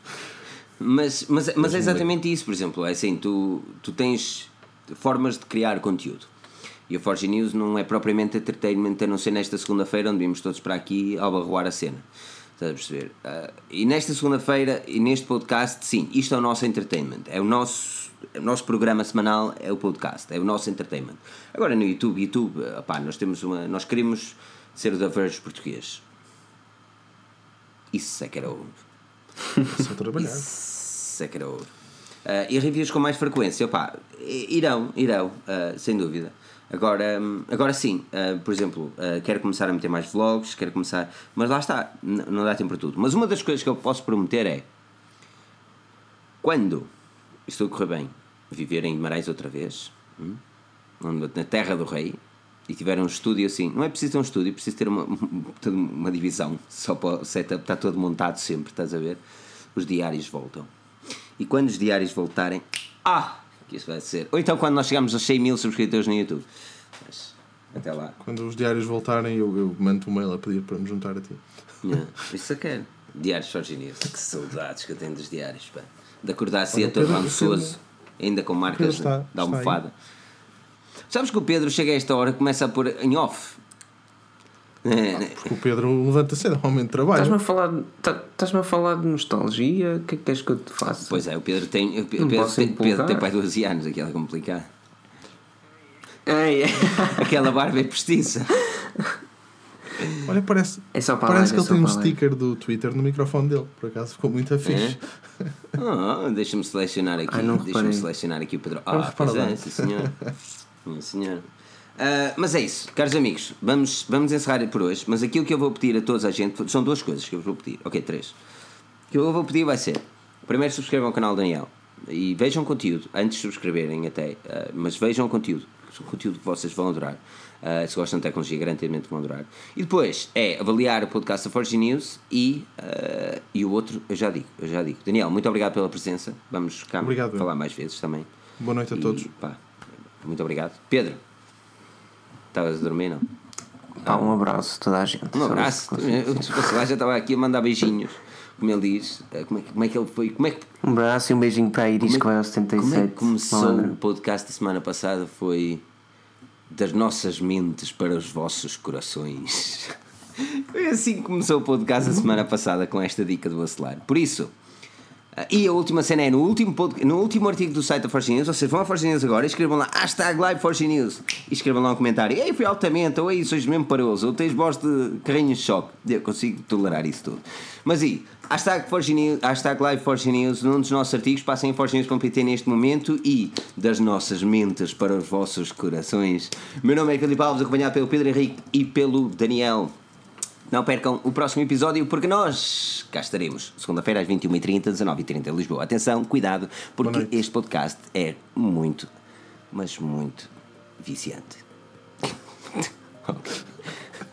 Mas, mas, mas é exatamente isso, por exemplo, é assim, tu, tu tens formas de criar conteúdo. E a Forge News não é propriamente entertainment, a não ser nesta segunda-feira, onde vimos todos para aqui ao barroar a cena. Estás a perceber? Ah, e nesta segunda-feira, e neste podcast, sim, isto é o nosso entertainment. É o nosso, o nosso programa semanal, é o podcast, é o nosso entertainment. Agora no YouTube, YouTube, ah, pá, nós temos uma. Nós queremos ser o da Verge português. Isso é que era o. (laughs) Só trabalhar. Isso é que era ouro. Ah, e reviews com mais frequência, opá, irão, irão, ah, sem dúvida. Agora, hum, agora sim, ah, por exemplo, ah, quero começar a meter mais vlogs, quero começar. Mas lá está, não dá tempo para tudo. Mas uma das coisas que eu posso prometer é quando isto correr bem, viver em Guimarães outra vez, hum, na terra do rei, e tiver um estúdio assim, não é preciso ter um estúdio, é preciso ter uma, (laughs) uma divisão, só para o setup, está todo montado sempre, estás a ver? Os diários voltam. E quando os diários voltarem, ah, que isso vai ser. Ou então quando nós chegarmos a 100 mil subscritores no YouTube. Mas, até lá. Quando os diários voltarem, eu, eu mando um mail a pedir para me juntar a ti. Yeah. Isso eu quero. Diários Forgineers. Que saudades que eu tenho dos diários, pá. De acordar assim a todo rançoso, ainda com marcas está- da almofada. Sabes que o Pedro chega a esta hora e começa a pôr em off. É, Porque o Pedro levanta cedo, é aumento de trabalho. Estás-me a falar, de- tá- a falar de nostalgia? O que é que queres que eu te faça? Pois é, o Pedro tem. O Pedro, tem, Pedro tem pai 12 anos, aquilo é complicado. Ei. (laughs) Aquela barba é postiça. Olha, parece, É só para parece lá, que é ele tem um sticker do Twitter no microfone dele. Por acaso ficou muito É? fixe. Ah, Deixa-me selecionar aqui. Ai, não Deixa-me selecionar aqui o Pedro. Ah, pois é, sim senhor. Sim, senhor. Ah, mas é isso, caros amigos, vamos, vamos encerrar por hoje. Mas aquilo que eu vou pedir a toda a gente são duas coisas que eu vou pedir. Ok, três. O que eu vou pedir vai ser: primeiro, subscrevam o canal Daniel e vejam conteúdo antes de subscreverem, até. ah, mas vejam conteúdo, o conteúdo que vocês vão adorar. Ah, se gostam de tecnologia, garantidamente vão adorar. E depois é avaliar o podcast da Forge News e, ah, e o outro, eu já digo, eu já digo. Daniel, muito obrigado pela presença. Vamos cá Obrigado. falar mais vezes também. Boa noite a E, todos. pá, muito obrigado. Pedro, estavas a dormir, não? Pá, um abraço a toda a gente. Um abraço. Lá, já estava aqui a mandar beijinhos. como ele diz, eh, como é, que- como é que ele foi, como é que, Um abraço e um beijinho para a Iris como é, que vai aos 77. como é que começou o podcast da semana passada foi das nossas mentes para os vossos corações. (laughs) Foi assim que começou o podcast da semana passada com esta dica do Bacelar. Por isso, e a última cena é no último, no último artigo do site da Forge News, vocês vão a Forge News agora e escrevam lá hashtag Live News e escrevam lá um comentário. Ei, fui altamente, ou aí sois mesmo paroso, ou tens voz de carrinho de choque. Eu consigo tolerar isso tudo. Mas e, hashtag, hashtag Live Forge News, num dos nossos artigos, passem em forgenews.pt neste momento e das nossas mentes para os vossos corações. Meu nome é Filipe Alves, acompanhado pelo Pedro Henrique e pelo Daniel. Não percam o próximo episódio porque nós cá estaremos segunda-feira às 21h30, 19h30 em Lisboa. Atenção, cuidado, porque este podcast é muito, mas muito viciante. (laughs)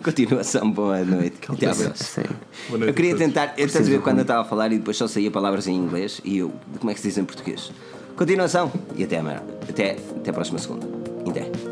Continuação, boa noite. Até à próxima. Boa noite Eu queria tentar, eu estás a ver quando eu estava a falar e depois só saía palavras em inglês e eu, como é que se diz em português? Continuação e até, amanhã. até, até a próxima segunda. Até.